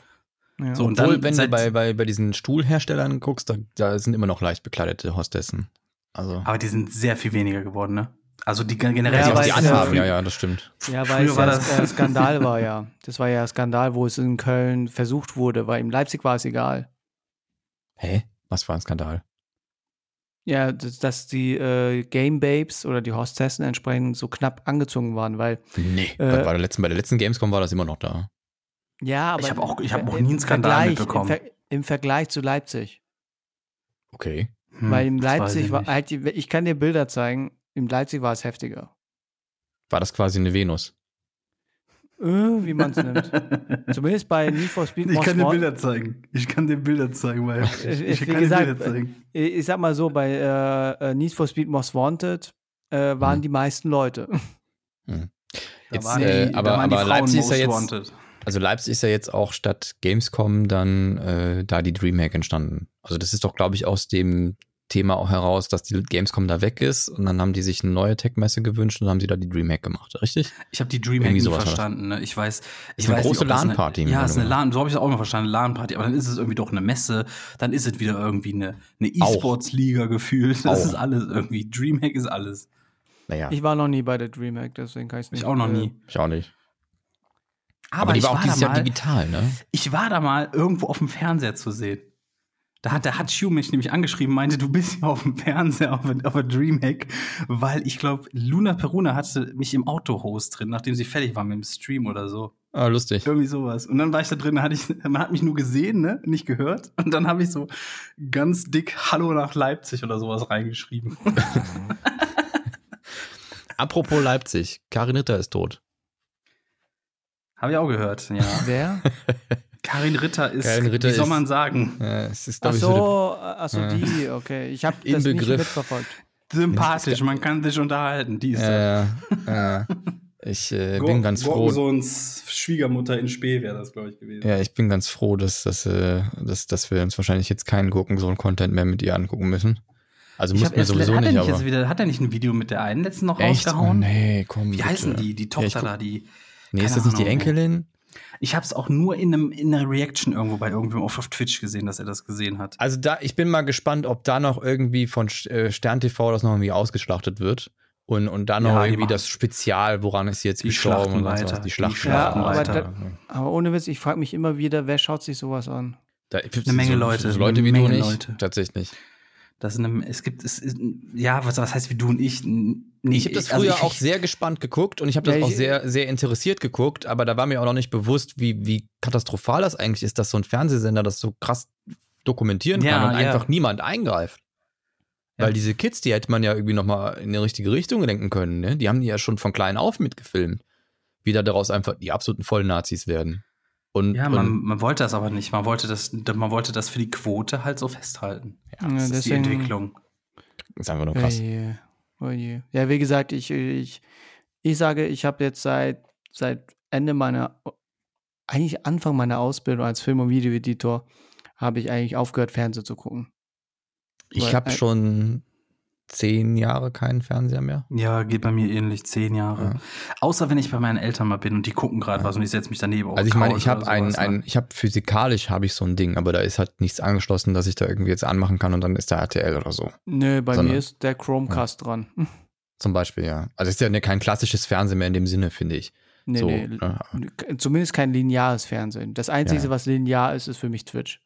Ja. So, und Obwohl, dann wenn du bei, bei, bei diesen Stuhlherstellern guckst, da, da sind immer noch leicht bekleidete Hostessen. Also, Aber die sind sehr viel weniger geworden, ne? Also die generell Ja, die, die anhaben, ja, ja, das stimmt. Ja, weil Früher es war ja das- Skandal war ja. Das war ja Skandal, wo es in Köln versucht wurde, weil in Leipzig war es egal. Hä? Was war ein Skandal? Ja, dass, dass die äh, Game Babes oder die Hostessen entsprechend so knapp angezogen waren, weil Nee, Äh, bei, der letzten, bei der letzten Gamescom war das immer noch da. ja, aber Ich hab auch- ich hab im nie einen Skandal Vergleich- mitbekommen. Im, Ver im Vergleich zu Leipzig. Okay. Hm, weil in Leipzig ich war halt, ich kann dir Bilder zeigen, in Leipzig war es heftiger. War das quasi eine Venus? Äh, wie man es nimmt. Zumindest bei Need for Speed Ich Most kann dir. Bilder zeigen. Ich kann dir Bilder zeigen, weil Ich- ich, wie kann gesagt, dir Bilder zeigen. Ich ich sag mal so, bei äh, äh, Need for Speed Most Wanted äh, waren Hm. die meisten Leute. Jetzt, waren äh, die- aber- aber Leipzig ist ja jetzt- wanted. Also Leipzig ist ja jetzt auch statt Gamescom dann äh, da die Dreamhack entstanden. Also das ist doch, glaube ich, aus dem Thema auch heraus, dass die Gamescom da weg ist und dann haben die sich eine neue Tech-Messe gewünscht und haben sie da die Dreamhack gemacht, richtig? Ich habe die Dreamhack nie verstanden. Ne? Ich weiß, ich eine weiß große LAN-Party, Ja, ist eine LAN, so habe ich es auch immer verstanden, LAN-Party. Aber dann ist es irgendwie doch eine Messe, dann ist es wieder irgendwie eine. E-Sports-Liga gefühlt. Das Auch. ist alles irgendwie. Dreamhack ist alles. Naja, Ich war noch nie bei der DreamHack, deswegen kann ich es nicht. Ich auch noch äh, nie. ich auch nicht. Aber, Aber, die war auch war dieses Jahr mal, digital, ne? Ich war da mal irgendwo auf dem Fernseher zu sehen. Da hat, da hat Shu mich nämlich angeschrieben, meinte, du bist ja auf dem Fernseher auf, auf der Dreamhack, weil ich glaube, Luna Peruna hatte mich im Autohost drin, nachdem sie fertig war mit dem Stream oder so. Ah, lustig. Irgendwie sowas. Und dann war ich da drin, hatte ich, man hat mich nur gesehen, ne? Nicht gehört. Und dann habe ich so ganz dick Hallo nach Leipzig oder sowas reingeschrieben. Apropos Leipzig, Karin Ritter ist tot. Habe ich auch gehört, ja. Wer? Karin Ritter ist, Karin Ritter wie soll man sagen, Äh, es ist, Ach ich, so ach so Ja. die, okay. Ich habe das nicht Inbegriff. mitverfolgt. sympathisch, man kann sich unterhalten. Die ist äh, äh, ich äh, bin ganz froh. Gorgonsons Schwiegermutter in Spee wäre das, glaube ich, gewesen. Ja, ich bin ganz froh, dass, dass, äh, dass, dass wir uns wahrscheinlich jetzt keinen Gurkensohn-Content mehr mit ihr angucken müssen. Also Ich muss erst- sowieso hat nicht, er nicht aber. jetzt wieder, hat er nicht ein Video mit der einen letzten noch Echt? Oh, rausgehauen? nee, komm. Wie bitte. heißen die? Die Ja, Tochter guck- da, die. Nee, ist das nicht die Enkelin? Ich habe es auch nur in, einem, in einer Reaction irgendwo bei irgendwem auf, auf Twitch gesehen, dass er das gesehen hat. Also da, ich bin mal gespannt, ob da noch irgendwie von äh, Stern TV das noch irgendwie ausgeschlachtet wird. Und, und dann noch Ja, die irgendwie das Spezial, woran ist sie jetzt Die gestorben und was weiter. was. Die Die Schlacht schlachten aber weiter. da- Aber ohne Witz, ich frage mich immer wieder, wer schaut sich sowas an? Da, Eine Menge so, Leute, So Leute wie eine du Menge nicht. Leute. Tatsächlich. Das ist eine, es gibt, es ja, was, was heißt wie du und ich? Nee, Ich habe das also früher ich- auch sehr gespannt geguckt und ich habe das Ja, auch sehr, sehr interessiert geguckt, aber da war mir auch noch nicht bewusst, wie, wie katastrophal das eigentlich ist, dass so ein Fernsehsender das so krass dokumentieren Ja, kann und ja. einfach niemand eingreift. Weil diese Kids, die hätte man ja irgendwie nochmal in die richtige Richtung lenken können, ne? Die haben die ja schon von klein auf mitgefilmt. Wie da daraus einfach die absoluten Vollnazis werden. Und, Ja, man, und man wollte das aber nicht. Man wollte das, man wollte das für die Quote halt so festhalten. Ja, das ist die Entwicklung. ist einfach nur krass. Oh je, oh je. Ja, wie gesagt, ich, ich, ich sage, ich habe jetzt seit, seit Ende meiner, eigentlich Anfang meiner Ausbildung als Film- und Videoeditor, habe ich eigentlich aufgehört, Fernsehen zu gucken. Ich habe schon zehn Jahre keinen Fernseher mehr. Ja, geht bei mir ähnlich, zehn Jahre. Ja. Außer wenn ich bei meinen Eltern mal bin und die gucken gerade Ja. was und ich setze mich daneben. auf Also ich meine, ich habe ein, sowas, ne? ein, ich habe physikalisch habe ich so ein Ding, aber da ist halt nichts angeschlossen, dass ich da irgendwie jetzt anmachen kann und dann ist da RTL oder so. Nö, bei Sondern- mir ist der Chromecast dran. Zum Beispiel, ja. Also ist ja ne- kein klassisches Fernsehen mehr in dem Sinne, finde ich. Nee, so, nee. ne? Zumindest kein lineares Fernsehen. Das Einzige, Ja. was linear ist, ist für mich Twitch.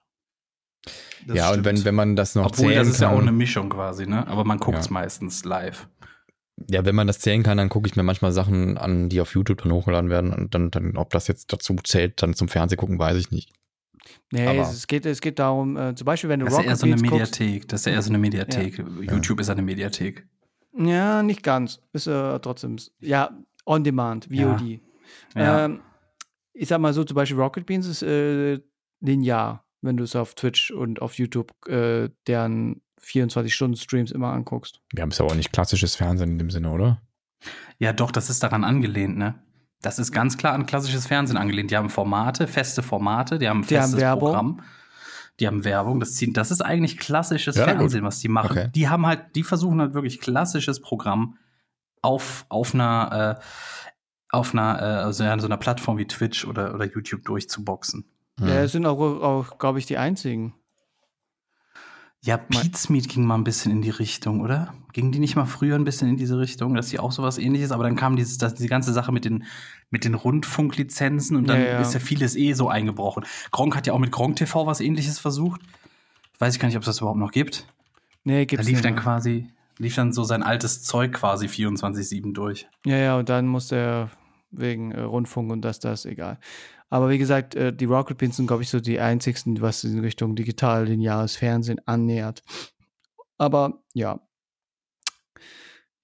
Das ja, und wenn, stimmt. wenn man das noch Obwohl, zählen das ist kann, ja auch eine Mischung quasi, ne? Aber man guckt es Ja. meistens live. ja, wenn man das zählen kann, dann gucke ich mir manchmal Sachen an, die auf YouTube dann hochgeladen werden und dann, dann ob das jetzt dazu zählt, dann zum Fernsehen gucken, weiß ich nicht. Nee, Aber- es, geht, es geht darum, äh, zum Beispiel, wenn du Das ist ja eher Rocket so eine Beats guckst. Mediathek. Das ist ja eher so eine Mediathek. YouTube ist eine Mediathek. Ja, nicht ganz. Ist äh, trotzdem. Ja, on demand, Ja. VOD. Ja. Ähm, ich sag mal so, zum Beispiel Rocket Beans ist äh, linear, wenn du es auf Twitch und auf YouTube äh, deren 24-Stunden-Streams immer anguckst. Wir haben es aber auch nicht klassisches Fernsehen in dem Sinne, oder? Ja, doch, das ist daran angelehnt, ne? Das ist ganz klar an klassisches Fernsehen angelehnt. Die haben Formate, feste Formate, die haben ein Die haben festes Werbung. Programm. Die haben Werbung, das, zieht, das ist eigentlich klassisches Ja, na gut. Fernsehen, was die machen. Okay. Die haben halt, die versuchen halt wirklich klassisches Programm auf, auf einer, äh, auf einer, äh, also ja, so einer Plattform wie Twitch oder, oder YouTube durchzuboxen. Hm. Ja, sind auch, auch glaube ich, die einzigen. Ja, Pizmeet ging mal ein bisschen in die Richtung, oder? Gingen die nicht mal früher ein bisschen in diese Richtung, dass die auch sowas ähnliches, aber dann kam dieses, das, diese ganze Sache mit den, mit den Rundfunklizenzen und dann Ja, ja. ist ja vieles eh so eingebrochen. Gronk hat ja auch mit Gronk TV was ähnliches versucht. Weiß ich gar nicht, ob es das überhaupt noch gibt. Nee, Da gibt's lief nicht dann mehr. quasi, lief dann so sein altes Zeug quasi 24-7 durch. Ja, ja, und dann musste er wegen äh, Rundfunk und das, das, egal. Aber wie gesagt, äh, die Rocket Beans sind, glaube ich, so die einzigsten, was in Richtung digital lineares Fernsehen annähert. Aber ja.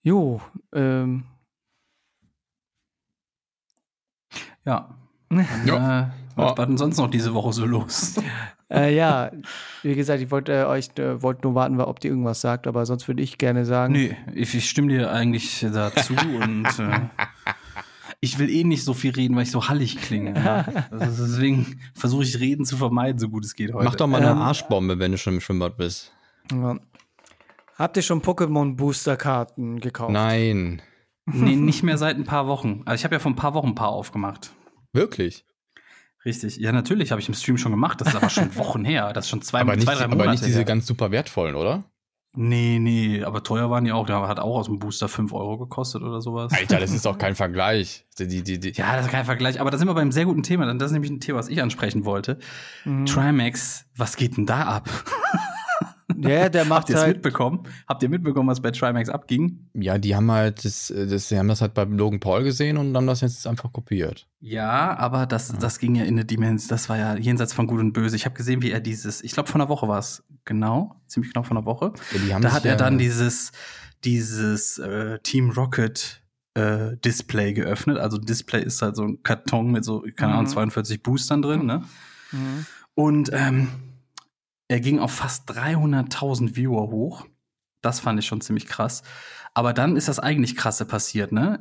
Jo, ähm, Ja. Ja. Äh, was war denn sonst noch diese Woche so los? äh, ja, wie gesagt, ich wollte äh, euch äh, wollte nur warten, ob die irgendwas sagt, aber sonst würde ich gerne sagen. Nee, ich, ich stimme dir eigentlich dazu und äh, ich will eh nicht so viel reden, weil ich so hallig klinge. Ja. Also deswegen versuche ich Reden zu vermeiden, so gut es geht heute. Mach doch mal eine Ähm, Arschbombe, wenn du schon im Schwimmbad bist. Ja. Habt ihr schon Pokémon Booster Karten gekauft? Nein. Nee, nicht mehr seit ein paar Wochen. Also ich habe ja vor ein paar Wochen ein paar aufgemacht. Wirklich? Richtig. Ja, natürlich habe ich im Stream schon gemacht. Das ist aber schon Wochen her. Das ist schon zwei, aber nicht, zwei drei aber Monate nicht diese her. ganz super wertvollen, oder? Nee, nee, aber teuer waren die auch. Der hat auch aus dem Booster 5 Euro gekostet oder sowas. Alter, das ist doch kein Vergleich. Die, die, die, die. Ja, das ist kein Vergleich. Aber da sind wir beim sehr guten Thema. Das ist nämlich ein Thema, was ich ansprechen wollte. Mhm. Trimax, was geht denn da ab? Ja, der Habt macht ihr es halt. mitbekommen? Habt ihr mitbekommen, was bei Trimax abging? Ja, die haben halt das, das, die haben das halt beim Logan Paul gesehen und haben das jetzt einfach kopiert. Ja, aber das, das ging ja in eine Dimension, das war ja jenseits von Gut und Böse. Ich habe gesehen, wie er dieses, ich glaube von einer Woche war es, genau, ziemlich genau von einer Woche. Ja, Da hat er ja- dann dieses, dieses äh, Team Rocket äh, Display geöffnet. Also Display ist halt so ein Karton mit so, keine Ahnung, Mhm. 42 Boostern drin, ne? Mhm. Und ähm, er ging auf fast 300.000 Viewer hoch. Das fand ich schon ziemlich krass. Aber dann ist das eigentlich krasse passiert, ne?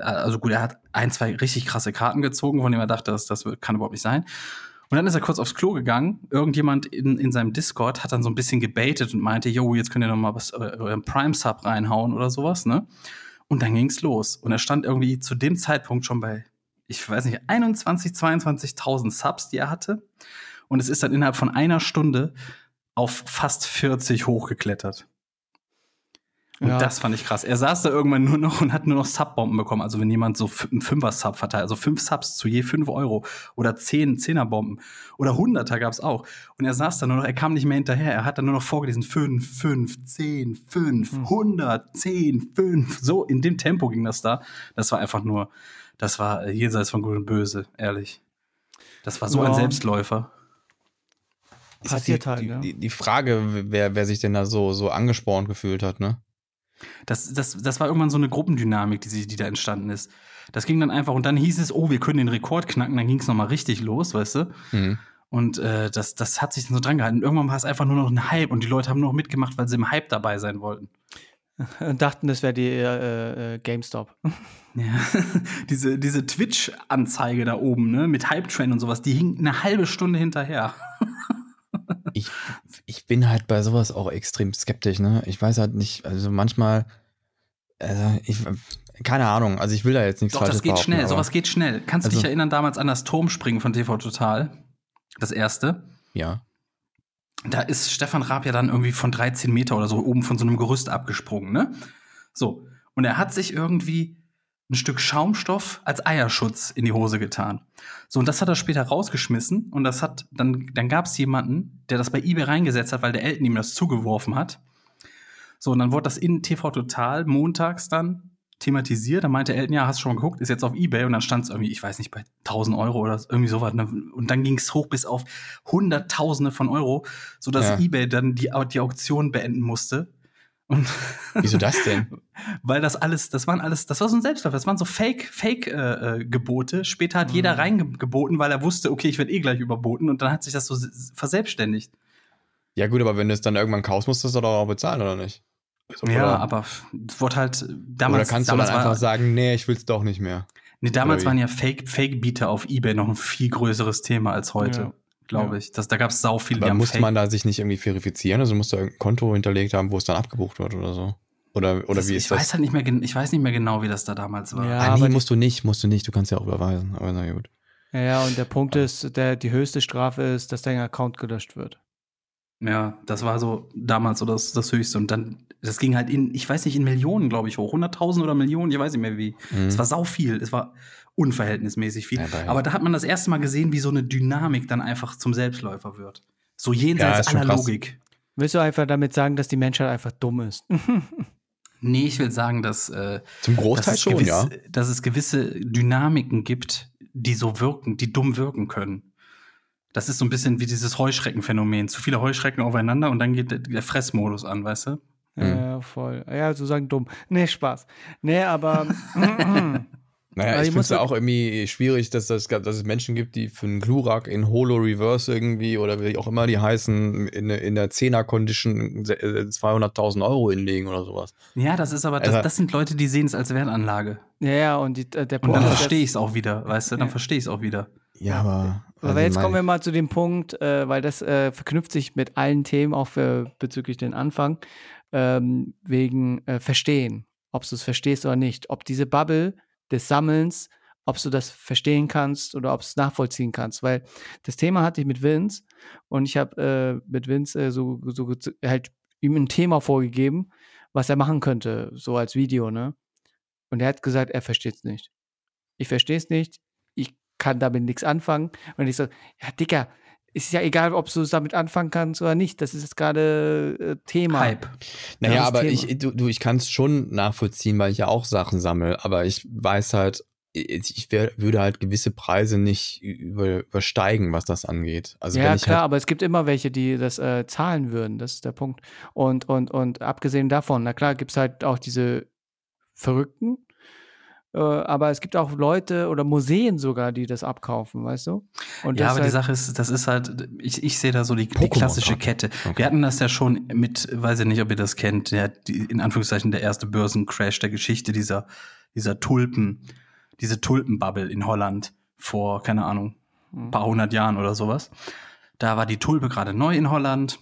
Äh, also gut, er hat ein, zwei richtig krasse Karten gezogen, von denen er dachte, das, das kann überhaupt nicht sein. Und dann ist er kurz aufs Klo gegangen. Irgendjemand in, in seinem Discord hat dann so ein bisschen gebaitet und meinte, yo, jetzt könnt ihr noch mal was, euren Prime-Sub reinhauen oder sowas, ne? Und dann ging's los. Und er stand irgendwie zu dem Zeitpunkt schon bei, ich weiß nicht, 21, 22.000 Subs, die er hatte. Und es ist dann innerhalb von einer Stunde auf fast 40 hochgeklettert. Und Ja. das fand ich krass. Er saß da irgendwann nur noch und hat nur noch Subbomben bekommen. Also wenn jemand so einen Fünfer-Sub verteilt, also fünf Subs zu je fünf Euro oder zehn Zehnerbomben oder Hunderter gab's auch. Und er saß da nur noch, er kam nicht mehr hinterher. Er hat dann nur noch vorgelesen, fünf, fünf, zehn, fünf, Hm. hundert, zehn, fünf. So, in dem Tempo ging das da. Das war einfach nur, das war jenseits von Gut und Böse, ehrlich. Das war so Ja. ein Selbstläufer. Passiert die, halt, die, ja. die, die Frage, wer, wer sich denn da so, so angespornt gefühlt hat, ne? Das, das, das war irgendwann so eine Gruppendynamik, die, sich- die da entstanden ist. Das ging dann einfach und dann hieß es, oh, wir können den Rekord knacken, dann ging es nochmal richtig los, weißt du? Mhm. Und äh, das, das hat sich dann so dran gehalten. Irgendwann war es einfach nur noch ein Hype und die Leute haben nur noch mitgemacht, weil sie im Hype dabei sein wollten. Und dachten, das wäre die äh, äh, GameStop. Ja. diese diese Twitch-Anzeige da oben, ne, mit Hype-Train und sowas, die hing eine halbe Stunde hinterher. Ich, ich bin halt bei sowas auch extrem skeptisch, ne? Ich weiß halt nicht, also manchmal, also ich, keine Ahnung, also ich will da jetzt nichts Doch, das geht schnell, sowas geht schnell. Kannst du Also- dich erinnern damals an das Turmspringen von TV Total? Das erste. Ja. da ist Stefan Raab ja dann irgendwie von 13 Meter oder so oben von so einem Gerüst abgesprungen, ne? So. Und er hat sich irgendwie ein Stück Schaumstoff als Eierschutz in die Hose getan. So, und das hat er später rausgeschmissen und das hat, dann, dann gab es jemanden, der das bei eBay reingesetzt hat, weil der Elton ihm das zugeworfen hat. So, und dann wurde das in TV Total montags dann thematisiert. Da meinte Elton, ja, hast du schon mal geguckt, ist jetzt auf Ebay und dann stand es irgendwie, ich weiß nicht, bei 1000 Euro oder irgendwie sowas. ne? Und dann ging es hoch bis auf Hunderttausende von Euro, sodass Ja. Ebay dann die, die Auktion beenden musste. Und Wieso das denn? weil das alles, das waren alles, das war so ein Selbstläufer, das waren so Fake, Fake äh, äh, Gebote. Später hat jeder Mhm. reingeboten, weil er wusste, okay, ich werde eh gleich überboten und dann hat sich das so verselbstständigt. Ja, gut, aber wenn du es dann irgendwann kaufst, musst du es doch auch bezahlen, oder nicht? Also, Ja, oder, aber es wurde halt damals. oder kannst du dann einfach war, sagen, nee, ich will's doch nicht mehr. Nee, damals waren ja Fake, Fake-Bieter auf Ebay noch ein viel größeres Thema als heute, Ja. Glaube Ja. ich. Das, da gab es sau Aber haben musste Fake. man da sich nicht irgendwie verifizieren? Also musst du irgendein Konto hinterlegt haben, wo es dann abgebucht wird oder so? Oder, oder das, wie ich ist das? weiß halt nicht mehr, ich weiß nicht mehr genau, wie das da damals war. Ja. ah, nee, musst du nicht, musst du nicht, du kannst ja auch überweisen, aber na gut. Ja, ja, und der Punkt ist, der, die höchste Strafe ist, dass dein Account gelöscht wird. Ja, das war so damals so das, das Höchste. Und dann, das ging halt in, ich weiß nicht, in Millionen, glaube ich, hoch. 100.000 oder Millionen, ich weiß nicht mehr wie. Mhm. Es war sau viel. Es war unverhältnismäßig viel. Ja, Aber da hat man das erste Mal gesehen, wie so eine Dynamik dann einfach zum Selbstläufer wird. So jenseits Ja, aller. Logik. Willst du einfach damit sagen, dass die Menschheit einfach dumm ist? Nee, ich will sagen, dass, äh, Zum dass, Großteil es schon, gewisse, ja. dass es gewisse Dynamiken gibt, die so wirken, die dumm wirken können. Das ist so ein bisschen wie dieses Heuschreckenphänomen. Zu viele Heuschrecken aufeinander und dann geht der, der Fressmodus an, weißt du? Ja, voll. Ja, sozusagen dumm. Nee, Spaß. Nee, aber. Naja, Aber ich finde es auch irgendwie schwierig, dass, das, dass es Menschen gibt, die für einen Glurak in Holo Reverse irgendwie oder wie auch immer die heißen, in, in der 10er Condition se- äh, 200.000 Euro hinlegen oder sowas. Ja, das ist aber, das, Also- das sind Leute, die sehen es als Wertanlage. ja, ja, und die, äh, der Und dann Punkt verstehe ich jetzt- es auch wieder, weißt du? Dann Ja. verstehe ich es auch wieder. Ja, aber. Aber also jetzt mein- kommen wir mal zu dem Punkt, äh, weil das äh, verknüpft sich mit allen Themen, auch für, bezüglich den Anfang, ähm, wegen äh, Verstehen. Ob du es verstehst oder nicht. Ob diese Bubble des Sammelns, ob du das verstehen kannst oder ob es nachvollziehen kannst. Weil das Thema hatte ich mit Vince und ich habe äh, mit Vince äh, so, so halt ihm ein Thema vorgegeben, was er machen könnte, so als Video, ne? Und er hat gesagt, er versteht es nicht. Ich verstehe es nicht. Ich kann damit nichts anfangen. Und ich so, ja, Dicker, ist ja egal, ob du es damit anfangen kannst oder nicht. Das ist jetzt gerade äh, Thema. Hype. Naja, das aber Thema. ich, du, du, ich kann es schon nachvollziehen, weil ich ja auch Sachen sammle, aber ich weiß halt, ich ich wär, würde halt gewisse Preise nicht über, übersteigen, was das angeht. Also ja, ich klar, halt, aber es gibt immer welche, die das äh, zahlen würden. Das ist der Punkt. Und, und, und abgesehen davon, na klar, gibt es halt auch diese Verrückten. Äh, aber es gibt auch Leute oder Museen sogar, die das abkaufen, weißt du? Und Ja, aber die halt, Sache ist, das ist halt, ich, ich sehe da so die, die klassische. Kette. Okay. Wir hatten das ja schon mit, weiß ich nicht, ob ihr das kennt, der, die, in Anführungszeichen der erste Börsencrash der Geschichte dieser, dieser Tulpen, diese Tulpenbubble in Holland vor, keine Ahnung, ein paar hundert Jahren oder sowas. Da war die Tulpe gerade neu in Holland,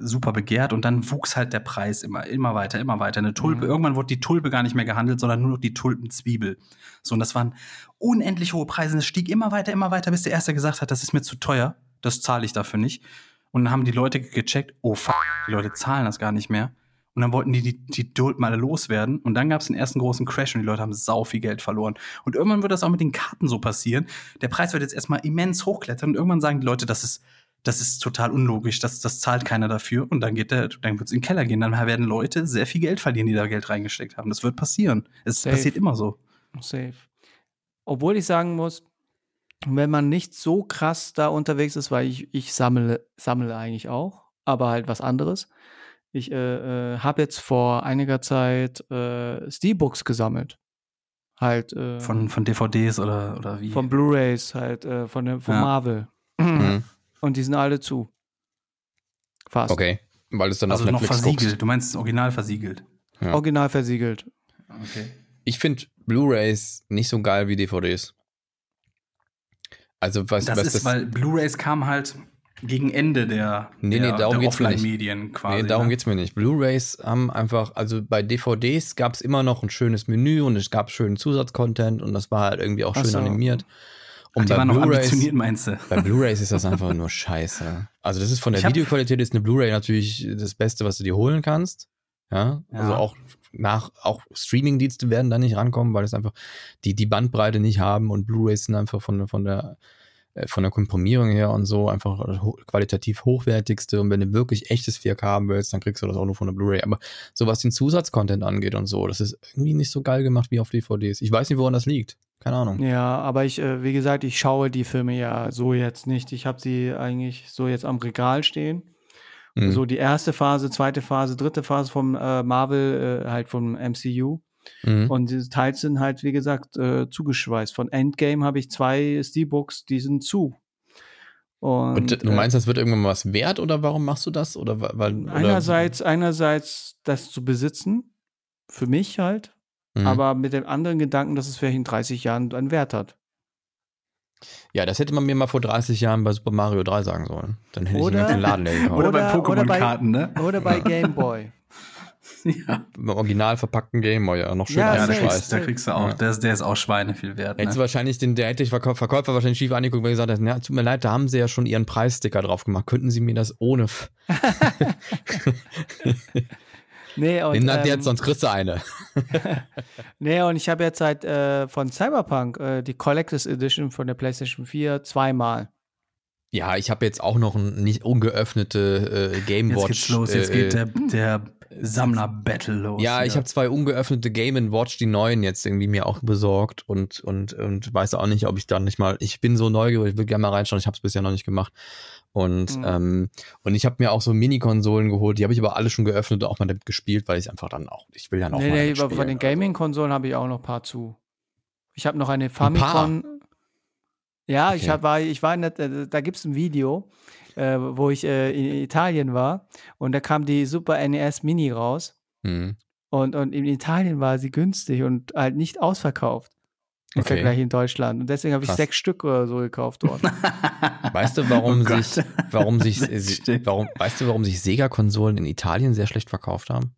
super begehrt und dann wuchs halt der Preis immer, immer weiter, immer weiter. Eine Tulpe, Mhm. irgendwann wurde die Tulpe gar nicht mehr gehandelt, sondern nur noch die Tulpenzwiebel. So, und das waren unendlich hohe Preise. Und es stieg immer weiter, immer weiter, bis der Erste gesagt hat, das ist mir zu teuer, das zahle ich dafür nicht. Und dann haben die Leute gecheckt, oh fuck, die Leute zahlen das gar nicht mehr. Und dann wollten die die, die Tulpen alle loswerden. Und dann gab es den ersten großen Crash und die Leute haben sau viel Geld verloren. Und irgendwann wird das auch mit den Karten so passieren. Der Preis wird jetzt erstmal immens hochklettern und irgendwann sagen die Leute, das ist, das ist total unlogisch, das, das zahlt keiner dafür. Und dann geht der, dann wird es in den Keller gehen. Dann werden Leute sehr viel Geld verlieren, die da Geld reingesteckt haben. Das wird passieren. Es Safe. passiert immer so. Safe. Obwohl ich sagen muss, wenn man nicht so krass da unterwegs ist, weil ich, ich sammle, sammle eigentlich auch, aber halt was anderes. Ich äh, äh, habe jetzt vor einiger Zeit äh, Steelbooks gesammelt. Halt äh, Von, von DVDs oder, oder wie? von Blu-Rays, halt äh, von, von Ja. Marvel. Mhm. Und die sind alle zu. Fast. okay, weil es dann also auf noch Netflix versiegelt. guckst. Du meinst original versiegelt. Ja. Original versiegelt. Okay. Ich finde Blu-rays nicht so geil wie DVDs. Also was, Das was ist, das, weil Blu-rays kam halt gegen Ende der, Nee, der, nee, darum der geht's mir nicht. Offline-Medien quasi. Nee, darum ne? geht's mir nicht. Blu-rays haben einfach, also bei DVDs gab es immer noch ein schönes Menü und es gab schönen Zusatzcontent und das war halt irgendwie auch schön so. animiert. Ach, Und die waren noch Blu-rays, ambitioniert, meinst du? bei Blu-rays ist das einfach nur scheiße. Also das ist von der Videoqualität ist eine Blu-ray natürlich das Beste, was du dir holen kannst. Ja, also Ja. auch nach, auch Streaming-Dienste werden da nicht rankommen, weil es einfach die, die Bandbreite nicht haben und Blu-rays sind einfach von, von der äh, von der Komprimierung her und so einfach qualitativ hochwertigste und wenn du wirklich echtes 4K haben willst, dann kriegst du das auch nur von der Blu-ray. Aber so was den Zusatzcontent angeht und so, das ist irgendwie nicht so geil gemacht wie auf DVDs. Ich weiß nicht, woran das liegt. Keine Ahnung. Ja, aber ich, äh, wie gesagt, ich schaue die Filme ja so jetzt nicht. Ich habe sie eigentlich so jetzt am Regal stehen. Mhm. So die erste Phase, zweite Phase, dritte Phase vom äh, Marvel, äh, halt vom MCU. Mhm. Und diese Teils sind halt, wie gesagt, äh, zugeschweißt. Von Endgame habe ich zwei Steelbooks, die sind zu. Und, Und du äh, meinst, das wird irgendwann mal was wert oder warum machst du das? Oder weil oder, einerseits, einerseits das zu besitzen, für mich halt, Mhm. aber mit dem anderen Gedanken, dass es vielleicht in 30 Jahren einen Wert hat. Ja, das hätte man mir mal vor 30 Jahren bei Super Mario 3 sagen sollen. Dann hätte ich Oder- einen ganzen Laden leer gekauft. Oder, bei Oder- oder bei- Pokémon-Karten, ne? Oder bei Game Boy. ja. Im original verpackten Gameboy, ja, noch schön Ja, eingeschweißt. kriegst, da kriegst du auch, Ja. der, ist- der ist auch Schweine viel wert. Ne? wahrscheinlich den, der hätte ich Verkäufer, Verkäufer wahrscheinlich schief angeguckt, weil er gesagt hat, ja, tut mir leid, da haben sie ja schon ihren Preissticker drauf gemacht. Könnten sie mir das ohne Nee, und, Nimm das ähm, jetzt, sonst kriegst du eine. nee, und ich habe jetzt halt äh, von Cyberpunk äh, die Collectors Edition von der PlayStation 4 zweimal. Ja, ich habe jetzt auch noch ein nicht ungeöffnete äh, Game Jetzt Watch. geht's los, jetzt äh, geht der, der Sammler-Battle los. Ja, ich hier. habe zwei ungeöffnete Game Watch, die neuen jetzt irgendwie mir auch besorgt und und und weiß auch nicht, ob ich dann nicht mal. Ich bin so neugierig, ich will gerne mal reinschauen. Ich habe es bisher noch nicht gemacht. Und Mhm. ähm, und ich habe mir auch so Mini-Konsolen geholt. Die habe ich aber alle schon geöffnet und auch mal damit gespielt, weil ich einfach dann auch. Ich will dann auch nee, mal nee, aber von den Gaming-Konsolen habe ich auch noch ein paar zu. Ich habe noch eine? Famicom. Ja, ich, Okay. hab, war, ich war in der, äh, da gibt es ein Video, äh, wo ich äh, in Italien war und da kam die Super NES Mini raus Hm. und, und in Italien war sie günstig und halt nicht ausverkauft. Im Okay. Vergleich in Deutschland. Und deswegen habe ich Krass. sechs Stück oder so gekauft dort. Weißt du, warum Oh sich, warum sich, warum, weißt du, warum sich Sega-Konsolen in Italien sehr schlecht verkauft haben?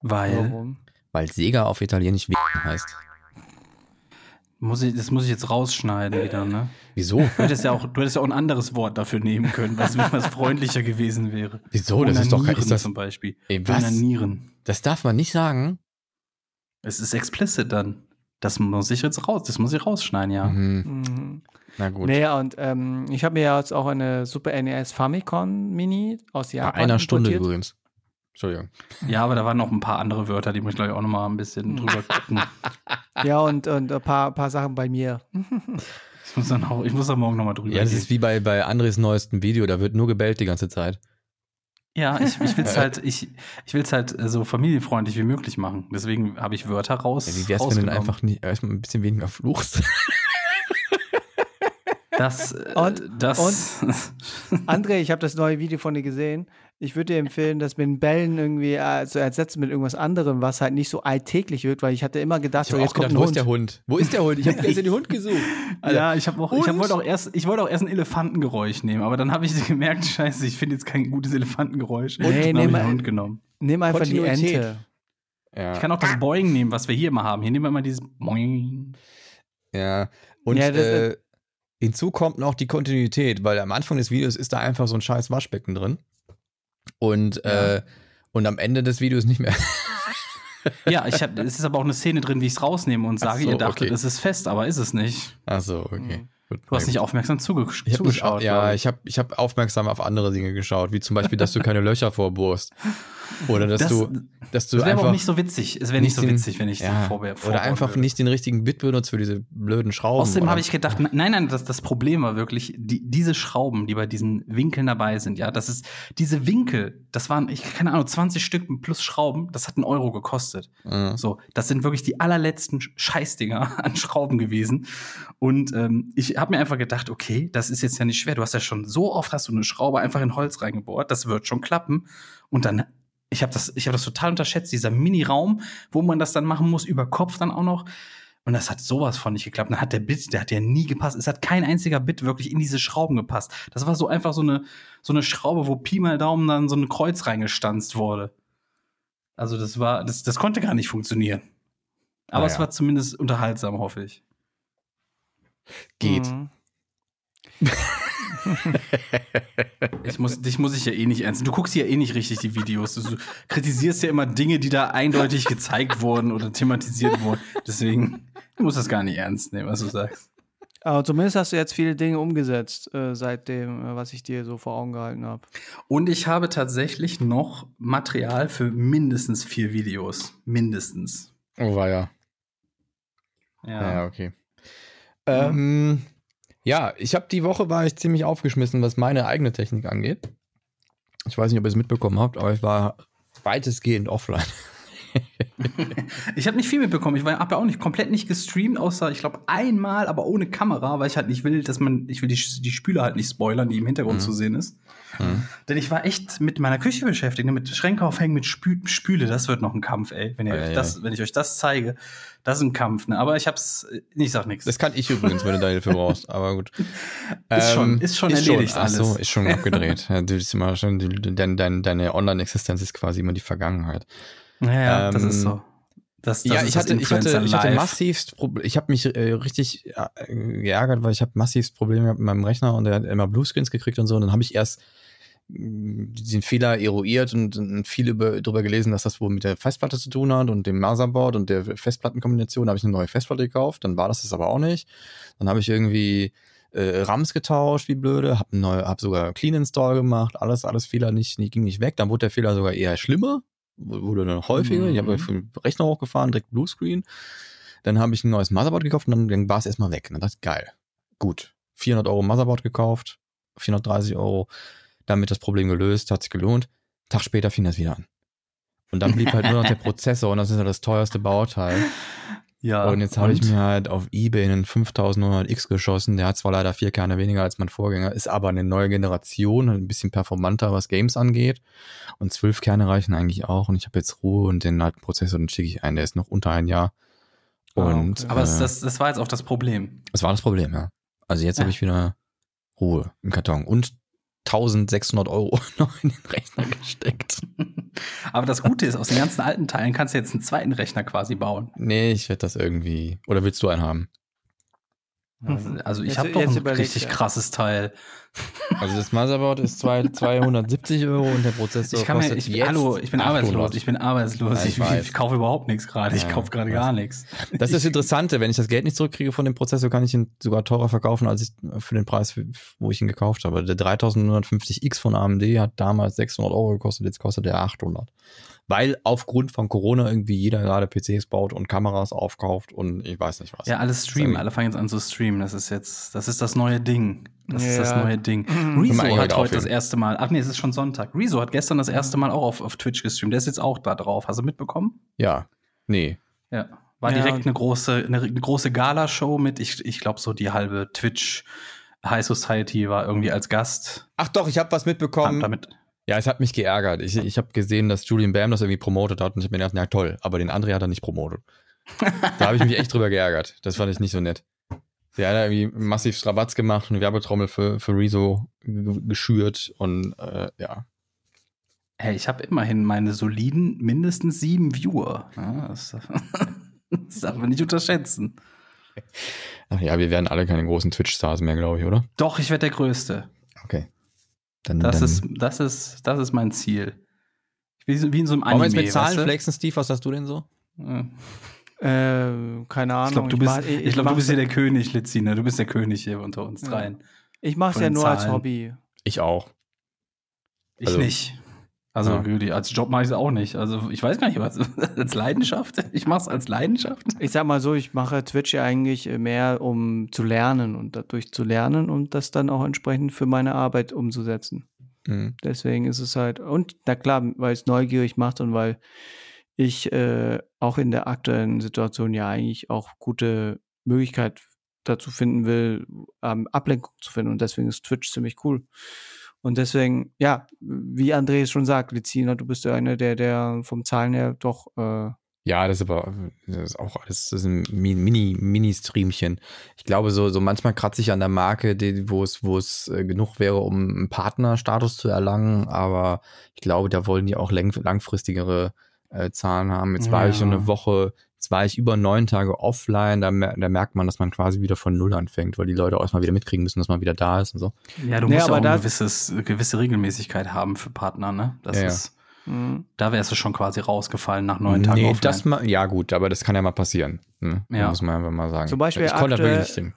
Weil, Warum? Weil Sega auf Italienisch W heißt. muss ich, das muss ich jetzt rausschneiden wieder, ne? Wieso? Du hättest ja auch, du hättest ja auch ein anderes Wort dafür nehmen können, was, was freundlicher gewesen wäre. Wieso? Das ist doch ist das, zum Beispiel. ey, was? Onanieren. Das darf man nicht sagen. Es ist explicit dann. Das muss ich jetzt raus, das muss ich rausschneiden, ja. Mhm. Mhm. Na gut. Nee, und ähm, ich habe mir ja jetzt auch eine Super NES Famicom Mini aus Bei Japan einer Stunde importiert. übrigens. Entschuldigung. Ja, aber da waren noch ein paar andere Wörter, die muss ich glaube ich auch noch mal ein bisschen drüber gucken. Ja, und, und ein paar, paar Sachen bei mir. Ich muss dann auch, ich muss da morgen noch mal drüber Ja, das gehen. ist wie bei, bei Andres neuestem Video, da wird nur gebellt die ganze Zeit. Ja, ich, ich will es halt, ich, ich will's halt äh, so familienfreundlich wie möglich machen. Deswegen habe ich Wörter raus. Ja, wie wär's, wenn du einfach nicht, erstmal ein bisschen weniger fluchst? Das, äh, Und- das, André, ich habe das neue Video von dir gesehen. Ich würde dir empfehlen, das mit den Bällen irgendwie äh, zu ersetzen mit irgendwas anderem, was halt nicht so alltäglich wird, weil ich hatte immer gedacht, Ich so jetzt auch gedacht, kommt wo ist der Hund. Wo ist der Hund? Ich habe gestern den Hund gesucht. Alter. ja, ich habe auch, ich hab, wollte auch erst, ich wollte auch erst ein Elefantengeräusch nehmen, aber dann habe ich gemerkt, scheiße, ich finde jetzt kein gutes Elefantengeräusch. Nee, Und nee, einen Hund genommen. Nimm einfach die Kontinuität. Ente. Ja. Ich kann auch das Boing nehmen, was wir hier immer haben. Hier nehmen wir immer dieses Boing. Ja, und Ja, das- äh, hinzu kommt noch die Kontinuität, weil am Anfang des Videos ist da einfach so ein scheiß Waschbecken drin. Und, Ja. äh, und am Ende des Videos nicht mehr. Ja, ich hab, es ist aber auch eine Szene drin, wie ich es rausnehme und Ach sage, so, ihr dachtet, okay. es ist fest, aber ist es nicht. Achso, okay. Mhm. Gut, Du hast nicht aufmerksam zuge ich hab nicht, zugeschaut. ja, ich habe ich hab aufmerksam auf andere Dinge geschaut, wie zum Beispiel, dass du keine Löcher vorbohrst. Oder dass Das- du, dass du Das einfach auch nicht so witzig. Es wäre nicht so den- witzig, wenn ich ja, so vorwär, Oder einfach würde. nicht den richtigen Bit benutzt für diese blöden Schrauben. Außerdem habe ich gedacht, nein, nein, das, das Problem war wirklich, die, diese Schrauben, die bei diesen Winkeln dabei sind, ja, das ist, diese Winkel, das waren, ich keine Ahnung, 20 Stück plus Schrauben, das hat einen Euro gekostet. Ja. So, das sind wirklich die allerletzten Scheißdinger an Schrauben gewesen. Und ähm, ich habe mir einfach gedacht, okay, das ist jetzt ja nicht schwer. Du hast ja schon so oft hast du eine Schraube einfach in Holz reingebohrt, das wird schon klappen. Und dann, ich habe das, ich habe das total unterschätzt, dieser Mini-Raum, wo man das dann machen muss, über Kopf dann auch noch. Und das hat sowas von nicht geklappt. Dann hat der Bit, der hat ja nie gepasst. Es hat kein einziger Bit wirklich in diese Schrauben gepasst. Das war so einfach so eine, so eine Schraube, wo Pi mal Daumen dann so ein Kreuz reingestanzt wurde. Also das war, das, das konnte gar nicht funktionieren. Aber Naja. es war zumindest unterhaltsam, hoffe ich. Geht. Mhm. ich muss, dich muss ich ja eh nicht ernst. Du guckst ja eh nicht richtig die Videos. Du, du kritisierst ja immer Dinge, die da eindeutig gezeigt wurden oder thematisiert wurden. Deswegen du musst das gar nicht ernst nehmen, was du sagst. Aber zumindest hast du jetzt viele Dinge umgesetzt, äh, seitdem, äh, was ich dir so vor Augen gehalten habe. Und ich habe tatsächlich noch Material für mindestens vier Videos. Mindestens. Oh, war ja. Ja. Ja, okay. Ähm, ja, ich habe die Woche war ich ziemlich aufgeschmissen, was meine eigene Technik angeht. Ich weiß nicht, ob ihr es mitbekommen habt, aber ich war weitestgehend offline. Ich habe nicht viel mitbekommen. Ich habe ja auch nicht komplett nicht gestreamt, außer ich glaube einmal, aber ohne Kamera, weil ich halt nicht will, dass man, ich will die, die Spüle halt nicht spoilern, die im Hintergrund Mhm. zu sehen ist. Mhm. Denn ich war echt mit meiner Küche beschäftigt, ne, mit Schränke aufhängen, mit Spü Spüle. Das wird noch ein Kampf, ey. Wenn, ihr Ja, euch ja. Das, wenn ich euch das zeige, das ist ein Kampf. Ne? Aber ich hab's, ich sag nichts. Das kann ich übrigens, wenn du da Hilfe brauchst, aber gut. Ist schon- Ähm, ist schon erledigt Ach so, alles. ist schon abgedreht. ja, du bist immer schon, du, dein, dein, deine Online-Existenz ist quasi immer die Vergangenheit. Ja, ja, das Ähm, ist so. Das, das ja, ist ich das hatte, ich hatte, ich hatte massivst Probleme. Ich habe mich äh, richtig äh, geärgert, weil ich habe massivst Probleme gehabt mit meinem Rechner und der hat immer Bluescreens gekriegt und so. Und dann habe ich erst mh, den Fehler eruiert und, und viel über, darüber gelesen, dass das wohl mit der Festplatte zu tun hat und dem Motherboard und der Festplattenkombination. Da habe ich eine neue Festplatte gekauft. Dann war das das aber auch nicht. Dann habe ich irgendwie äh, RAMs getauscht, wie blöde, hab, neu, hab sogar Clean Install gemacht, alles, alles Fehler nicht, nicht, ging nicht weg. Dann wurde der Fehler sogar eher schlimmer, wurde dann häufiger. Mhm. Ich habe den Rechner hochgefahren, direkt Bluescreen. Dann habe ich ein neues Motherboard gekauft und dann, dann war es erstmal weg. Und dann dachte ich, geil, gut. 400 Euro Motherboard gekauft, 430 Euro, damit das Problem gelöst, hat sich gelohnt. Tag später fing das wieder an. Und dann blieb halt nur noch der Prozessor und das ist ja das teuerste Bauteil. Ja. und jetzt habe ich mir halt auf Ebay einen 5900X geschossen. Der hat zwar leider vier Kerne weniger als mein Vorgänger, ist aber eine neue Generation, ein bisschen performanter, was Games angeht. Und zwölf Kerne reichen eigentlich auch. Und ich habe jetzt Ruhe und den alten Prozessor, den schicke ich ein. Der ist noch unter ein Jahr. Ah, Und okay. Aber das, äh, das, das war jetzt auch das Problem. das war das Problem, ja. Also jetzt Ja. habe ich wieder Ruhe im Karton und 1600 Euro noch in den Rechner gesteckt. Aber das Gute ist, aus den ganzen alten Teilen kannst du jetzt einen zweiten Rechner quasi bauen. Nee, ich werde das irgendwie. Oder willst du einen haben? Also ich habe doch ein richtig ja. krasses Teil. Also das Motherboard ist zwei, 270 Euro und der Prozessor Ich kann mir, kostet ich, jetzt hallo, ich bin 800. arbeitslos. Ich bin arbeitslos. Ich ich, ich, kaufe überhaupt nichts gerade. Ich Ja, kaufe gerade gar nichts. Das ist das Interessante, wenn ich das Geld nicht zurückkriege von dem Prozessor, kann ich ihn sogar teurer verkaufen, als ich für den Preis, wo ich ihn gekauft habe. Der 3950X von AMD hat damals 600 Euro gekostet, jetzt kostet er 800. Weil aufgrund von Corona irgendwie jeder gerade PCs baut und Kameras aufkauft und ich weiß nicht was. Ja, alles streamen. Alle fangen jetzt an zu streamen. Das ist jetzt, das ist das neue Ding. Das ist das Ja. neue Ding. Rezo hat heute das aufheben. erste Mal, ach nee, es ist schon Sonntag. Rezo hat gestern das erste Mal auch auf, auf Twitch gestreamt. Der ist jetzt auch da drauf. Hast du mitbekommen? ja. Nee. Ja. War Ja, direkt eine große, eine, eine große Gala-Show mit, ich, ich glaube, so die halbe Twitch High Society war irgendwie als Gast. Ach doch, ich habe was mitbekommen. damit. Ja, es hat mich geärgert. Ich, ich habe gesehen, dass Julian Bam das irgendwie promotet hat und ich habe mir gedacht, ja toll, aber den André hat er nicht promotet. da habe ich mich echt drüber geärgert. Das fand ich nicht so nett. Der hat da irgendwie massiv Strabatz gemacht und eine Werbetrommel für, für Rezo geschürt und äh, ja. Hey, ich habe immerhin meine soliden mindestens sieben Viewer. Ja, das, das darf man nicht unterschätzen. Ach ja, wir werden alle keine großen Twitch-Stars mehr, glaube ich, oder? Doch, ich werde der Größte. Okay. Dann, Das dann ist, das ist, das ist mein Ziel. Wie, wie in so einem Wollen Anime. wir jetzt mit Zahlen weißt du? flexen, Steve? Was hast du denn so? Ja. Äh, keine Ahnung. Ich glaube, du bist, mach- ich glaub, du bist hier der König, Lizina. Du bist der König hier unter uns Ja. dreien. Ich mache es ja nur als Zahlen. Hobby. Ich auch. Ich Also- nicht. Also Ja. wirklich, als Job mache ich es auch nicht. Also ich weiß gar nicht, was als Leidenschaft. Ich mache es als Leidenschaft. Ich sag mal so, ich mache Twitch ja eigentlich mehr, um zu lernen und dadurch zu lernen und das dann auch entsprechend für meine Arbeit umzusetzen. Mhm. Deswegen ist es halt, und na klar, weil es neugierig macht und weil ich äh, auch in der aktuellen Situation ja eigentlich auch gute Möglichkeit dazu finden will, ähm, Ablenkung zu finden. Und deswegen ist Twitch ziemlich cool. Und deswegen, ja, wie André es schon sagt, Lizina, du bist ja einer, der, der vom Zahlen her doch äh, Ja, das ist aber das ist auch alles das ist ein Mi- Mini, Mini-Streamchen. Ich glaube, so, so manchmal kratze ich an der Marke, die, wo es, wo es äh, genug wäre, um einen Partnerstatus zu erlangen, aber ich glaube, da wollen die auch lang, langfristigere äh, Zahlen haben. Jetzt war ich so eine Woche, jetzt war ich über neun Tage offline, da, da merkt man, dass man quasi wieder von Null anfängt, weil die Leute auch erstmal wieder mitkriegen müssen, dass man wieder da ist und so. Ja, du musst aber auch da- eine gewisses, gewisse Regelmäßigkeit haben für Partner, ne? Das Ja, ja. ist, mh, da wärst du schon quasi rausgefallen nach neun Tagen. nee, offline. das mal, ja gut, aber das kann ja mal passieren. Ne? Ja. Muss man einfach mal sagen. Zum Beispiel ich konnte aktuell- wirklich nicht hin.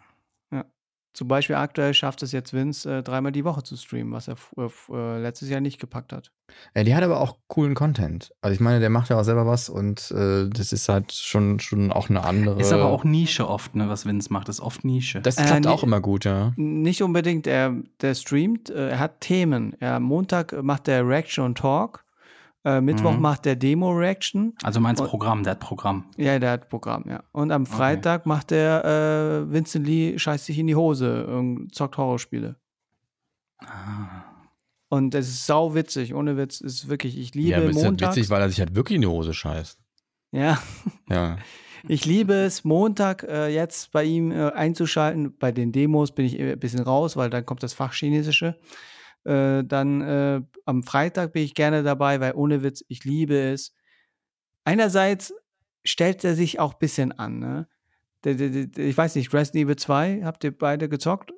Zum Beispiel aktuell schafft es jetzt Vince, äh, dreimal die Woche zu streamen, was er äh, äh, letztes Jahr nicht gepackt hat. Ja, die hat aber auch coolen Content. Also ich meine, der macht ja auch selber was und äh, das ist halt schon, schon auch eine andere. Ist aber auch Nische oft, ne, was Vince macht, ist oft Nische. Das Äh, klappt nee. auch immer gut, ja. Nicht unbedingt, er der streamt, äh, er hat Themen. Er, Montag äh, macht er Reaction und Talk, äh, Mittwoch Mhm. macht er Demo-Reaction. also meinst Und- Programm, der hat Programm. Ja, der hat Programm, ja. Und am Freitag macht er äh, Vincent Lee scheißt sich in die Hose, ähm, zockt Horrorspiele. Ah. Und es ist sau witzig, ohne Witz, ist wirklich, ich liebe Ja, aber ist halt Montags. witzig, weil er sich halt wirklich in die Hose scheißt. ja, Ja. Ich liebe es, Montag äh, jetzt bei ihm äh, einzuschalten. Bei den Demos bin ich ein bisschen raus, weil dann kommt das Fachchinesische. Äh, dann äh, am Freitag bin ich gerne dabei, weil ohne Witz, ich liebe es. Einerseits stellt er sich auch ein bisschen an. Ne? Ich weiß nicht, Resident Evil 2, habt ihr beide gezockt?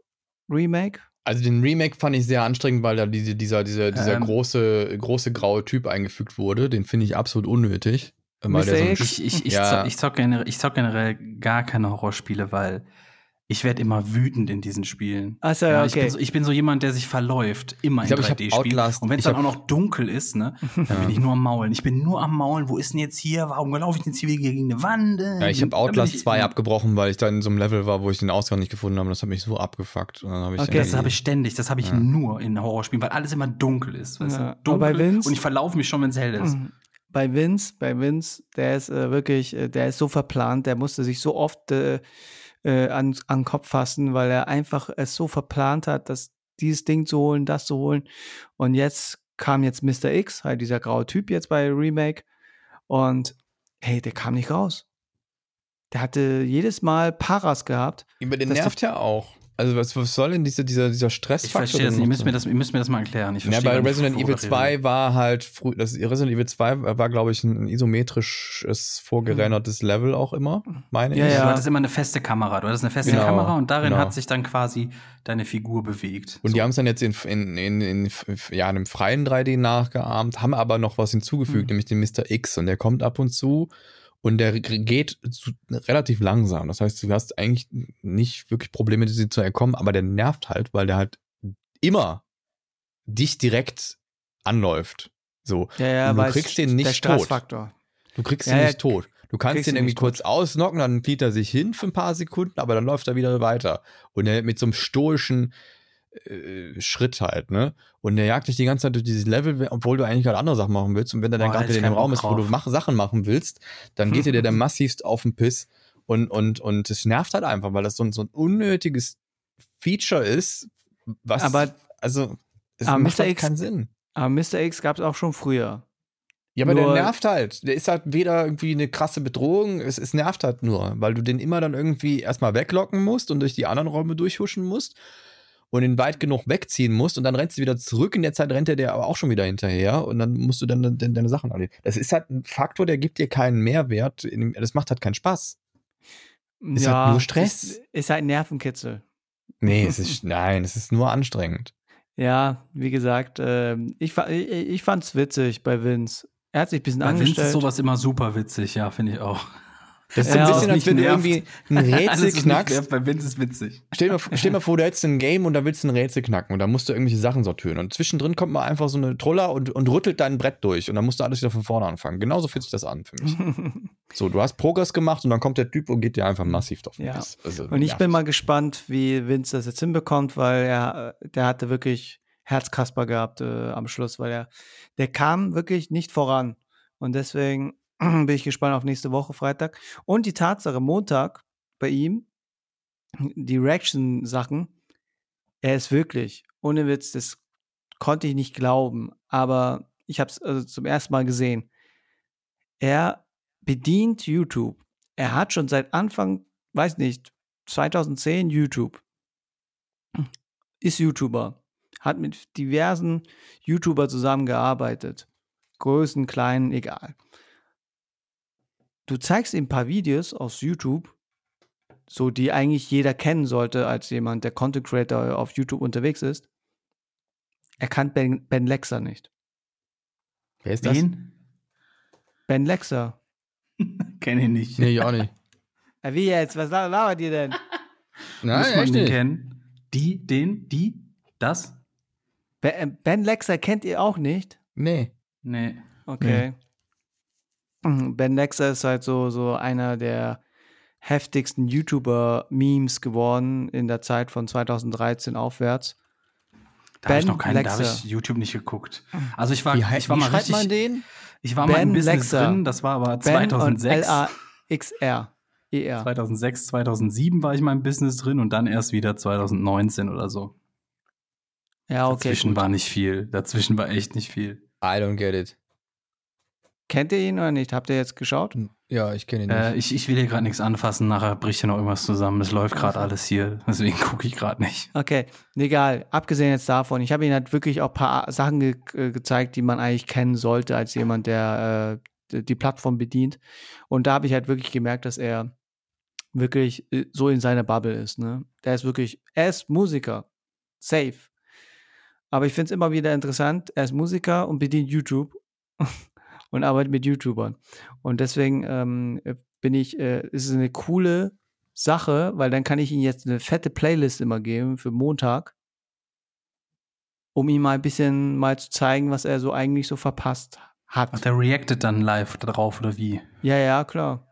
Remake? Also den Remake fand ich sehr anstrengend, weil da diese, dieser, dieser, dieser Ähm. große, große graue Typ eingefügt wurde. Den finde ich absolut unnötig. Der so? Ich, ich, ich, Ja. zock, ich, zock generell, ich zock generell gar keine Horrorspiele, weil Ich werde immer wütend in diesen Spielen. Ach so, ja, ich, okay. bin so, ich bin so jemand, der sich verläuft, immer Ich in glaub, ich hab 3D-Spielen. Outlast- Und wenn es ich dann auch noch dunkel ist, ne, dann bin ich nur am Maulen. Ich bin nur am Maulen. Wo ist denn jetzt hier? Warum laufe ich denn jetzt hier gegen eine Wand? Ja, ich habe Outlast ich- 2 abgebrochen, weil ich da in so einem Level war, wo ich den Ausgang nicht gefunden habe. Das hat mich so abgefuckt. Und dann hab ich Okay. Das habe ich ständig, das habe ich Ja. nur in Horrorspielen, weil alles immer dunkel ist. Weißt Ja, du? aber bei Dunkel Vince- und ich verlaufe mich schon, wenn es hell ist. Mhm. Bei Vince, bei Vince, der ist äh, wirklich, äh, der ist so verplant, der musste sich so oft äh, äh, an, an den Kopf fassen, weil er einfach es so verplant hat, dass dieses Ding zu holen, das zu holen. Und jetzt kam jetzt Mr. X, halt dieser graue Typ jetzt bei Remake. Und hey, der kam nicht raus. Der hatte jedes Mal Paras gehabt. Aber den nervt ja auch. Also was, was soll denn dieser, dieser, dieser Ich Stressfaktor? verstehe das denn nicht. Ihr müsst, mir das, ihr müsst mir das mal erklären. Ich Ja, verstehe bei Resident Evil ihr 2 redet. war halt früh, das Resident Evil 2 war, glaube ich, ein isometrisches, vorgerendertes Level auch immer, meine Ja, ich. Du ja. hattest immer eine feste Kamera. Du hattest eine feste Genau, Kamera und darin genau. hat sich dann quasi deine Figur bewegt. Und So. die haben es dann jetzt in, in, in, in, ja, in einem freien 3D nachgeahmt, haben aber noch was hinzugefügt, Mhm. nämlich den Mr. X. Und der kommt ab und zu und der geht relativ langsam. Das heißt, du hast eigentlich nicht wirklich Probleme, sie zu erkommen, aber der nervt halt, weil der halt immer dich direkt anläuft. So. Ja, ja, Und du kriegst den nicht tot. Stressfaktor. Du kriegst Ja, ihn ja, nicht tot. Du kannst ihn irgendwie kurz ausnocken, dann flieht er sich hin für ein paar Sekunden, aber dann läuft er wieder weiter. Und er mit so einem stoischen äh, Schritt halt, ne? Und der jagt dich die ganze Zeit durch dieses Level, obwohl du eigentlich gerade andere Sachen machen willst. Und wenn er dann gerade in dem Raum ist, wo du mach, Sachen machen willst, dann geht dir der dann massivst auf den Piss. Und, und, und es nervt halt einfach, weil das so ein, so ein unnötiges Feature ist, was, Aber- also, es aber macht Mr. halt X- keinen Sinn. Aber Mr. X gab es auch schon früher. Ja, aber Nur- der nervt halt. Der ist halt weder irgendwie eine krasse Bedrohung, es, es nervt halt nur, weil du den immer dann irgendwie erstmal weglocken musst und durch die anderen Räume durchhuschen musst und ihn weit genug wegziehen musst und dann rennst du wieder zurück. In der Zeit rennt er dir aber auch schon wieder hinterher und dann musst du dann de deine Sachen erledigen. Das ist halt ein Faktor, der gibt dir keinen Mehrwert. in dem- Das macht halt keinen Spaß. Ist halt nur Stress. Ist, ist halt Nervenkitzel. Nee, es ist, nein, es ist nur anstrengend. Ja, wie gesagt, ähm, ich, ich, ich fand's witzig bei Vince. Er hat sich ein bisschen Bei Vince angestellt. ist sowas immer super witzig, ja, finde ich auch. Das ist Ja, ein bisschen, als wenn du irgendwie ein Rätsel knackst. nervt, Bei Vince ist witzig. Stell dir, stell dir mal vor, du hättest ein Game und da willst du ein Rätsel knacken und da musst du irgendwelche Sachen sortieren. Und zwischendrin kommt mal einfach so eine Troller und, und rüttelt dein Brett durch und dann musst du alles wieder von vorne anfangen. Genauso fühlt sich das an für mich. So, du hast Progress gemacht und dann kommt der Typ und geht dir einfach massiv auf den Ja. Also, Und ich nervt. bin mal gespannt, wie Vince das jetzt hinbekommt, weil er, äh, der hatte wirklich Herzkasper gehabt äh, am Schluss, weil er, der kam wirklich nicht voran. Und deswegen bin ich gespannt auf nächste Woche, Freitag. Und die Tatsache, Montag bei ihm, die Reaction-Sachen, er ist wirklich, ohne Witz, das konnte ich nicht glauben, aber ich habe es also zum ersten Mal gesehen. Er bedient YouTube. Er hat schon seit Anfang, weiß nicht, 2010 YouTube. Ist YouTuber. Hat mit diversen YouTuber zusammengearbeitet. Größen, kleinen, egal. Du zeigst ihm ein paar Videos aus YouTube, so die eigentlich jeder kennen sollte als jemand, der Content Creator auf YouTube unterwegs ist. Er kann Ben, ben Lexer nicht. Wer ist das? Wen? Ben Lexer. Kenne ich nicht. Nee, ich auch nicht. Wie jetzt? Was la- labert ihr denn? Muss man den kennen? Die, den, die, das? Ben, ben Lexer kennt ihr auch nicht? Nee. Nee. Okay. Mhm, Ben Lexer ist halt so, so einer der heftigsten YouTuber-Memes geworden in der Zeit von 2013 aufwärts. Da habe ich Ben noch keinen, da habe Lexer. ich YouTube nicht geguckt. Also ich war, Wie, ich war wie mal schreibt richtig, man den? ich war mal im Ben Business Lexer. drin, das war aber Ben und 2006. L-A-X-R. E-R. 2006, 2007 war ich mal im Business drin und dann erst wieder 2019 oder so. Ja, okay. Dazwischen Gut. war nicht viel. Dazwischen war echt nicht viel. I don't get it. Kennt ihr ihn oder nicht? Habt ihr jetzt geschaut? Ja, ich kenne ihn nicht. Äh, ich, ich will hier gerade nichts anfassen, nachher bricht hier noch irgendwas zusammen. Es läuft gerade alles hier, deswegen gucke ich gerade nicht. Okay, egal. Abgesehen jetzt davon, ich habe ihnen halt wirklich auch ein paar Sachen ge äh, gezeigt, die man eigentlich kennen sollte als jemand, der äh, die- die Plattform bedient. Und da habe ich halt wirklich gemerkt, dass er wirklich äh, so in seiner Bubble ist. Ne? Der ist wirklich, er ist Musiker. Safe. Aber ich finde es immer wieder interessant, er ist Musiker und bedient YouTube und arbeitet mit YouTubern. Und deswegen ähm, bin ich, äh, ist es eine coole Sache, weil dann kann ich ihm jetzt eine fette Playlist immer geben für Montag, um ihm mal ein bisschen mal zu zeigen, was er so eigentlich so verpasst hat. Ach, der reactet dann live darauf oder wie? Ja, ja, klar.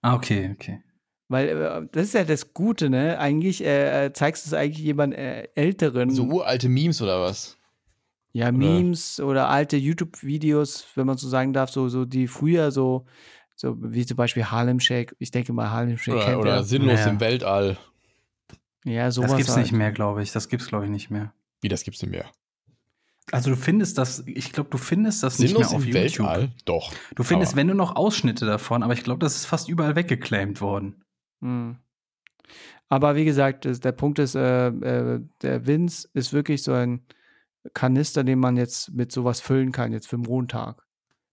Ah, okay, okay. Weil äh, das ist ja das Gute, ne? Eigentlich äh, äh, zeigst du es eigentlich jemand äh, Älteren. So uralte Memes oder was? Ja, Memes oder, alte YouTube-Videos, wenn man so sagen darf, so, so die früher so, so wie zum Beispiel Harlem Shake. Ich denke mal, Harlem Shake Oder, kennt oder sinnlos Ja. im Weltall. Ja, sowas Das gibt's halt. nicht mehr, glaube ich. Das gibt's, glaube ich, nicht mehr. Wie, das gibt's denn mehr? Also du findest das, ich glaube, du findest das nicht Sinnlos mehr auf im YouTube. Weltall? Doch. Du findest, Aber- wenn du noch Ausschnitte davon, aber ich glaube, das ist fast überall weggeclaimed worden. Hm. Aber wie gesagt, der Punkt ist, äh, äh, der Vince ist wirklich so ein Kanister, den man jetzt mit sowas füllen kann, jetzt für Montag.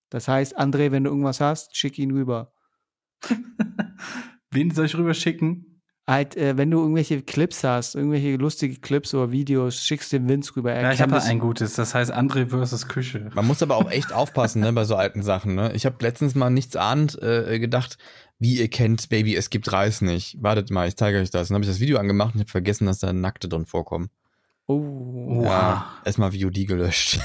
Das heißt, André, wenn du irgendwas hast, schick ihn rüber. Wen soll ich rüber schicken? Halt, äh, wenn du irgendwelche Clips hast, irgendwelche lustige Clips oder Videos, schickst dem Vince rüber. Er Ja, ich habe ein gutes, das heißt André versus Küche. Man muss aber auch echt aufpassen, ne, bei so alten Sachen, ne? Ich habe letztens mal nichts ahnt äh, gedacht, wie ihr kennt, Baby, es gibt Reis nicht. Wartet mal, ich zeige euch das. Dann habe ich das Video angemacht und habe vergessen, dass da Nackte drin vorkommen. Oh. Ja, erstmal VOD gelöscht.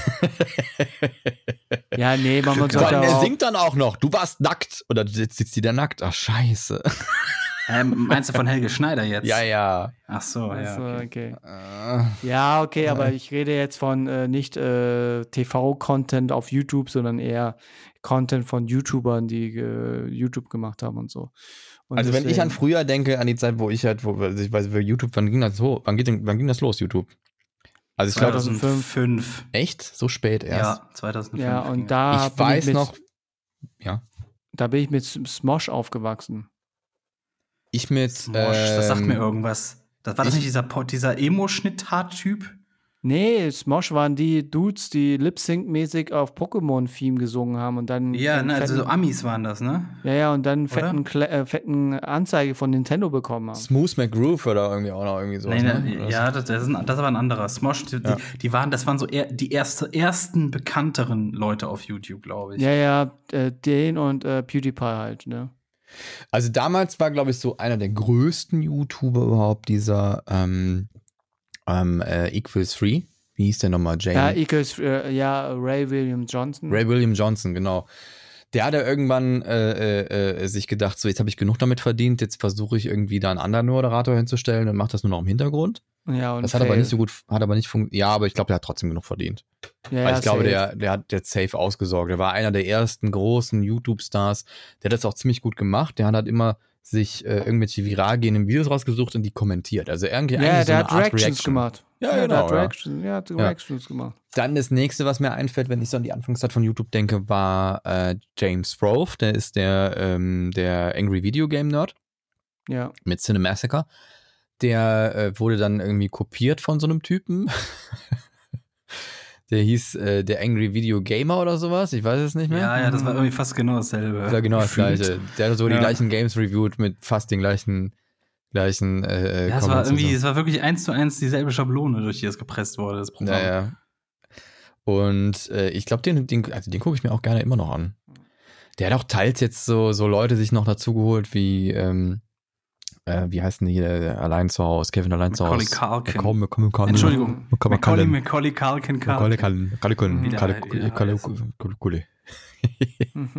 Ja, nee, man, sollte allem, er auch, singt dann auch noch, du warst nackt. Oder sitzt sitzt die da nackt? Ach, scheiße. Ähm, meinst du von Helge Schneider jetzt? Ja, ja. Ach so, ja. Also, Okay. okay. Äh, Ja, okay, aber ich rede jetzt von äh, nicht äh, TV-Content auf YouTube, sondern eher Content von YouTubern, die äh, YouTube gemacht haben und so. Und Also wenn ich an deswegen- früher denke, an die Zeit, wo ich halt, wo ich weiß, für YouTube, wann ging das so? Wann, geht, denn- wann ging das los, YouTube? Also ich glaube, 2005. echt? So spät erst? Ja, 2005. Ja, und da ich bin weiß mit, noch, ja, da bin ich mit Smosh aufgewachsen. ich mit. Smosh, das sagt ähm, mir irgendwas. Das war das ich- nicht dieser, dieser Emo-Schnitt-Typ? Nee, Smosh waren die Dudes, die Lip-Sync-mäßig auf Pokémon-Theme gesungen haben und dann. Ja, ne, also so Amis waren das, ne? ja, ja, und dann fetten, Kle äh, fetten Anzeige von Nintendo bekommen haben. Smooth McGroove oder irgendwie auch noch irgendwie so. Nee, ne, ja, das, das, ist ein, das aber ein anderer. Smosh, die, Ja. die, die waren, das waren so eher die erste, ersten bekannteren Leute auf YouTube, glaube ich. Ja, ja, äh, den und äh, PewDiePie halt, ne? Also damals war, glaube ich, so einer der größten YouTuber überhaupt dieser ähm, ähm, äh, Equals Free. Wie hieß der nochmal? Jane? Ja, Equals, äh, ja, Ray William Johnson. Ray William Johnson, genau. Der hat ja irgendwann äh, äh, äh, sich gedacht, so jetzt habe ich genug damit verdient, jetzt versuche ich irgendwie da einen anderen Moderator hinzustellen und mache das nur noch im Hintergrund. ja, und Das hat aber Fail. nicht so gut, hat aber nicht funktioniert. Ja, aber ich glaube, der hat trotzdem genug verdient. Ja, Weil ich glaube, safe. der, der hat jetzt safe ausgesorgt. Der war einer der ersten großen YouTube-Stars. Der hat das auch ziemlich gut gemacht. Der hat halt immer sich äh, irgendwelche viral gehenden Videos rausgesucht und die kommentiert. Also irgendwie Ja, eigentlich so der eine hat Art Reactions Reaction. gemacht. Ja, der genau, hat ja. Reactions, ja, hat Reactions gemacht. Dann das nächste, was mir einfällt, wenn ich so an die Anfangszeit von YouTube denke, war äh, James Rove. Der ist der, ähm, der Angry Video Game Nerd Ja. mit Cinemassacre. Der äh, wurde dann irgendwie kopiert von so einem Typen. der hieß äh, der Angry Video Gamer oder sowas. Ich weiß es nicht mehr. Ja, ja, das war irgendwie fast genau dasselbe. Das war genau das gleiche. Der hat so die Ja. gleichen Games reviewed mit fast den gleichen, gleichen äh, Ja, es war irgendwie, so. es war wirklich eins zu eins dieselbe Schablone, durch die es gepresst wurde, das Programm. Naja. Und äh, ich glaube, den, den, also den gucke ich mir auch gerne immer noch an. Der hat auch teils jetzt so, so Leute sich noch dazu geholt, wie, ähm, äh, wie heißt denn der, der allein zu Hause, Kevin allein zu Macaulay Hause. Culkin. Macaulay- Macaulay Culkin. Entschuldigung. Macaulay Macaulay, Culkin. Macaulay Culkin, Macaulay Culkin.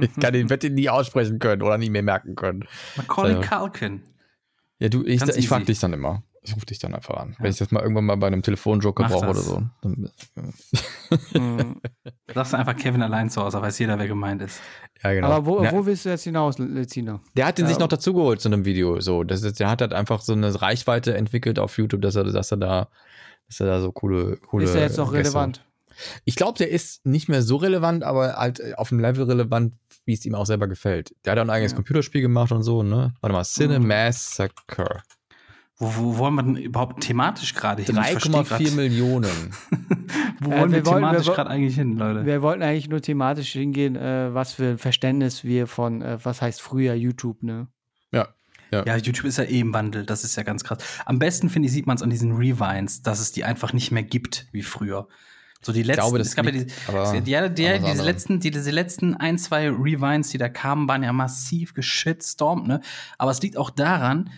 Ich kann den Wette nie aussprechen können oder nie mehr merken können. Macaulay. Culkin. Ja, du, ich, ich frag dich dann immer. Ich rufe dich dann einfach an. Wenn ich das mal irgendwann mal bei einem Telefonjoker brauche oder so. Dann, Mhm. Sagst du einfach Kevin allein zu Hause, weiß jeder, wer gemeint ist. ja, genau. Aber wo, ja, wo willst du jetzt hinaus, Lezina? der hat den sich Ja. noch dazugeholt zu einem Video. So, das ist, der hat halt einfach so eine Reichweite entwickelt auf YouTube, dass er, dass er da, dass er da so coole, coole. Ist der jetzt noch Gäste- relevant? Ich glaube, der ist nicht mehr so relevant, aber halt äh, auf dem Level relevant, wie es ihm auch selber gefällt. Der hat auch ein eigenes Ja. Computerspiel gemacht und so, ne? Warte mal, Cinemassacre. Wo, wo wollen wir denn überhaupt thematisch gerade hin? Ich versteh 3,4 grad- Millionen. Wo Äh, wollen wir, wir wollen- thematisch wir wo- gerade eigentlich hin, Leute? Wir wollten eigentlich nur thematisch hingehen, äh, was für ein Verständnis wir von, äh, was heißt früher YouTube, ne? Ja, YouTube ist ja eh im Wandel, das ist ja ganz krass. Am besten, finde ich, sieht man es an diesen Rewinds, dass es die einfach nicht mehr gibt wie früher. So die letzten, glaube, das es gab ja, liegt die, ja, die, diese letzten, die, diese letzten ein, zwei Rewinds, die da kamen, waren ja massiv geschitstormt, ne? Aber es liegt auch daran,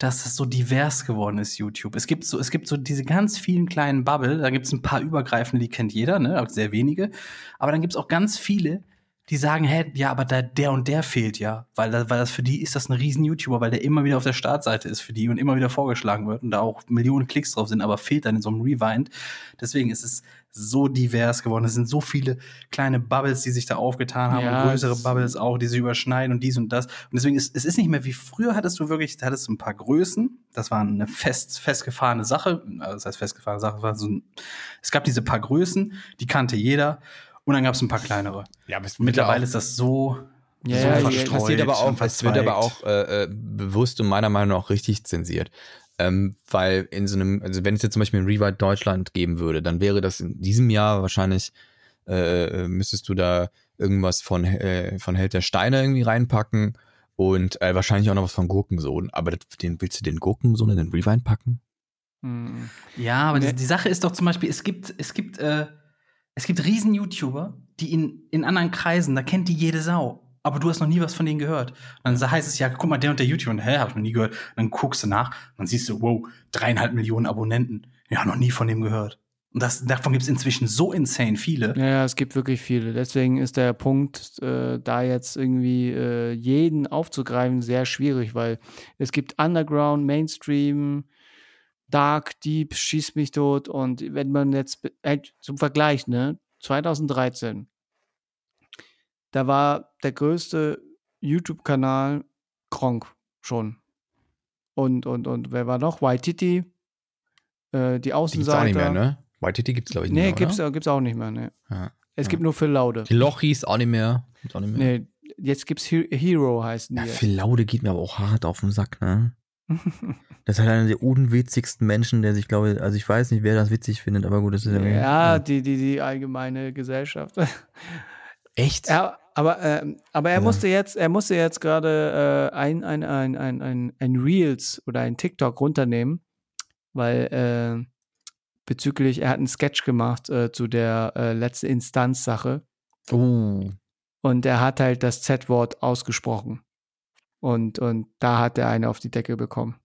dass es so divers geworden ist, YouTube. Es gibt so, es gibt so diese ganz vielen kleinen Bubble, da gibt es ein paar übergreifende, die kennt jeder, ne? Sehr wenige. Aber dann gibt es auch ganz viele, die sagen, hä, ja, aber da, der und der fehlt ja. Weil, weil das für die ist das ein riesen YouTuber, weil der immer wieder auf der Startseite ist für die und immer wieder vorgeschlagen wird und da auch Millionen Klicks drauf sind, aber fehlt dann in so einem Rewind. Deswegen ist es so divers geworden. Es sind so viele kleine Bubbles, die sich da aufgetan haben Ja, und größere es- Bubbles auch, die sich überschneiden und dies und das. Und deswegen ist es ist nicht mehr wie früher hattest du wirklich, da hattest du ein paar Größen. Das war eine fest, festgefahrene Sache. Also Das heißt festgefahrene Sache. War so ein, es gab diese paar Größen, die kannte jeder. Und dann gab es ein paar kleinere. Ja, aber Mittlerweile ist das so, Ja, so ja, es verstreut passiert aber auch, es wird aber auch äh, äh, bewusst und meiner Meinung nach auch richtig zensiert. Ähm, weil in so einem, also wenn es jetzt zum Beispiel ein Rewrite Deutschland geben würde, dann wäre das in diesem Jahr wahrscheinlich, äh, müsstest du da irgendwas von, äh, von Held der Steine irgendwie reinpacken und äh, wahrscheinlich auch noch was von Gurkensohn. Aber das, den, willst du den Gurkensohn in den Rewind packen? Hm. Ja, aber Nee. die, die Sache ist doch zum Beispiel, es gibt, es gibt, äh, es gibt riesen YouTuber, die in, in anderen Kreisen, da kennt die jede Sau. Aber du hast noch nie was von denen gehört. Und dann heißt es ja, guck mal, der und der YouTuber, und, hä, hab ich noch nie gehört. Und dann guckst du nach, dann siehst du, wow, dreieinhalb Millionen Abonnenten. Ja, noch nie von dem gehört. Und das, davon gibt es inzwischen so insane viele. Ja, ja, es gibt wirklich viele. Deswegen ist der Punkt, äh, da jetzt irgendwie äh, jeden aufzugreifen, sehr schwierig, weil es gibt Underground, Mainstream, Dark, Deep, Schieß mich tot. Und wenn man jetzt äh, zum Vergleich, ne, 2013, da war der größte YouTube-Kanal Kronk schon. Und, und, und wer war noch? Waititi, äh, die Die Außenseiter. gibt's auch nicht mehr, ne? YTT gibt's glaube ich nicht Nee, mehr, gibt's, oder? gibt's auch nicht mehr, ne. Ja. Es Ja. gibt nur Phil Laude. Die Lochis auch nicht mehr. Gibt's auch nicht mehr. Nee, jetzt gibt's He Hero heißen die Ja, jetzt. Phil Laude geht mir aber auch hart auf den Sack, ne? Das ist halt einer der unwitzigsten Menschen, der sich, glaube ich, also ich weiß nicht, wer das witzig findet, aber gut, das ist ja. ja, die, die, die allgemeine Gesellschaft. Echt? ja, aber, ähm, aber er Ja. musste jetzt, er musste jetzt gerade äh, ein, ein, ein, ein, ein, ein Reels oder ein TikTok runternehmen, weil äh, bezüglich, er hat einen Sketch gemacht äh, zu der äh, letzte Instanz-Sache Oh. und er hat halt das Z-Wort ausgesprochen. Und, und da hat er eine auf die Decke bekommen.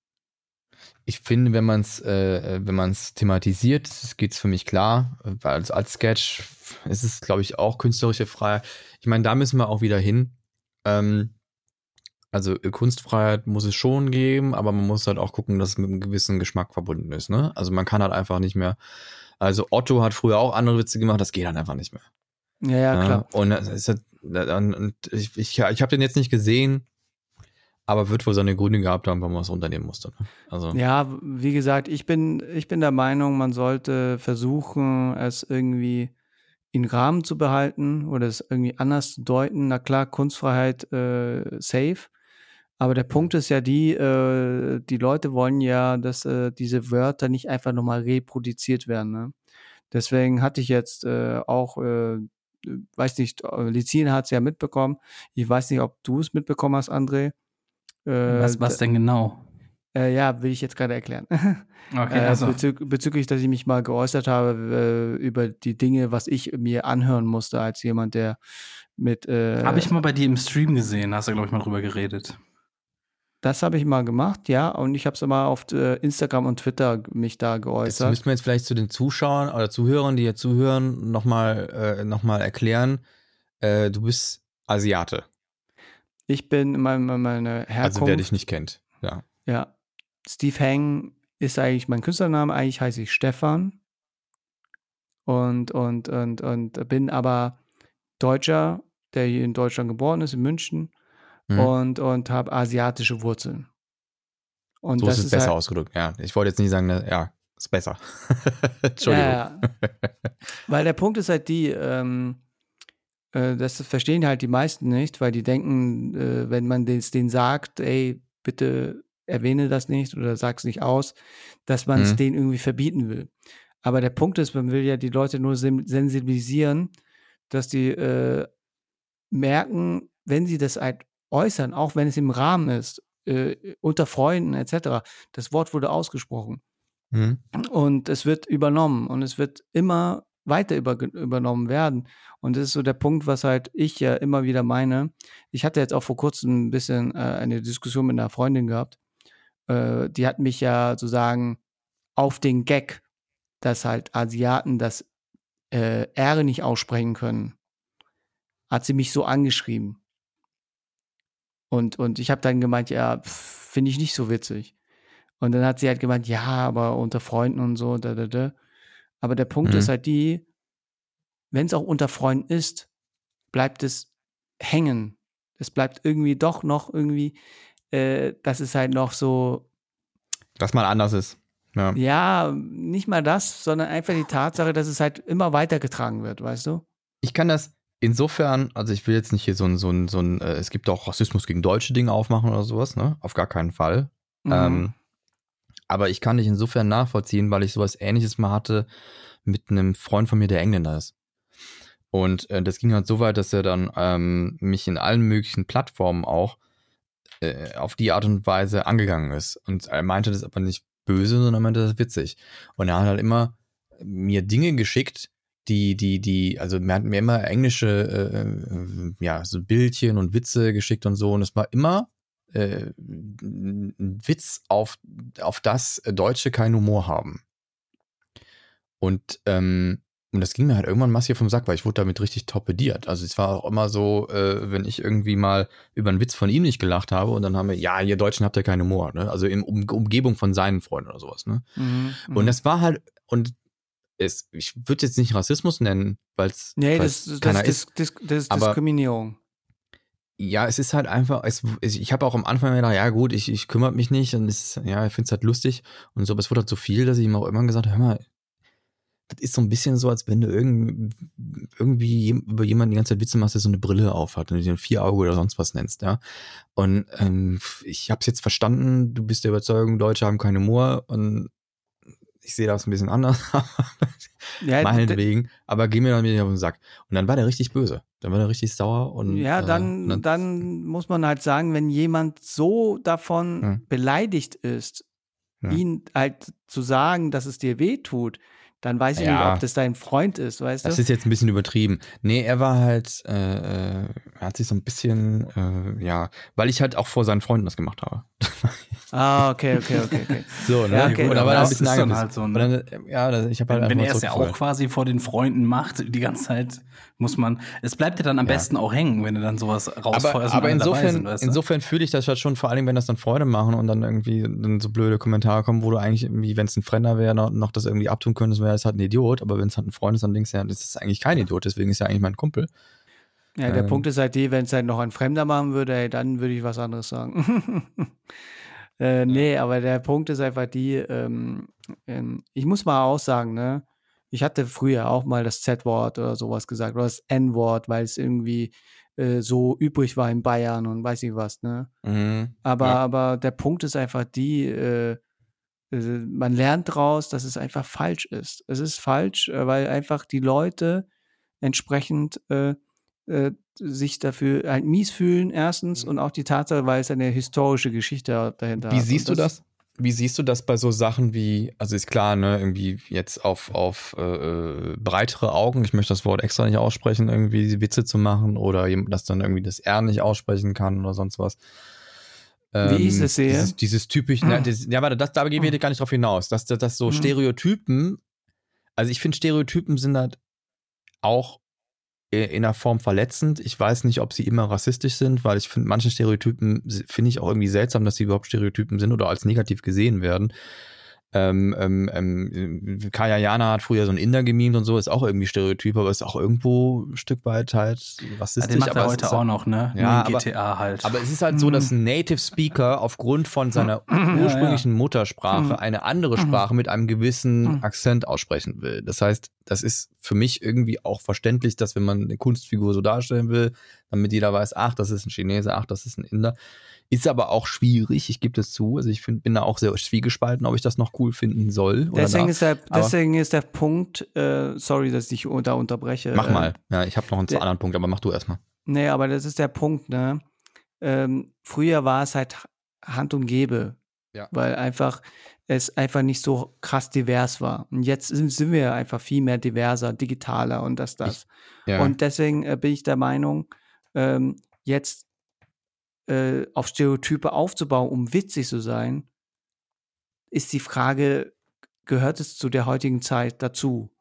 Ich finde, wenn man es äh, wenn man's thematisiert, geht's für mich klar. Weil als, als Sketch ist es, glaube ich, auch künstlerische Freiheit. Ich meine, da müssen wir auch wieder hin. Ähm, also äh, Kunstfreiheit muss es schon geben, aber man muss halt auch gucken, dass es mit einem gewissen Geschmack verbunden ist. Ne? Also man kann halt einfach nicht mehr. Also Otto hat früher auch andere Witze gemacht, das geht halt einfach nicht mehr. Ja, ja, Ja, klar. Und, das ist halt, und und ich, ich, ich habe den jetzt nicht gesehen, aber wird wohl seine Gründe gehabt haben, warum man es unternehmen musste. Ne? Also, Ja, wie gesagt, ich bin, ich bin der Meinung, man sollte versuchen, es irgendwie in Rahmen zu behalten oder es irgendwie anders zu deuten. Na klar, Kunstfreiheit äh, safe. Aber der Punkt ist ja die, äh, die Leute wollen ja, dass äh, diese Wörter nicht einfach nochmal reproduziert werden. Ne? Deswegen hatte ich jetzt äh, auch, äh, weiß nicht, äh, Lizin hat es ja mitbekommen. Ich weiß nicht, ob du es mitbekommen hast, André. Äh, was, was denn genau? äh, ja, will ich jetzt gerade erklären. Okay, äh, also. bezü bezüglich, dass ich mich mal geäußert habe äh, über die Dinge, was ich mir anhören musste als jemand, der mit. Äh, Habe ich mal bei dir im Stream gesehen, hast du, glaube ich, mal drüber geredet. das habe ich mal gemacht, ja, und ich habe es immer auf äh, Instagram und Twitter mich da Das geäußert. müssen wir jetzt vielleicht zu den Zuschauern oder Zuhörern, die hier zuhören, nochmal äh, noch mal erklären. Äh, du bist Asiate, Ich bin meine, meine Herkunft. also wer dich nicht kennt. Ja. Ja, Steve Hang ist eigentlich mein Künstlername. Eigentlich heiße ich Stefan. Und, und, und, und bin aber Deutscher, der hier in Deutschland geboren ist, in München. Mhm. Und, und habe asiatische Wurzeln. Und so ist es besser halt, ausgedrückt. Ja, ich wollte jetzt nicht sagen, ne, ja, ist besser. Entschuldigung. Ja, ja. weil der Punkt ist halt die, ähm, äh, das verstehen halt die meisten nicht, weil die denken, äh, wenn man es denen sagt, ey, bitte erwähne das nicht oder sag's nicht aus, dass man es Mhm. denen irgendwie verbieten will. Aber der Punkt ist, man will ja die Leute nur sen- sensibilisieren, dass die äh, merken, wenn sie das halt äußern, auch wenn es im Rahmen ist, äh, unter Freunden etc., das Wort wurde ausgesprochen Mhm. und es wird übernommen und es wird immer weiter über, übernommen werden. Und das ist so der Punkt, was halt ich ja immer wieder meine. Ich hatte jetzt auch vor kurzem ein bisschen äh, eine Diskussion mit einer Freundin gehabt äh, die hat mich ja sozusagen auf den Gag, dass halt Asiaten das äh, R nicht aussprechen können, hat sie mich so angeschrieben. Und, und ich habe dann gemeint, ja, finde ich nicht so witzig. Und dann hat sie halt gemeint, ja, aber unter Freunden und so, da, da, da. Aber der Punkt Mhm. ist halt die, wenn es auch unter Freunden ist, bleibt es hängen. Es bleibt irgendwie doch noch irgendwie, äh, dass es halt noch so, Dass mal anders ist. Ja. ja, nicht mal das, sondern einfach die Tatsache, dass es halt immer weitergetragen wird, weißt du? Ich kann das insofern, also ich will jetzt nicht hier so ein, so ein, so ein äh, es gibt auch Rassismus gegen deutsche Dinge aufmachen oder sowas, ne? Auf gar keinen Fall. Mhm. Ähm, aber ich kann dich insofern nachvollziehen, weil ich sowas ähnliches mal hatte mit einem Freund von mir, der Engländer ist. Und äh, das ging halt so weit, dass er dann ähm, mich in allen möglichen Plattformen auch äh, auf die Art und Weise angegangen ist. Und er meinte das aber nicht böse, sondern er meinte das witzig. Und er hat halt immer mir Dinge geschickt, die, die, die, also er hat mir immer englische, äh, äh, ja, so Bildchen und Witze geschickt und so. Und es war immer äh, ein Witz auf, auf das Deutsche keinen Humor haben. Und, ähm, und das ging mir halt irgendwann massiv vom Sack, weil ich wurde damit richtig torpediert. Also es war auch immer so, äh, wenn ich irgendwie mal über einen Witz von ihm nicht gelacht habe und dann haben wir, ja, ihr Deutschen habt ja keinen Humor, ne? Also in um Umgebung von seinen Freunden oder sowas, ne? Mhm, Und mhm. das war halt, und es, ich würde jetzt nicht Rassismus nennen, weil es Nee, das, das, keiner das, ist. das, das ist aber- Diskriminierung. Ja, es ist halt einfach, es, ich habe auch am Anfang gedacht, ja gut, ich, ich kümmere mich nicht und es, ja, ich finde es halt lustig und so, aber es wurde halt so viel, dass ich ihm auch irgendwann gesagt habe, hör mal, das ist so ein bisschen so, als wenn du irgend, irgendwie über jemanden die ganze Zeit Witze machst, der so eine Brille aufhat und du den Vierauge oder sonst was nennst, ja. Und ähm, ich habe es jetzt verstanden, du bist der Überzeugung, Deutsche haben keinen Humor und ich sehe das ein bisschen anders, Ja, meinetwegen, aber geh mir dann wieder auf den Sack. Und dann war der richtig böse, dann war der richtig sauer und Ja, äh, dann, dann dann muss man halt sagen, wenn jemand so davon Ja. beleidigt ist, Ja. ihn halt zu sagen, dass es dir weh tut, dann weiß ich Ja. nicht, ob das dein Freund ist, weißt Das du? ist jetzt ein bisschen übertrieben. Nee, er war halt, äh, äh, er hat sich so ein bisschen, äh, ja, weil ich halt auch vor seinen Freunden das gemacht habe. Ah, okay, okay, okay, okay. So, ne? Ja, okay. Und da aber war er ein das bisschen ist dann halt so ein- Und dann, ja, das- ich habe halt Wenn, wenn er es ja auch quasi vor den Freunden macht, die ganze Zeit muss man, es bleibt ja dann am Ja. besten auch hängen, wenn du dann sowas rausfeuerst. aber, aber insofern, sind, weißt du? insofern fühle ich das halt schon, vor allem, wenn das dann Freunde machen und dann irgendwie dann so blöde Kommentare kommen, wo du eigentlich irgendwie, wenn es ein Fremder wäre, noch, noch das irgendwie abtun könntest, wäre es halt ein Idiot. Aber wenn es halt ein Freund ist, dann denkst du ja, das ist eigentlich kein Idiot, deswegen ist ja eigentlich mein Kumpel. Ja, der Ähm. Punkt ist halt die, wenn es halt noch ein Fremder machen würde, ey, dann würde ich was anderes sagen. äh, nee, aber der Punkt ist einfach die, ähm, ähm, ich muss mal auch sagen, ne, ich hatte früher auch mal das Z-Wort oder sowas gesagt oder das N-Wort, weil es irgendwie äh, so übrig war in Bayern und weiß ich was, ne. Mhm. Aber, Ja. aber der Punkt ist einfach die, äh, man lernt daraus, dass es einfach falsch ist. Es ist falsch, äh, weil einfach die Leute entsprechend äh, äh, sich dafür halt mies fühlen, erstens, Mhm. und auch die Tatsache, weil es eine historische Geschichte dahinter Wie siehst du das? Wie siehst du das bei so Sachen wie, also ist klar, ne, irgendwie jetzt auf, auf äh, äh, breitere Augen, ich möchte das Wort extra nicht aussprechen, irgendwie Witze zu machen oder jemand, das dann irgendwie das R nicht aussprechen kann oder sonst was. Ähm, Wie ich es sehe? Dieses, dieses typisch, ne, das, ja, warte, das, da gehen wir gar nicht drauf hinaus, dass, dass, dass so Mhm. Stereotypen, also ich finde Stereotypen sind halt auch in einer Form verletzend. Ich weiß nicht, ob sie immer rassistisch sind, weil ich finde, manche Stereotypen finde ich auch irgendwie seltsam, dass sie überhaupt Stereotypen sind oder als negativ gesehen werden. Ähm, ähm, ähm, Kaya Jana hat früher so ein Inder gemimt und so, ist auch irgendwie Stereotyp, aber ist auch irgendwo ein Stück weit halt ja, rassistisch. den macht aber er heute ist auch halt, noch, ne? Ja, aber- GTA halt. aber es ist halt so, dass ein Native Speaker aufgrund von seiner ursprünglichen Muttersprache eine andere Sprache mit einem gewissen Akzent aussprechen will. Das heißt, das ist für mich irgendwie auch verständlich, dass wenn man eine Kunstfigur so darstellen will, damit jeder weiß, ach, das ist ein Chinese, ach, das ist ein Inder. Ist aber auch schwierig, ich gebe das zu. Also ich find, bin da auch sehr zwiegespalten, ob ich das noch cool finden soll. Deswegen ist, der, deswegen ist der Punkt, äh, sorry, dass ich da unterbreche. Mach äh, mal. Ja, ich habe noch einen der- anderen Punkt, aber mach du erstmal. Nee, aber das ist der Punkt, ne? Ähm, früher war es halt Hand und Gebe. Ja. Weil einfach es einfach nicht so krass divers war. Und jetzt sind, wir einfach viel mehr diverser, digitaler und das, das. Ja. Und deswegen äh, bin ich der Meinung, ähm, jetzt äh, auf Stereotype aufzubauen, um witzig zu sein, ist die Frage, gehört es zu der heutigen Zeit dazu?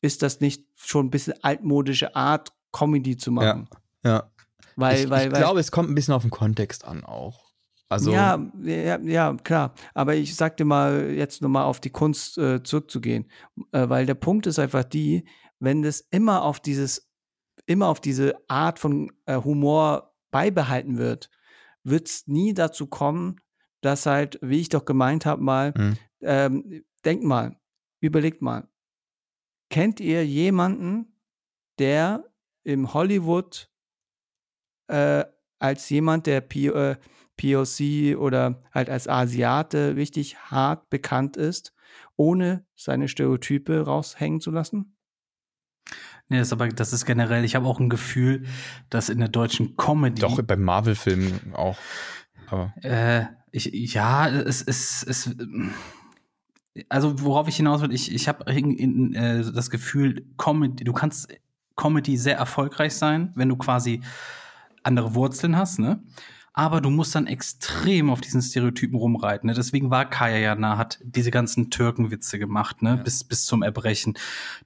Ist das nicht schon ein bisschen altmodische Art, Comedy zu machen? Ja. Weil, ich, weil, ich weil, glaube, es kommt ein bisschen auf den Kontext an auch. Also, ja, ja, ja, klar. Aber ich sagte mal, jetzt nochmal auf die Kunst äh, zurückzugehen. Äh, weil der Punkt ist einfach die, wenn das immer auf dieses, immer auf diese Art von äh, Humor beibehalten wird, wird es nie dazu kommen, dass halt, wie ich doch gemeint habe, mal, Mhm. ähm, denkt mal, überlegt mal, kennt ihr jemanden, der im Hollywood äh, als jemand, der P äh, POC oder halt als Asiate richtig hart bekannt ist, ohne seine Stereotype raushängen zu lassen? Nee, das ist aber, das ist generell, ich habe auch ein Gefühl, dass in der deutschen Comedy. doch bei Marvel-Filmen auch. Äh, ich, ja, es ist, es, also worauf ich hinaus will, ich, ich habe äh, das Gefühl, Comedy, du kannst Comedy sehr erfolgreich sein, wenn du quasi andere Wurzeln hast, ne? Aber du musst dann extrem auf diesen Stereotypen rumreiten. Ne? Deswegen war Kaya Jana, hat diese ganzen Türkenwitze gemacht, ne? Bis, bis zum Erbrechen.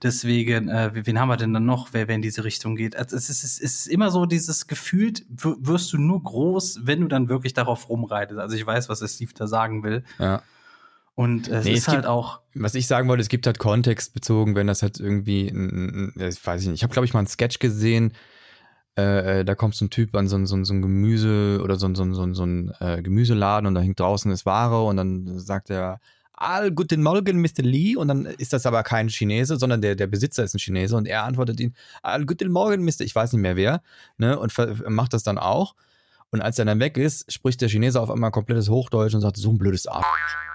Deswegen, äh, wen haben wir denn dann noch, wer, wer in diese Richtung geht? Also es, ist, es ist immer so dieses Gefühl, wirst du nur groß, wenn du dann wirklich darauf rumreitest. Also ich weiß, was der Steve da sagen will. ja. Und äh, es Nee, ist es halt gibt- auch. Was ich sagen wollte, es gibt halt kontextbezogen, wenn das halt irgendwie, ein, ein, ich weiß ich nicht, ich habe glaube ich mal einen Sketch gesehen, äh, da kommt so ein Typ an so, ein- so, so ein Gemüse oder so, ein- so, so, so ein äh, Gemüseladen und da hängt draußen ist Ware und dann sagt er, All guten Morgen, Mr. Lee. Und dann ist das aber kein Chinese, sondern der, der Besitzer ist ein Chinese und er antwortet ihn, All guten Morgen, Mr. Ich weiß nicht mehr wer, ne? Und macht das dann auch. Und als er dann weg ist, spricht der Chinese auf einmal komplettes Hochdeutsch und sagt, so ein blödes Arsch.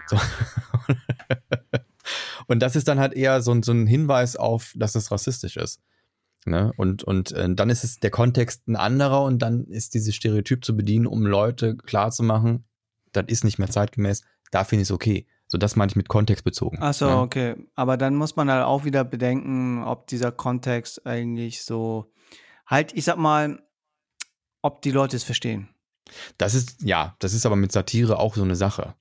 So. und das ist dann halt eher so, so ein Hinweis auf, dass es rassistisch ist. Ne? Und, und äh, dann ist es der Kontext ein anderer und dann ist dieses Stereotyp zu bedienen, um Leute klarzumachen, das ist nicht mehr zeitgemäß, da finde ich es okay. So, das meine ich mit kontextbezogen. Ach so, ne? okay. Aber dann muss man halt auch wieder bedenken, ob dieser Kontext eigentlich so, halt, ich sag mal, ob die Leute es verstehen. Das ist, ja, das ist aber mit Satire auch so eine Sache.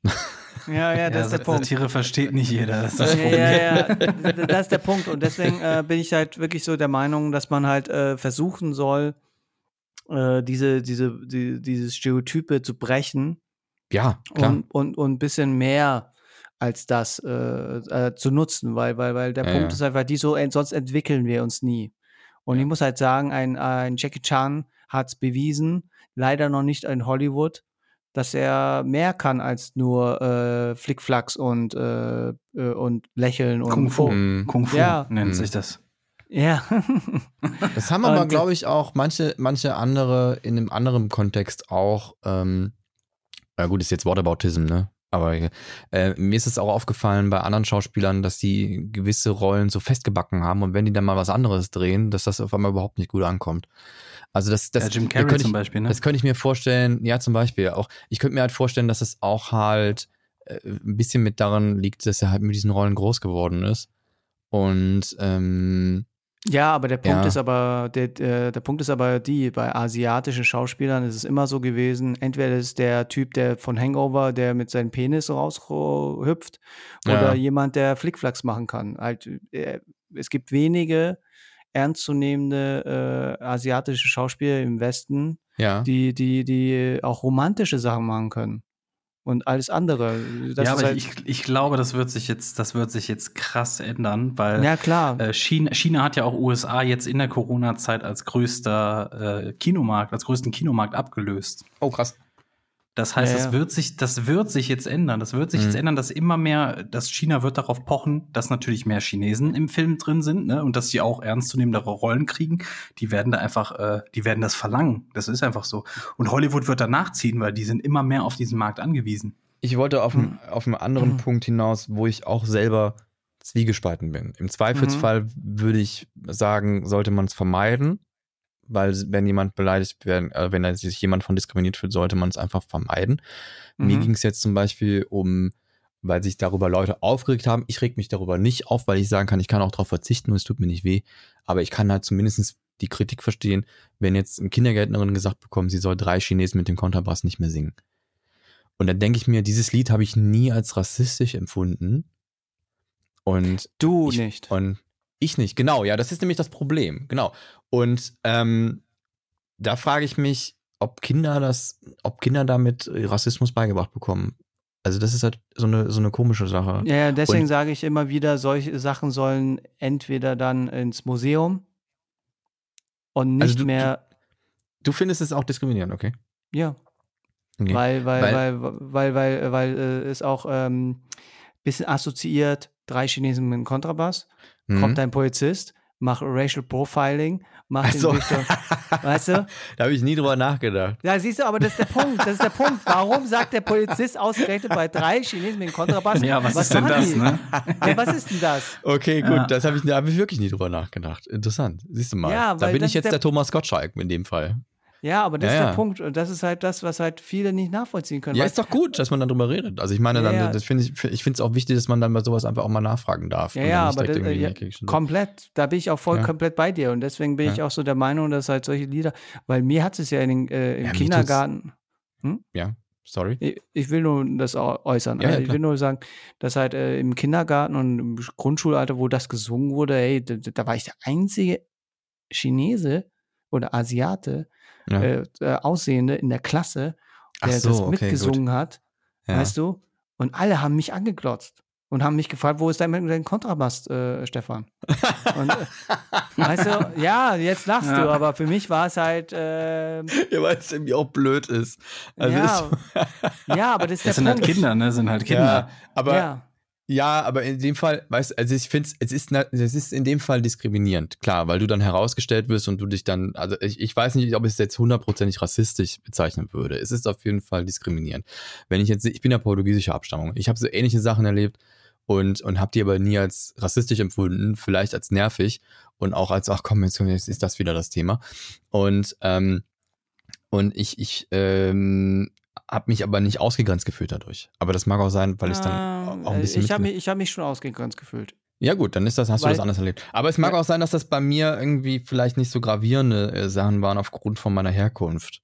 Ja, ja, das ist der Punkt. Satire versteht nicht jeder. Das ist das Ja, Problem. ja, ja, das ist der Punkt. Und deswegen äh, bin ich halt wirklich so der Meinung, dass man halt äh, versuchen soll, äh, diese, diese, die, diese Stereotype zu brechen Ja, klar. und, und, und ein bisschen mehr als das äh, äh, zu nutzen, weil, weil, weil der Ja, Punkt ja. ist einfach die so, ent- sonst entwickeln wir uns nie. Und ich muss halt sagen, ein, ein Jackie Chan hat es bewiesen, leider noch nicht in Hollywood, dass er mehr kann als nur äh, Flickflacks und, äh, äh, und Lächeln und Kung Fu. Mhm. Kung Fu Ja. nennt Mhm. sich das. Ja. Das haben aber, glaube ich, auch manche, manche andere in einem anderen Kontext auch. Ähm, na gut, ist jetzt Whataboutism, ne? Aber äh, mir ist es auch aufgefallen bei anderen Schauspielern, dass die gewisse Rollen so festgebacken haben und wenn die dann mal was anderes drehen, dass das auf einmal überhaupt nicht gut ankommt. Also das, das ja, Jim Carrey könnte zum ich, Beispiel, ne? Das könnte ich mir vorstellen, ja, zum Beispiel auch. Ich könnte mir halt vorstellen, dass es auch halt äh, ein bisschen mit daran liegt, dass er halt mit diesen Rollen groß geworden ist. Und ähm, Ja, aber der Punkt Ja. ist aber, der, der, Punkt ist aber die, bei asiatischen Schauspielern ist es immer so gewesen, entweder ist der Typ, der von Hangover, der mit seinem Penis raushüpft, oder Ja. jemand, der Flickflacks machen kann. Halt, äh, es gibt wenige ernstzunehmende äh, asiatische Schauspieler im Westen, ja. die, die, die auch romantische Sachen machen können. Und alles andere. Das ja, aber halt, ich, ich glaube, das wird sich jetzt, das wird sich jetzt krass ändern, weil ja, klar. äh, China, China hat ja auch USA jetzt in der Corona-Zeit als größter äh, Kinomarkt, als größten Kinomarkt abgelöst. Oh, krass. Das heißt, Ja, das ja. wird sich, das wird sich jetzt ändern. Das wird sich jetzt Mhm. ändern, dass immer mehr, dass China wird darauf pochen, dass natürlich mehr Chinesen im Film drin sind, ne, und dass sie auch ernstzunehmendere Rollen kriegen. Die werden da einfach, äh, die werden das verlangen. Das ist einfach so. Und Hollywood wird danach ziehen, weil die sind immer mehr auf diesen Markt angewiesen. Ich wollte auf, einen, auf einen anderen Mhm. Punkt hinaus, wo ich auch selber zwiegespalten bin. Im Zweifelsfall würde ich sagen, sollte man es vermeiden, weil wenn jemand beleidigt werden, äh, wenn sich jemand von diskriminiert fühlt, sollte man es einfach vermeiden. Mir Mhm. ging es jetzt zum Beispiel um, weil sich darüber Leute aufgeregt haben. Ich reg mich darüber nicht auf, weil ich sagen kann, ich kann auch darauf verzichten und es tut mir nicht weh. Aber ich kann halt zumindest die Kritik verstehen, wenn jetzt eine Kindergärtnerin gesagt bekommt, sie soll drei Chinesen mit dem Kontrabass nicht mehr singen. Und dann denke ich mir, dieses Lied habe ich nie als rassistisch empfunden. Und Du ich, nicht. Und ich nicht, genau, ja, das ist nämlich das Problem, genau. Und ähm, da frage ich mich, ob Kinder das, ob Kinder damit Rassismus beigebracht bekommen. Also das ist halt so eine, so eine komische Sache. Ja, deswegen Und- sage ich immer wieder, solche Sachen sollen entweder dann ins Museum und nicht Also du- mehr, Du findest es auch diskriminierend, okay? ja, okay. weil, weil, Weil- weil, weil, weil, weil, äh, es auch ähm, bisschen assoziiert, drei Chinesen mit einem Kontrabass, Mhm. kommt ein Polizist, macht Racial Profiling, macht Ach den. Richtung, weißt du? da habe ich nie drüber nachgedacht. Ja, siehst du, aber das ist der Punkt. Das ist der Punkt. Warum sagt der Polizist ausgerechnet bei drei Chinesen mit dem Kontrabass? Ja, was, ist denn das, ne? Ja, was ist denn das? Okay, gut, Ja. das habe ich, da hab ich wirklich nie drüber nachgedacht. Interessant. Siehst du mal. Ja, da bin ich jetzt der, der- Thomas Gottschalk in dem Fall. Ja, aber das Ja, ist der ja. Punkt. Und das ist halt das, was halt viele nicht nachvollziehen können. Ja, ist doch gut, dass man dann drüber redet. Also ich meine, Ja, dann, das finde ich, ich finde es auch wichtig, dass man dann bei sowas einfach auch mal nachfragen darf. Ja, ja, aber das, irgendwie ja, komplett. Da bin ich auch voll komplett bei dir. Und deswegen bin ich auch so der Meinung, dass halt solche Lieder, weil mir hat es ja in den, äh, im Kindergarten, Ja, sorry. ich, ich will nur das äußern. Ja, also ich will nur sagen, dass halt äh, im Kindergarten und im Grundschulalter, wo das gesungen wurde, ey, da, da war ich der einzige Chinese oder Asiate, Ja. äh, äh, Aussehende in der Klasse, der so, das okay, mitgesungen hat. ja. Weißt du? Und alle haben mich angeglotzt und haben mich gefragt, wo ist dein, dein Kontrabass, äh, Stefan? Und, äh, weißt du, ja, jetzt lachst Ja. du, aber für mich war es halt, ähm, ja, weil es irgendwie auch blöd ist. Also ja, ja, aber das ist Das sind der halt Punkt. Kinder, ne? Sind halt ist, Kinder. ja, aber ja. Aber in dem Fall, weißt also ich finde es ist, es ist in dem Fall diskriminierend, klar, weil du dann herausgestellt wirst und du dich dann, also ich, ich weiß nicht, ob ich es jetzt hundertprozentig rassistisch bezeichnen würde. Es ist auf jeden Fall diskriminierend. Wenn ich jetzt, ich bin ja portugiesischer Abstammung, ich habe so ähnliche Sachen erlebt und, und habe die aber nie als rassistisch empfunden, vielleicht als nervig und auch als, ach komm, jetzt, jetzt ist das wieder das Thema. Und, ähm, und ich, ich, ähm, habe mich aber nicht ausgegrenzt gefühlt dadurch. Aber das mag auch sein, weil ich dann Ähm, auch ein bisschen ich habe mich, ich hab mich schon ausgegrenzt gefühlt. ja gut, dann ist das, hast du Weil- das anders erlebt. Aber es mag Ja. auch sein, dass das bei mir irgendwie vielleicht nicht so gravierende äh, Sachen waren aufgrund von meiner Herkunft.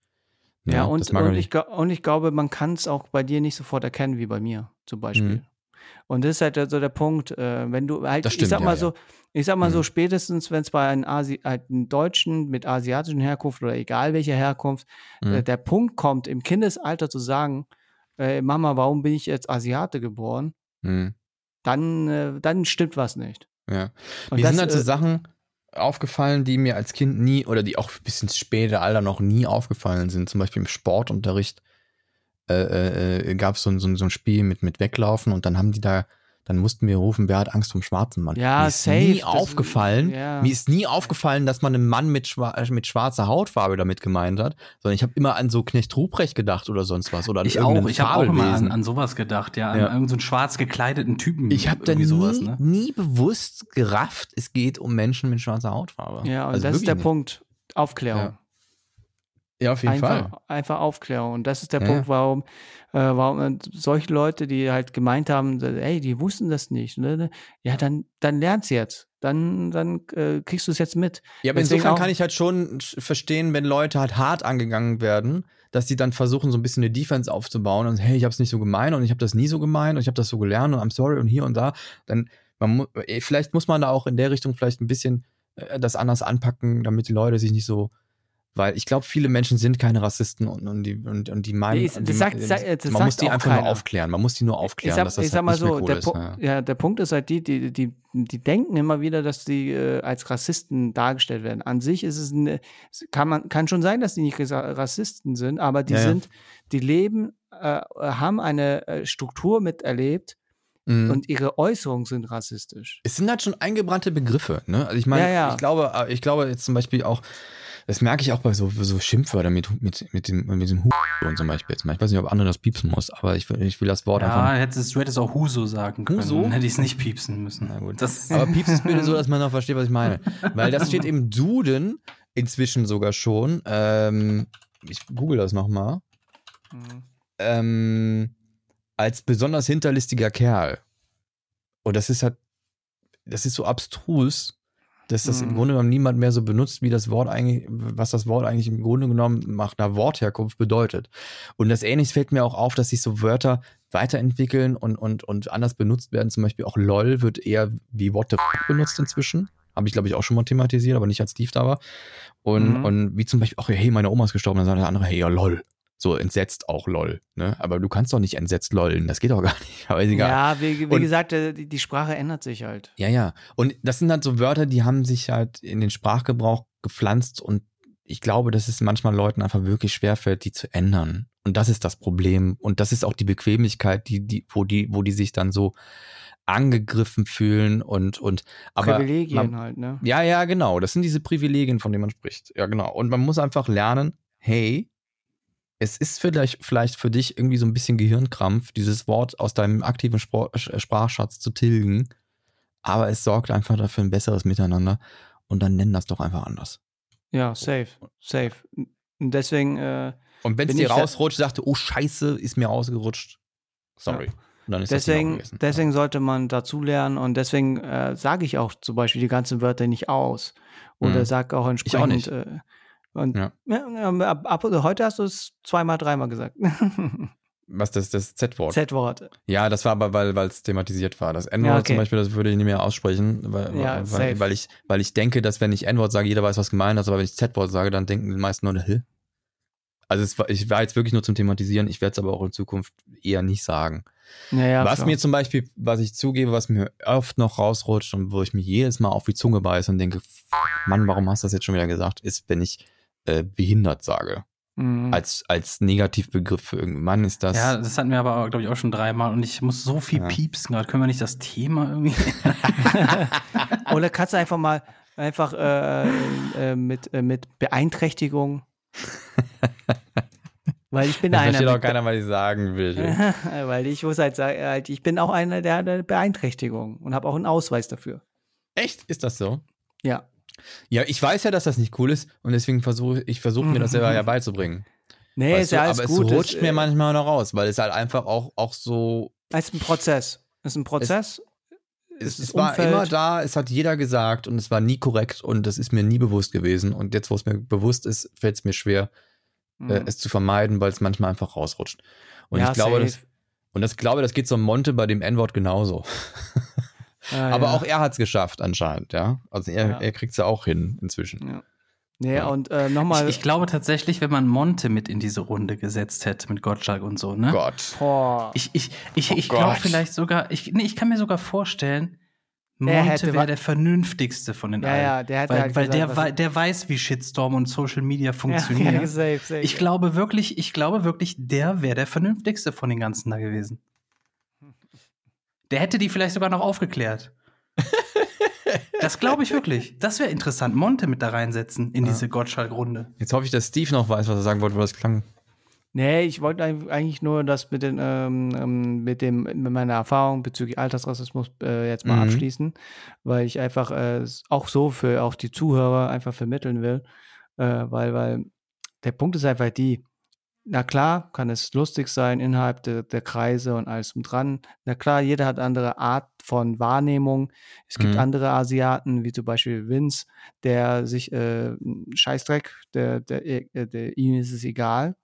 Ja, das und, und, ich- und ich glaube, man kann es auch bei dir nicht sofort erkennen, wie bei mir zum Beispiel. Mhm. Und das ist halt so der Punkt, äh, wenn du halt, Das ich stimmt, sag mal ja. so, ich sag mal so, Mhm. spätestens, wenn es bei einem, Asi halt einem Deutschen mit asiatischen Herkunft oder egal welcher Herkunft, Mhm. äh, der Punkt kommt, im Kindesalter zu sagen, äh, Mama, warum bin ich jetzt Asiate geboren? Hm, Dann, äh, dann stimmt was nicht. ja. Und mir das, sind halt so äh, Sachen aufgefallen, die mir als Kind nie oder die auch bis ins späte Alter noch nie aufgefallen sind. Zum Beispiel im Sportunterricht äh, äh, gab es so, ein- so, ein- so ein Spiel mit, mit Weglaufen und dann haben die da, dann mussten wir rufen, wer hat Angst vom schwarzen Mann. Ja, mir ist safe, nie aufgefallen, ja. mir ist nie aufgefallen, dass man einen Mann mit, schwa mit schwarzer Hautfarbe damit gemeint hat, sondern ich habe immer an so Knecht Ruprecht gedacht oder sonst was oder an Ich auch. Ich habe auch immer an, an sowas gedacht, ja. An Ja. irgendeinen so einen schwarz gekleideten Typen. ich habe da nie, sowas, ne? nie bewusst gerafft, es geht um Menschen mit schwarzer Hautfarbe. Ja, und Also das ist der nicht. Punkt. Aufklärung. Ja. Ja, auf jeden einfach, Fall. einfach Aufklärung. Und das ist der Ja, Punkt, warum, äh, warum äh, solche Leute, die halt gemeint haben, so, ey, die wussten das nicht. Ne? Ja, dann, dann lern's jetzt. Dann, dann äh, kriegst du es jetzt mit. Ja, aber Deswegen insofern auch- kann ich halt schon sch- verstehen, wenn Leute halt hart angegangen werden, dass die dann versuchen, so ein bisschen eine Defense aufzubauen und hey, ich habe es nicht so gemeint und ich habe das nie so gemeint und ich habe das so gelernt und I'm sorry und hier und da. Dann, man, eh, vielleicht muss man da auch in der Richtung vielleicht ein bisschen äh, das anders anpacken, damit die Leute sich nicht so. Weil ich glaube, viele Menschen sind keine Rassisten und, und, die, und, und die meinen, das die, sagt- sagt- man muss die einfach nur keiner. aufklären. Man muss die nur aufklären, ich sag, dass das ich sag halt mal nicht mehr so, cool der, ist. Ja. ja, der Punkt ist halt die, die, die, die denken immer wieder, dass die äh, als Rassisten dargestellt werden. An sich ist es eine, kann man kann schon sein, dass die nicht Rassisten sind, aber die Ja, ja. sind, die leben, äh, haben eine äh, Struktur miterlebt Mhm. und ihre Äußerungen sind rassistisch. Es sind halt schon eingebrannte Begriffe, ne? Also ich meine, Ja, ja. ich glaube, äh, ich glaube jetzt zum Beispiel auch, das merke ich auch bei so, so Schimpfwörtern mit, mit, mit dem, mit diesem Hu und zum Beispiel jetzt. Ich weiß nicht, ob andere das piepsen muss, aber ich will, ich will das Wort Ja, einfach. hättest, du hättest auch Huso sagen können. Huso? Dann hätte ich es nicht piepsen müssen. Na gut. Das, Aber piepsen ist bitte so, dass man noch versteht, was ich meine. Weil das steht im Duden inzwischen sogar schon. Ähm, ich google das nochmal. Mhm. ähm, als besonders hinterlistiger Kerl. Und das ist halt, das ist so abstrus, dass das im Mhm. Grunde genommen niemand mehr so benutzt, wie das Wort eigentlich, was das Wort eigentlich im Grunde genommen nach einer Wortherkunft bedeutet. Und das Ähnliches fällt mir auch auf, dass sich so Wörter weiterentwickeln und, und, und anders benutzt werden. Zum Beispiel auch LOL wird eher wie What the f benutzt inzwischen. Habe ich, glaube ich, auch schon mal thematisiert, aber nicht als Steve da war. Und, Mhm. und wie zum Beispiel auch, hey, meine Oma ist gestorben, dann sagt der andere, hey, ja, LOL. So entsetzt auch LOL. Ne? Aber du kannst doch nicht entsetzt lollen, das geht doch gar nicht. Aber ist egal. Ja, wie, wie Und- gesagt, äh, die, die Sprache ändert sich halt. Ja, ja. Und das sind halt so Wörter, die haben sich halt in den Sprachgebrauch gepflanzt und ich glaube, dass es manchmal Leuten einfach wirklich schwerfällt, die zu ändern. Und das ist das Problem. Und das ist auch die Bequemlichkeit, die, die, wo die, wo die sich dann so angegriffen fühlen und, und, aber. Privilegien man, halt, ne? ja, ja, genau. Das sind diese Privilegien, von denen man spricht. Ja, genau. Und man muss einfach lernen, hey, es ist vielleicht, vielleicht für dich irgendwie so ein bisschen Gehirnkrampf, dieses Wort aus deinem aktiven Sch- Sprachschatz zu tilgen. Aber es sorgt einfach dafür ein besseres Miteinander. Und dann nennen das doch einfach anders. Ja, safe, safe. Und deswegen, äh, Und wenn es dir ich rausrutscht, sagte, oh Scheiße, ist mir rausgerutscht. Sorry. Und dann ist das Thema deswegen, deswegen sollte man dazulernen und deswegen äh, sage ich auch zum Beispiel die ganzen Wörter nicht aus. Oder Mhm. sag auch auch entsprechend. nicht. Äh, und Ja. ja. ab, ab, heute hast du es zweimal, dreimal gesagt. Was das, das Z-Wort? Z-Wort. Ja, das war aber, weil es thematisiert war. Das N-Wort Ja, okay. zum Beispiel, das würde ich nicht mehr aussprechen, weil, Ja, weil, weil, ich, weil ich denke, dass wenn ich N-Wort sage, jeder weiß, was gemeint ist, aber wenn ich Z-Wort sage, dann denken die meisten nur, hä? Also es war, ich war jetzt wirklich nur zum Thematisieren, ich werde es aber auch in Zukunft eher nicht sagen. Ja, ja, was klar. mir zum Beispiel, was ich zugebe, was mir oft noch rausrutscht und wo ich mir jedes Mal auf die Zunge beiße und denke, Mann, warum hast du das jetzt schon wieder gesagt, ist, wenn ich äh, behindert sage. Mhm. Als, als Negativbegriff für irgendeinen Mann ist das. ja, das hatten wir aber, glaube ich, auch schon dreimal und ich muss so viel Ja. piepsen gerade. Können wir nicht das Thema irgendwie? Oder kannst du einfach mal einfach äh, äh, mit, äh, mit Beeinträchtigung. Weil ich bin da einer. versteht auch keiner, was ich sagen will. Weil ich muss halt sagen, halt, ich bin auch einer der, der Beeinträchtigung und habe auch einen Ausweis dafür. Echt? Ist das so? Ja. Ja, ich weiß ja, dass das nicht cool ist und deswegen versuche ich versuche mir das selber ja beizubringen. Nee, Weißt ist ja du? alles aber gut. es rutscht ist, mir äh, manchmal noch raus, weil es halt einfach auch, auch so. ist ein Prozess. Ist ein Prozess. Es, es das war immer da, es hat jeder gesagt und es war nie korrekt und das ist mir nie bewusst gewesen. Und jetzt, wo es mir bewusst ist, fällt es mir schwer, äh, Mhm. es zu vermeiden, weil es manchmal einfach rausrutscht. Und Ja, ich glaube, safe. das, und das glaube, das geht so Monte bei dem N-Wort genauso. Ah, Aber ja. auch er hat es geschafft anscheinend, ja. Also er, Ja. er kriegt es ja auch hin inzwischen. Ja. Nee, Ja. und äh, Ich, nochmal. ich glaube tatsächlich, wenn man Monte mit in diese Runde gesetzt hätte, mit Gottschalk und so, ne? Gott. Boah. Ich, ich, ich, Oh ich glaube Gott. vielleicht sogar, ich, nee, ich kann mir sogar vorstellen, Monte wäre der vernünftigste von den Ja, allen. ja, der hätte weil halt weil gesagt, der, was- wei- der weiß, wie Shitstorm und Social Media ja, funktionieren. ja, safe, safe. Ich glaube wirklich, ich glaube wirklich, der wäre der vernünftigste von den ganzen da gewesen. Der hätte die vielleicht sogar noch aufgeklärt. das glaube ich wirklich. Das wäre interessant. Monte mit da reinsetzen in diese Gottschalk-Runde. Jetzt hoffe ich, dass Steve noch weiß, was er sagen wollte, weil das klang. Nee, ich wollte eig- eigentlich nur das mit, den, ähm, ähm, mit, dem, mit meiner Erfahrung bezüglich Altersrassismus äh, jetzt mal Mhm. abschließen, weil ich einfach äh, auch so für auch die Zuhörer einfach vermitteln will, äh, weil, weil der Punkt ist einfach die, na klar, kann es lustig sein innerhalb der, der Kreise und alles drum dran. Na klar, jeder hat andere Art von Wahrnehmung. Es gibt Mhm. andere Asiaten, wie zum Beispiel Vince, der sich äh, Scheißdreck, der, der, äh, der, ihm ist es egal.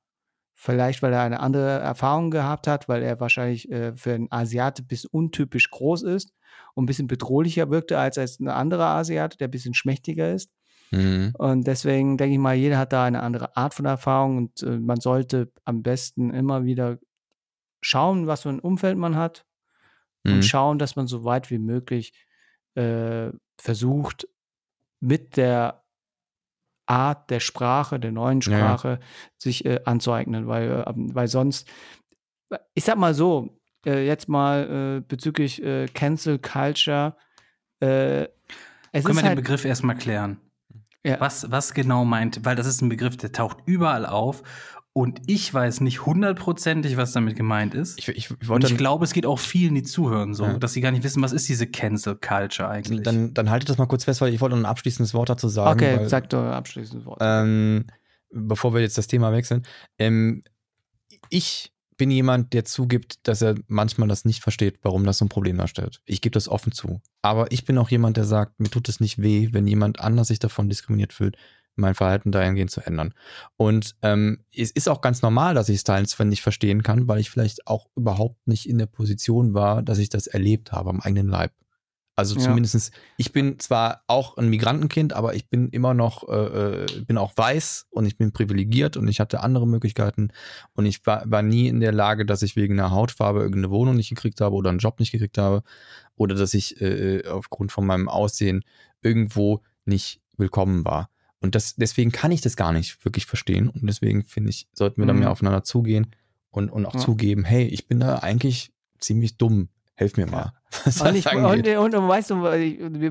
Vielleicht, weil er eine andere Erfahrung gehabt hat, weil er wahrscheinlich äh, für einen Asiate ein bisschen untypisch groß ist und ein bisschen bedrohlicher wirkte als, als ein anderer Asiate, der ein bisschen schmächtiger ist. Mhm. Und deswegen denke ich mal, jeder hat da eine andere Art von Erfahrung und äh, man sollte am besten immer wieder schauen, was für ein Umfeld man hat Mhm. und schauen, dass man so weit wie möglich äh, versucht, mit der Art der Sprache, der neuen Ja, ja. Sprache, sich äh, anzueignen, weil, äh, weil sonst, ich sag mal so, äh, jetzt mal äh, bezüglich Cancel Culture, äh, es Können wir halt, den Begriff erstmal klären? Ja. Was, was genau meint, weil das ist ein Begriff, der taucht überall auf und ich weiß nicht hundertprozentig, was damit gemeint ist. Ich, ich, ich und ich glaube, es geht auch vielen, die zuhören, so, Ja. dass sie gar nicht wissen, was ist diese Cancel Culture eigentlich. dann, dann haltet das mal kurz fest, weil ich wollte noch ein abschließendes Wort dazu sagen. okay, weil, sag doch ein abschließendes Wort. ähm, bevor wir jetzt das Thema wechseln. Ähm, ich bin jemand, der zugibt, dass er manchmal das nicht versteht, warum das so ein Problem darstellt. Ich gebe das offen zu. Aber ich bin auch jemand, der sagt, mir tut es nicht weh, wenn jemand anders sich davon diskriminiert fühlt, mein Verhalten dahingehend zu ändern. Und ähm, es ist auch ganz normal, dass ich es teils nicht verstehen kann, weil ich vielleicht auch überhaupt nicht in der Position war, dass ich das erlebt habe am eigenen Leib. Also Ja. zumindestens, ich bin zwar auch ein Migrantenkind, aber ich bin immer noch, äh, äh, bin auch weiß und ich bin privilegiert und ich hatte andere Möglichkeiten und ich war, war nie in der Lage, dass ich wegen einer Hautfarbe irgendeine Wohnung nicht gekriegt habe oder einen Job nicht gekriegt habe oder dass ich äh, aufgrund von meinem Aussehen irgendwo nicht willkommen war. Und das, deswegen kann ich das gar nicht wirklich verstehen und deswegen finde ich, sollten wir da Mhm. mehr aufeinander zugehen und, und auch Ja. zugeben, hey, ich bin da eigentlich ziemlich dumm. Helf mir mal. Was Und, ich, und, und, und weißt du,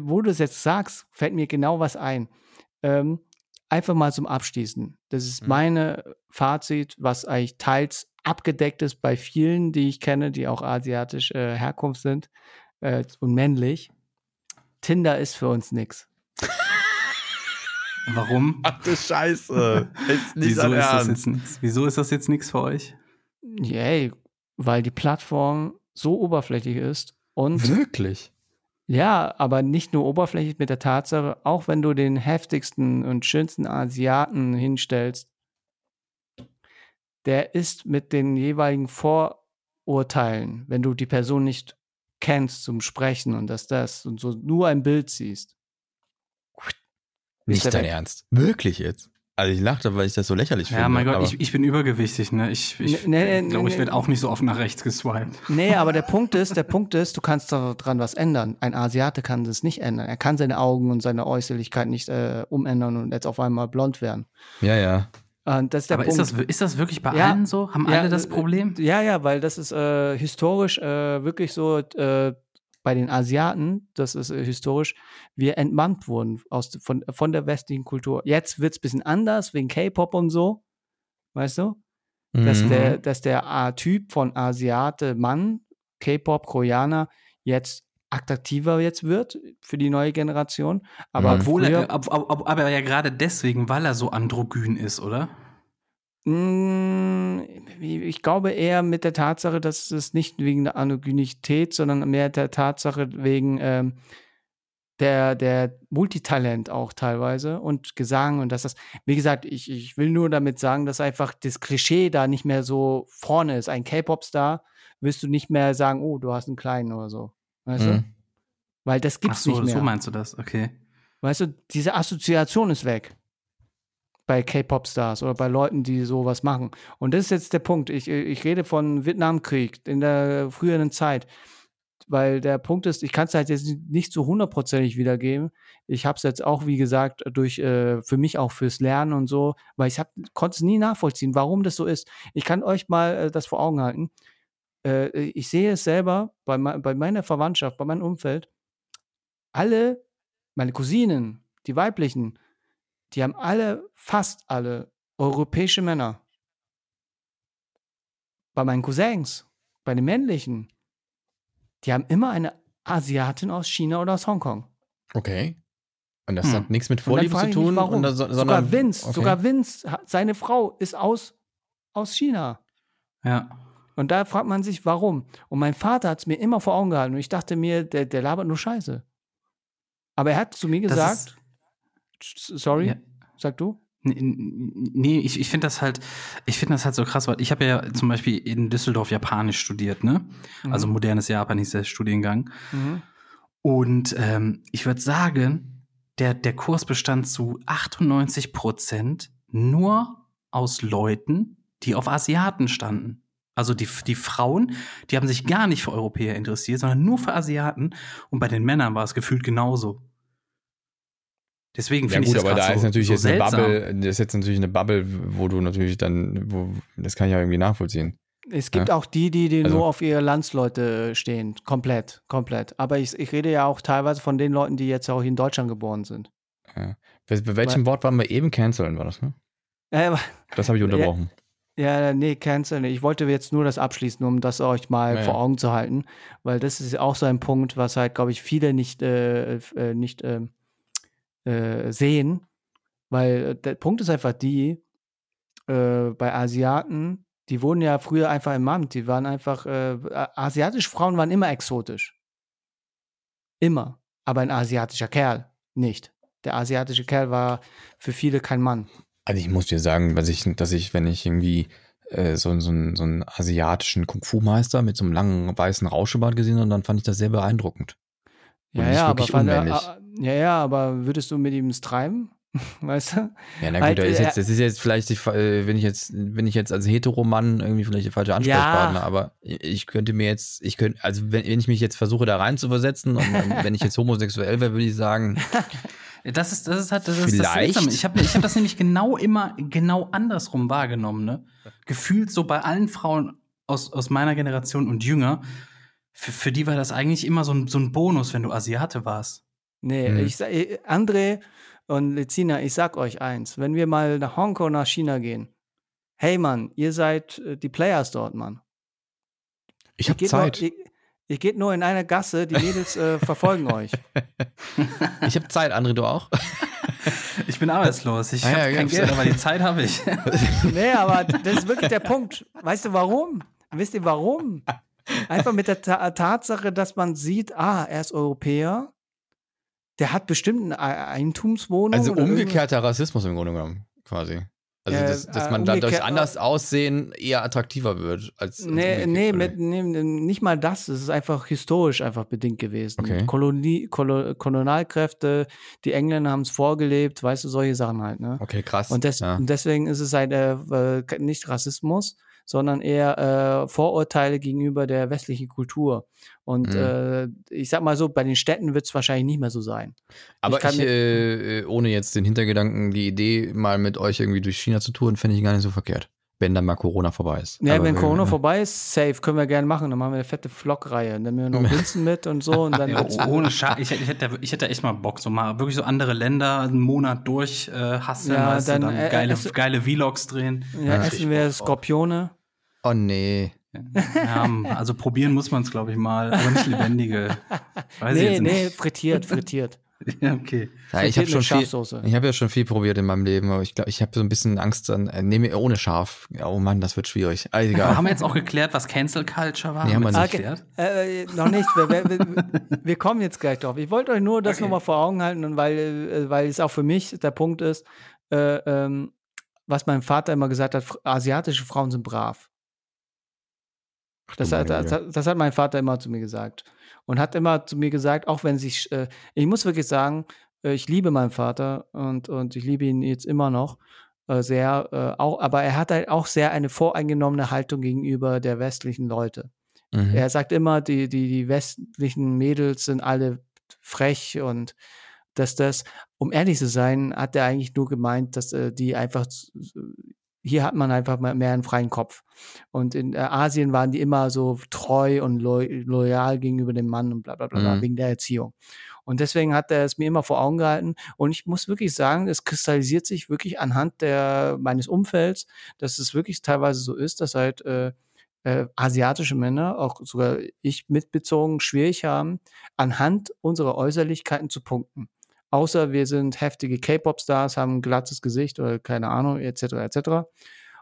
wo du es jetzt sagst, fällt mir genau was ein. Ähm, einfach mal zum Abschließen. Das ist Mhm. meine Fazit, was eigentlich teils abgedeckt ist bei vielen, die ich kenne, die auch asiatisch äh, Herkunft sind äh, und männlich. Tinder ist für uns nix. Warum? Ach du Scheiße. Ist nicht Wieso ist, das jetzt nix? Wieso ist das jetzt nichts für euch? Yay, weil die Plattform so oberflächlich ist und Wirklich? Ja, aber nicht nur oberflächlich mit der Tatsache, auch wenn du den heftigsten und schönsten Asiaten hinstellst, der ist mit den jeweiligen Vorurteilen, wenn du die Person nicht kennst zum Sprechen und dass das und so nur ein Bild siehst. Nicht dein weg. Ernst. Wirklich jetzt? Also ich lachte, weil ich das so lächerlich finde. Ja, mein Gott, ich, ich bin übergewichtig, ne? Ich, ich Nee, nee, glaube, ich nee, werde nee. auch nicht so oft nach rechts geswiped. Nee, aber der Punkt ist, der Punkt ist, du kannst daran was ändern. Ein Asiate kann das nicht ändern. Er kann seine Augen und seine Äußerlichkeit nicht äh, umändern und jetzt auf einmal blond werden. ja, ja. Und das ist der Aber ist Punkt. das, ist das wirklich bei Ja. allen so? Haben Ja, alle das äh, Problem? Ja, ja, weil das ist äh, historisch äh, wirklich so äh, bei den Asiaten, das ist äh, historisch, wir entmannt wurden aus, von, von der westlichen Kultur. Jetzt wird es ein bisschen anders wegen K-Pop und so, weißt du? Dass Mhm. der, dass der äh, Typ von Asiate Mann, K-Pop, Koreaner, jetzt attraktiver jetzt wird für die neue Generation. Aber Mhm. Obwohl er, ob, ob, ob, aber ja gerade deswegen, weil er so androgyn ist, oder? Mm, Ich glaube eher mit der Tatsache, dass es nicht wegen der Androgynität, sondern mehr der Tatsache wegen ähm, der, der Multitalent auch teilweise und Gesang und dass das, wie gesagt, ich, ich will nur damit sagen, dass einfach das Klischee da nicht mehr so vorne ist. Ein K-Pop-Star wirst du nicht mehr sagen, oh, du hast einen kleinen oder so. Weißt du? Mhm. Weil das gibt's so, nicht mehr. so meinst du das, okay. Weißt du, diese Assoziation ist weg. Bei K-Pop-Stars oder bei Leuten, die sowas machen. Und das ist jetzt der Punkt. Ich, ich rede von Vietnamkrieg in der früheren Zeit. Weil der Punkt ist, ich kann es halt jetzt nicht so hundertprozentig wiedergeben. Ich habe es jetzt auch, wie gesagt, durch äh, für mich auch fürs Lernen und so, weil ich konnte es nie nachvollziehen, warum das so ist. Ich kann euch mal äh, das vor Augen halten. Äh, ich sehe es selber bei, bei meiner Verwandtschaft, bei meinem Umfeld. Alle meine Cousinen, die weiblichen, die haben alle, fast alle europäische Männer. Bei meinen Cousins, bei den männlichen, die haben immer eine Asiatin aus China oder aus Hongkong. Okay. Und das Hm. hat nichts mit Vorliebe zu ich mich, tun. warum. Sondern, sogar Vince, okay. sogar Vince, seine Frau ist aus, aus China. Ja. Und da fragt man sich, warum. Und mein Vater hat es mir immer vor Augen gehalten. Und ich dachte mir, der, der labert nur Scheiße. Aber er hat zu mir gesagt, sorry, Ja. sag du? Nee, ich, ich finde das halt, ich finde das halt so krass, weil ich habe ja zum Beispiel in Düsseldorf Japanisch studiert, ne? Also modernes Japan hieß der Studiengang. Mhm. Und ähm, ich würde sagen, der, der Kurs bestand zu 98 Prozent nur aus Leuten, die auf Asiaten standen. Also die, die Frauen, die haben sich gar nicht für Europäer interessiert, sondern nur für Asiaten. Und bei den Männern war es gefühlt genauso. Deswegen Ja finde ich gut, das aber da so, ist natürlich so jetzt eine. Bubble, das ist jetzt natürlich eine Bubble, wo du natürlich dann, wo, das kann ich ja irgendwie nachvollziehen. Es gibt Ja. auch die, die, die Also- nur auf ihre Landsleute stehen. Komplett, komplett. Aber ich, ich rede ja auch teilweise von den Leuten, die jetzt auch hier in Deutschland geboren sind. Ja. Bei, welchem Wort waren wir eben? Canceln war das, ne? Äh, Das habe ich unterbrochen. ja, nee, cancel nicht. Ich wollte jetzt nur das abschließen, um das euch mal Ja, vor ja. Augen zu halten. Weil das ist auch so ein Punkt, was halt, glaube ich, viele nicht, äh, äh, nicht ähm, äh, sehen. Weil äh, der Punkt ist einfach die, äh, bei Asiaten Die wurden ja früher einfach ermannt. Die waren einfach, äh, asiatische Frauen waren immer exotisch. Immer. Aber ein asiatischer Kerl nicht. Der asiatische Kerl war für viele kein Mann. Also ich muss dir sagen, dass ich, dass ich wenn ich irgendwie äh, so, so, einen, so einen asiatischen Kung-Fu-Meister mit so einem langen weißen Rauschebart gesehen habe, dann fand ich das sehr beeindruckend. Und Ja, ja, aber fand ja, ja, aber würdest du mit ihm treiben? weißt du? Ja, na gut, Halt, ist äh, jetzt, das ist jetzt vielleicht, die, äh, wenn ich jetzt, wenn ich jetzt als Heteromann irgendwie vielleicht der falsche Ansprechpartner, aber ich könnte mir jetzt, ich könnte, also wenn, wenn ich mich jetzt versuche da rein zu versetzen und wenn ich jetzt homosexuell wäre, würde ich sagen, Das ist, das ist halt, das ist das. Seltsame. Ich habe ich hab das nämlich genau immer genau andersrum wahrgenommen, ne? Gefühlt so bei allen Frauen aus, aus meiner Generation und jünger, für, für die war das eigentlich immer so ein, so ein Bonus, wenn du Asiate warst. Nee, Hm. ich eh, André und Lezina, ich sag euch eins, wenn wir mal nach Hongkong, nach China gehen, hey Mann, ihr seid äh, die Players dort, Mann. ich habe Zeit. Nur, ihr, ihr geht nur in einer Gasse, die Mädels äh, verfolgen euch. Ich habe Zeit, André, du auch? Ich bin arbeitslos, ich Ah, ja, habe kein gab's- Geld, aber die Zeit habe ich. Nee, aber das ist wirklich der Punkt. Weißt du warum? Wisst ihr warum? Einfach mit der Ta Tatsache, dass man sieht, ah, er ist Europäer, der hat bestimmt eine Ei- Eigentumswohnung. Also umgekehrter Rassismus im Grunde genommen, quasi. Also, Äh, dass, man dadurch anders aussehen eher attraktiver wird als. als Nee, nee, mit, nee, nicht mal das. Es ist einfach historisch einfach bedingt gewesen. Okay. Kolonie, Kolo, Kolonialkräfte, die Engländer haben es vorgelebt, weißt du, solche Sachen halt. Ne? Okay, krass. Und, des, ja. und deswegen ist es halt äh, äh, nicht Rassismus, sondern eher äh, Vorurteile gegenüber der westlichen Kultur. Und Mhm. äh, ich sag mal so, bei den Städten wird es wahrscheinlich nicht mehr so sein. Aber ich, mit- äh, äh, ohne jetzt den Hintergedanken, die Idee, mal mit euch irgendwie durch China zu touren, fände ich gar nicht so verkehrt. Wenn dann mal Corona vorbei ist. Ja, Aber wenn wir- Corona vorbei ist, safe, können wir gerne machen. Dann machen wir eine fette Vlog-Reihe. Dann nehmen wir noch Vincent mit und so. Und dann Ja, ohne Scheiß. Ich, hätte- ich, hätte, ich hätte echt mal Bock, so mal wirklich so andere Länder einen Monat durch äh, hasseln, Ja, weißt dann, du, dann äh, geile, es- geile Vlogs drehen. ja, Ja. essen wir Skorpione. Oh nee. Ja, also probieren muss man es, glaube ich, mal, aber nicht lebendige. Weiß ich Nee, nee, frittiert, frittiert. Ja, okay. Ja, ich habe schon viel, ich habe ja schon viel probiert in meinem Leben, aber ich glaube, ich habe so ein bisschen Angst dann, äh, nee, ohne Schaf. Ja, Oh Mann, das wird schwierig. Also, Aber egal. haben wir jetzt auch geklärt, was Cancel Culture war? Nee, haben wir das nicht. geklärt? Äh, noch nicht. Wir, wir, wir, wir kommen jetzt gleich drauf. Ich wollte euch nur das Okay. nochmal vor Augen halten, weil, äh, weil es auch für mich der Punkt ist, äh, ähm, was mein Vater immer gesagt hat, asiatische Frauen sind brav. Das hat, das, das hat mein Vater immer zu mir gesagt. Und hat immer zu mir gesagt, auch wenn sich, äh, ich muss wirklich sagen, äh, ich liebe meinen Vater und, und ich liebe ihn jetzt immer noch äh, sehr, äh, auch, aber er hat halt auch sehr eine voreingenommene Haltung gegenüber der westlichen Leute. Mhm. Er sagt immer, die, die, die westlichen Mädels sind alle frech und dass das, um ehrlich zu sein, hat er eigentlich nur gemeint, dass äh, die einfach, hier hat man einfach mal mehr einen freien Kopf. Und in äh, Asien waren die immer so treu und lo loyal gegenüber dem Mann und bla bla bla, bla Mhm. wegen der Erziehung. Und deswegen hat er es mir immer vor Augen gehalten. Und ich muss wirklich sagen, es kristallisiert sich wirklich anhand der, meines Umfelds, dass es wirklich teilweise so ist, dass halt äh, äh, asiatische Männer, auch sogar ich mitbezogen, schwierig haben, anhand unserer Äußerlichkeiten zu punkten. Außer wir sind heftige K-Pop-Stars, haben ein glattes Gesicht oder keine Ahnung, etc. etc.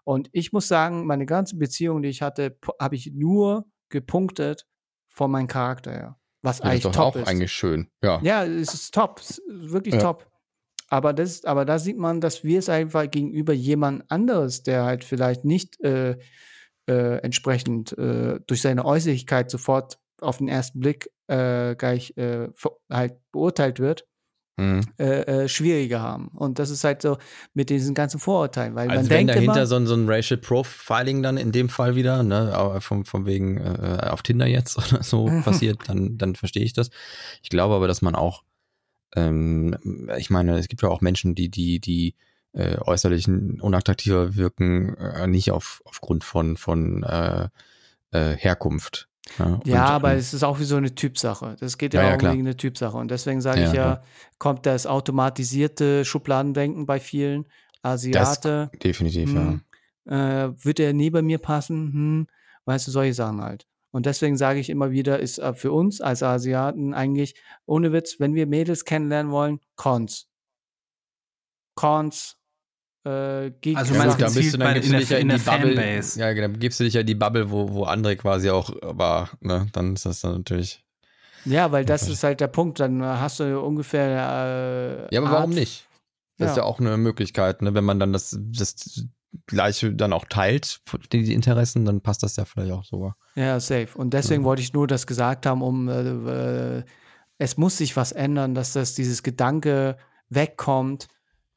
Und ich muss sagen, meine ganze Beziehung, die ich hatte, habe ich nur gepunktet von meinem Charakter her. Was das eigentlich ist doch top auch ist. eigentlich schön. Ja. Ja, es ist top, es ist wirklich Ja. top. Aber das, aber da sieht man, dass wir es einfach gegenüber jemand anderes, der halt vielleicht nicht äh, äh, entsprechend äh, durch seine Äußerlichkeit sofort auf den ersten Blick äh, gleich äh, halt beurteilt wird, Mhm. äh, äh, schwieriger haben. Und das ist halt so mit diesen ganzen Vorurteilen, weil Also man wenn denkt dahinter immer, so ein, so ein Racial Profiling dann in dem Fall wieder, ne, vom, vom wegen äh, auf Tinder jetzt oder so passiert, dann, dann verstehe ich das. Ich glaube aber, dass man auch, ähm, ich meine, es gibt ja auch Menschen, die, die, die äh, äußerlich unattraktiver wirken, äh, nicht auf, aufgrund von, von äh, äh, Herkunft. Ne? Ja, Und, aber ähm, es ist auch wie so eine Typsache. Das geht ja, Ja, ja, auch klar. wegen eine Typsache. Und deswegen sage Ja, ich ja, kommt das automatisierte Schubladendenken bei vielen. Asiate, definitiv, hm, äh, wird er nie bei mir passen? Hm, weißt du, solche Sachen halt. Und deswegen sage ich immer wieder, ist äh, für uns als Asiaten eigentlich, ohne Witz, wenn wir Mädels kennenlernen wollen, Cons. Cons, äh, Geek Also Ja, meinst da bist du, dann gibst in du dich ja in die Bubble. Fanbase. Ja, genau, gibst du dich ja in die Bubble, wo, wo André quasi auch war. Ne? Dann ist das dann natürlich. Ja, weil das ist halt der Punkt. Dann hast du ungefähr. Äh, Ja, aber Art- warum nicht? Das ist Ja. ja auch eine Möglichkeit, ne? wenn man dann das, das Gleiche dann auch teilt, die, die Interessen, dann passt das ja vielleicht auch sogar. Ja, safe. Und deswegen wollte ich nur das gesagt haben, um äh, äh, es muss sich was ändern, dass das dieses Gedanke wegkommt,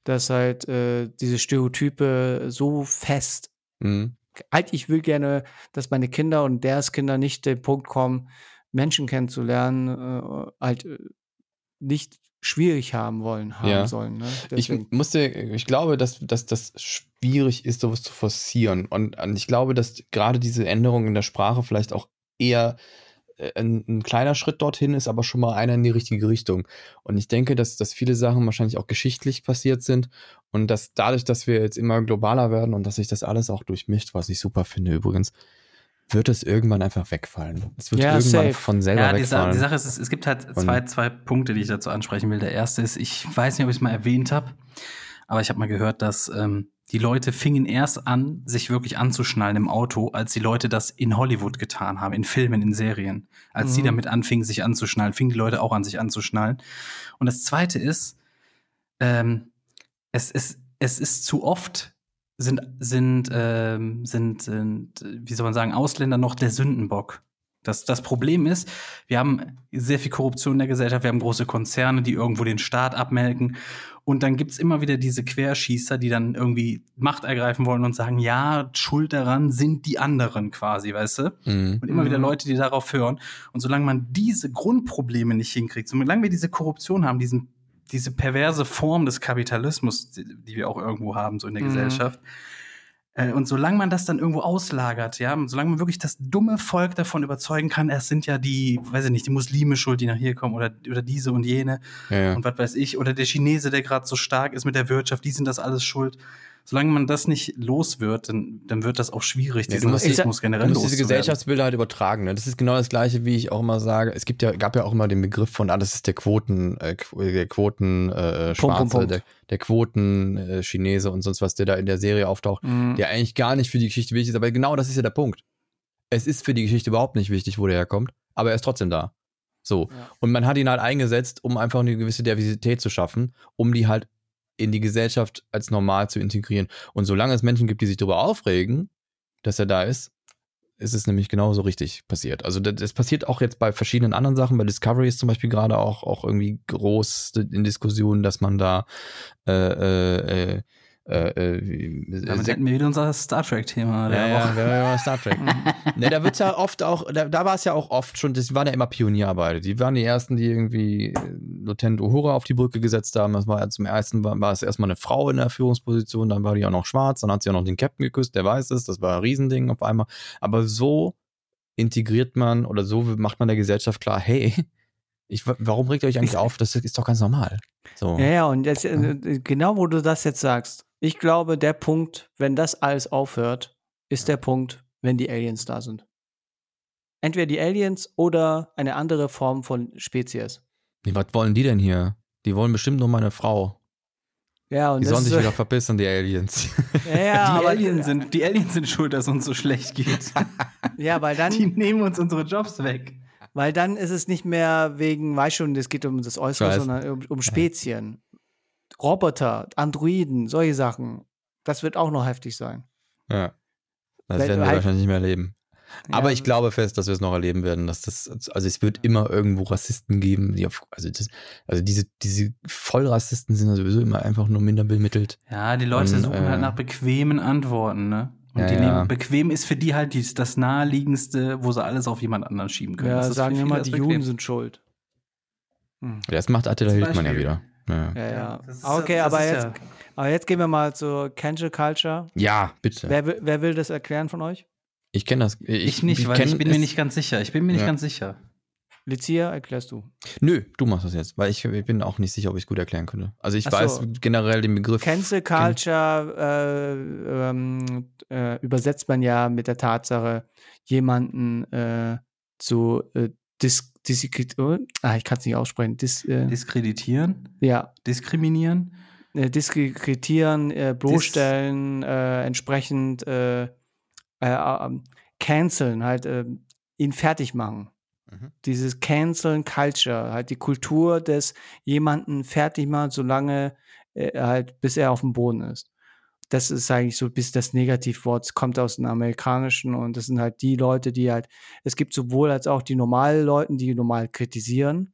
dass halt äh, diese Stereotype so fest. Mhm. Halt, ich will gerne, dass meine Kinder und ders Kinder nicht den Punkt kommen, Menschen kennenzulernen, äh, halt äh, nicht schwierig haben wollen, haben Ja. sollen. Ne? Ich musste, ich glaube, dass, dass das schwierig ist, sowas zu forcieren. Und, und ich glaube, dass gerade diese Änderung in der Sprache vielleicht auch eher ein, ein kleiner Schritt dorthin ist, aber schon mal einer in die richtige Richtung. Und ich denke, dass, dass viele Sachen wahrscheinlich auch geschichtlich passiert sind und dass dadurch, dass wir jetzt immer globaler werden und dass sich das alles auch durchmischt, was ich super finde übrigens, wird es irgendwann einfach wegfallen. Es wird Ja, irgendwann safe. von selber Ja, die, Sa wegfallen. die Sache ist, es, es gibt halt zwei, zwei Punkte, die ich dazu ansprechen will. Der erste ist, ich weiß nicht, ob ich es mal erwähnt habe, aber ich habe mal gehört, dass ähm, die Leute fingen erst an, sich wirklich anzuschnallen im Auto, als die Leute das in Hollywood getan haben, in Filmen, in Serien. Als sie Mhm. damit anfingen, sich anzuschnallen, fingen die Leute auch an, sich anzuschnallen. Und das zweite ist, ähm, es, es, es ist zu oft sind, sind, ähm, sind, sind, wie soll man sagen, Ausländer noch der Sündenbock. Das, das Problem ist, wir haben sehr viel Korruption in der Gesellschaft, wir haben große Konzerne, die irgendwo den Staat abmelken. Und dann gibt's immer wieder diese Querschießer, die dann irgendwie Macht ergreifen wollen und sagen, ja, schuld daran sind die anderen quasi, weißt du? Mhm. Und immer wieder Mhm. Leute, die darauf hören. Und solange man diese Grundprobleme nicht hinkriegt, solange wir diese Korruption haben, diesen, diese perverse Form des Kapitalismus, die, die wir auch irgendwo haben, so in der Mhm. Gesellschaft, und solange man das dann irgendwo auslagert, ja, solange man wirklich das dumme Volk davon überzeugen kann, es sind ja die, weiß ich nicht, die Muslime schuld, die nach hier kommen, oder, oder diese und jene, Ja, ja. und was weiß ich, oder der Chinese, der gerade so stark ist mit der Wirtschaft, die sind das alles schuld. Solange man das nicht los wird, dann, dann wird das auch schwierig, Ja, diesen Rassismus generell Du musst diese. Gesellschaftsbilder halt übertragen. Ne? Das ist genau das Gleiche, wie ich auch immer sage. Es gibt ja, gab ja auch immer den Begriff von, ah, das ist der Quoten, äh, der Quoten äh, Punkt, Schwarze, Punkt, Punkt. der, der Quoten äh, Chinese und sonst was, der da in der Serie auftaucht, Mhm. der eigentlich gar nicht für die Geschichte wichtig ist. Aber genau das ist ja der Punkt. Es ist für die Geschichte überhaupt nicht wichtig, wo der herkommt, aber er ist trotzdem da. So. Ja. Und man hat ihn halt eingesetzt, um einfach eine gewisse Diversität zu schaffen, um die halt in die Gesellschaft als normal zu integrieren. Und solange es Menschen gibt, die sich darüber aufregen, dass er da ist, ist es nämlich genauso richtig passiert. Also das, das passiert auch jetzt bei verschiedenen anderen Sachen. Bei Discovery ist zum Beispiel gerade auch, auch irgendwie groß in Diskussionen, dass man da äh, äh, äh, äh, äh, Damit hätten wir wieder unser Star Trek-Thema. ja, ja, ja, ja, Star Trek. ne, da wird's ja oft auch, da, da war es ja auch oft schon, das waren ja immer Pionierarbeiter. Die waren die ersten, die irgendwie äh, Lieutenant Uhura auf die Brücke gesetzt haben. Das war ja zum ersten war, war es erstmal eine Frau in der Führungsposition, dann war die auch noch schwarz, dann hat sie auch noch den Captain geküsst, der weiß es, das war ein Riesending auf einmal. Aber so integriert man oder so macht man der Gesellschaft klar, hey, ich, warum regt ihr euch eigentlich auf? Das ist doch ganz normal. So. Ja, ja, und jetzt, äh, genau wo du das jetzt sagst, ich glaube, der Punkt, wenn das alles aufhört, ist der Punkt, wenn die Aliens da sind. Entweder die Aliens oder eine andere Form von Spezies. Nee, was wollen die denn hier? Die wollen bestimmt nur meine Frau. Ja, und Die sollen sich äh, wieder verpissen, die Aliens. ja, ja, Die, aber, Aliens sind, die Aliens sind schuld, dass es uns so schlecht geht. ja, weil dann, Die nehmen uns unsere Jobs weg. Weil dann ist es nicht mehr wegen, weiß schon, es geht um das Äußere, Ich weiß. sondern um, um Spezien. Roboter, Androiden, solche Sachen. Das wird auch noch heftig sein. Ja. Das Weil werden wir halt- wahrscheinlich nicht mehr erleben. Aber Ja, ich glaube fest, dass wir es noch erleben werden, dass das, also es wird immer irgendwo Rassisten geben, die auf, also das, also diese, diese Vollrassisten sind ja sowieso immer einfach nur minder bemittelt. Ja, die Leute Und, suchen äh, halt nach bequemen Antworten, ne? Und Ja, die ja. nehmen, bequem ist für die halt dies, das naheliegendste, wo sie alles auf jemand anderen schieben können. Ja, sagen wir mal, die bequem. Juden sind schuld. Hm. Das macht Attila Hildmann ja wieder. Ja, Ja, ja. ist okay, ja- das aber jetzt, ja- aber jetzt gehen wir mal zur Cancel Culture. ja bitte. Wer, will- wer will das erklären von euch? Ich kenne das. Ich, nicht, weil kenn ich bin mir nicht ganz sicher. Ich bin mir nicht Ja. ganz sicher. Licia, erklärst du. Nö, du machst das jetzt, weil ich, ich bin auch nicht sicher, ob ich es gut erklären könnte. Also ich so. weiß generell den Begriff. Cancel Culture äh, ähm, äh, übersetzt man ja mit der Tatsache, jemanden äh, zu äh, dis, dis, oh, ah, ich kann es nicht aussprechen. Dis, äh, Diskreditieren, ja, diskriminieren. äh, diskreditieren, äh, bloßstellen, äh, entsprechend äh, äh, ähm, canceln, halt äh, ihn fertig machen. Mhm. Dieses Canceln Culture, halt die Kultur des jemanden fertig machen, solange äh, halt, bis er auf dem Boden ist. Das ist eigentlich so bis das Negativwort, kommt aus dem Amerikanischen und das sind halt die Leute, die halt, es gibt sowohl als auch die normalen Leute, die normal kritisieren,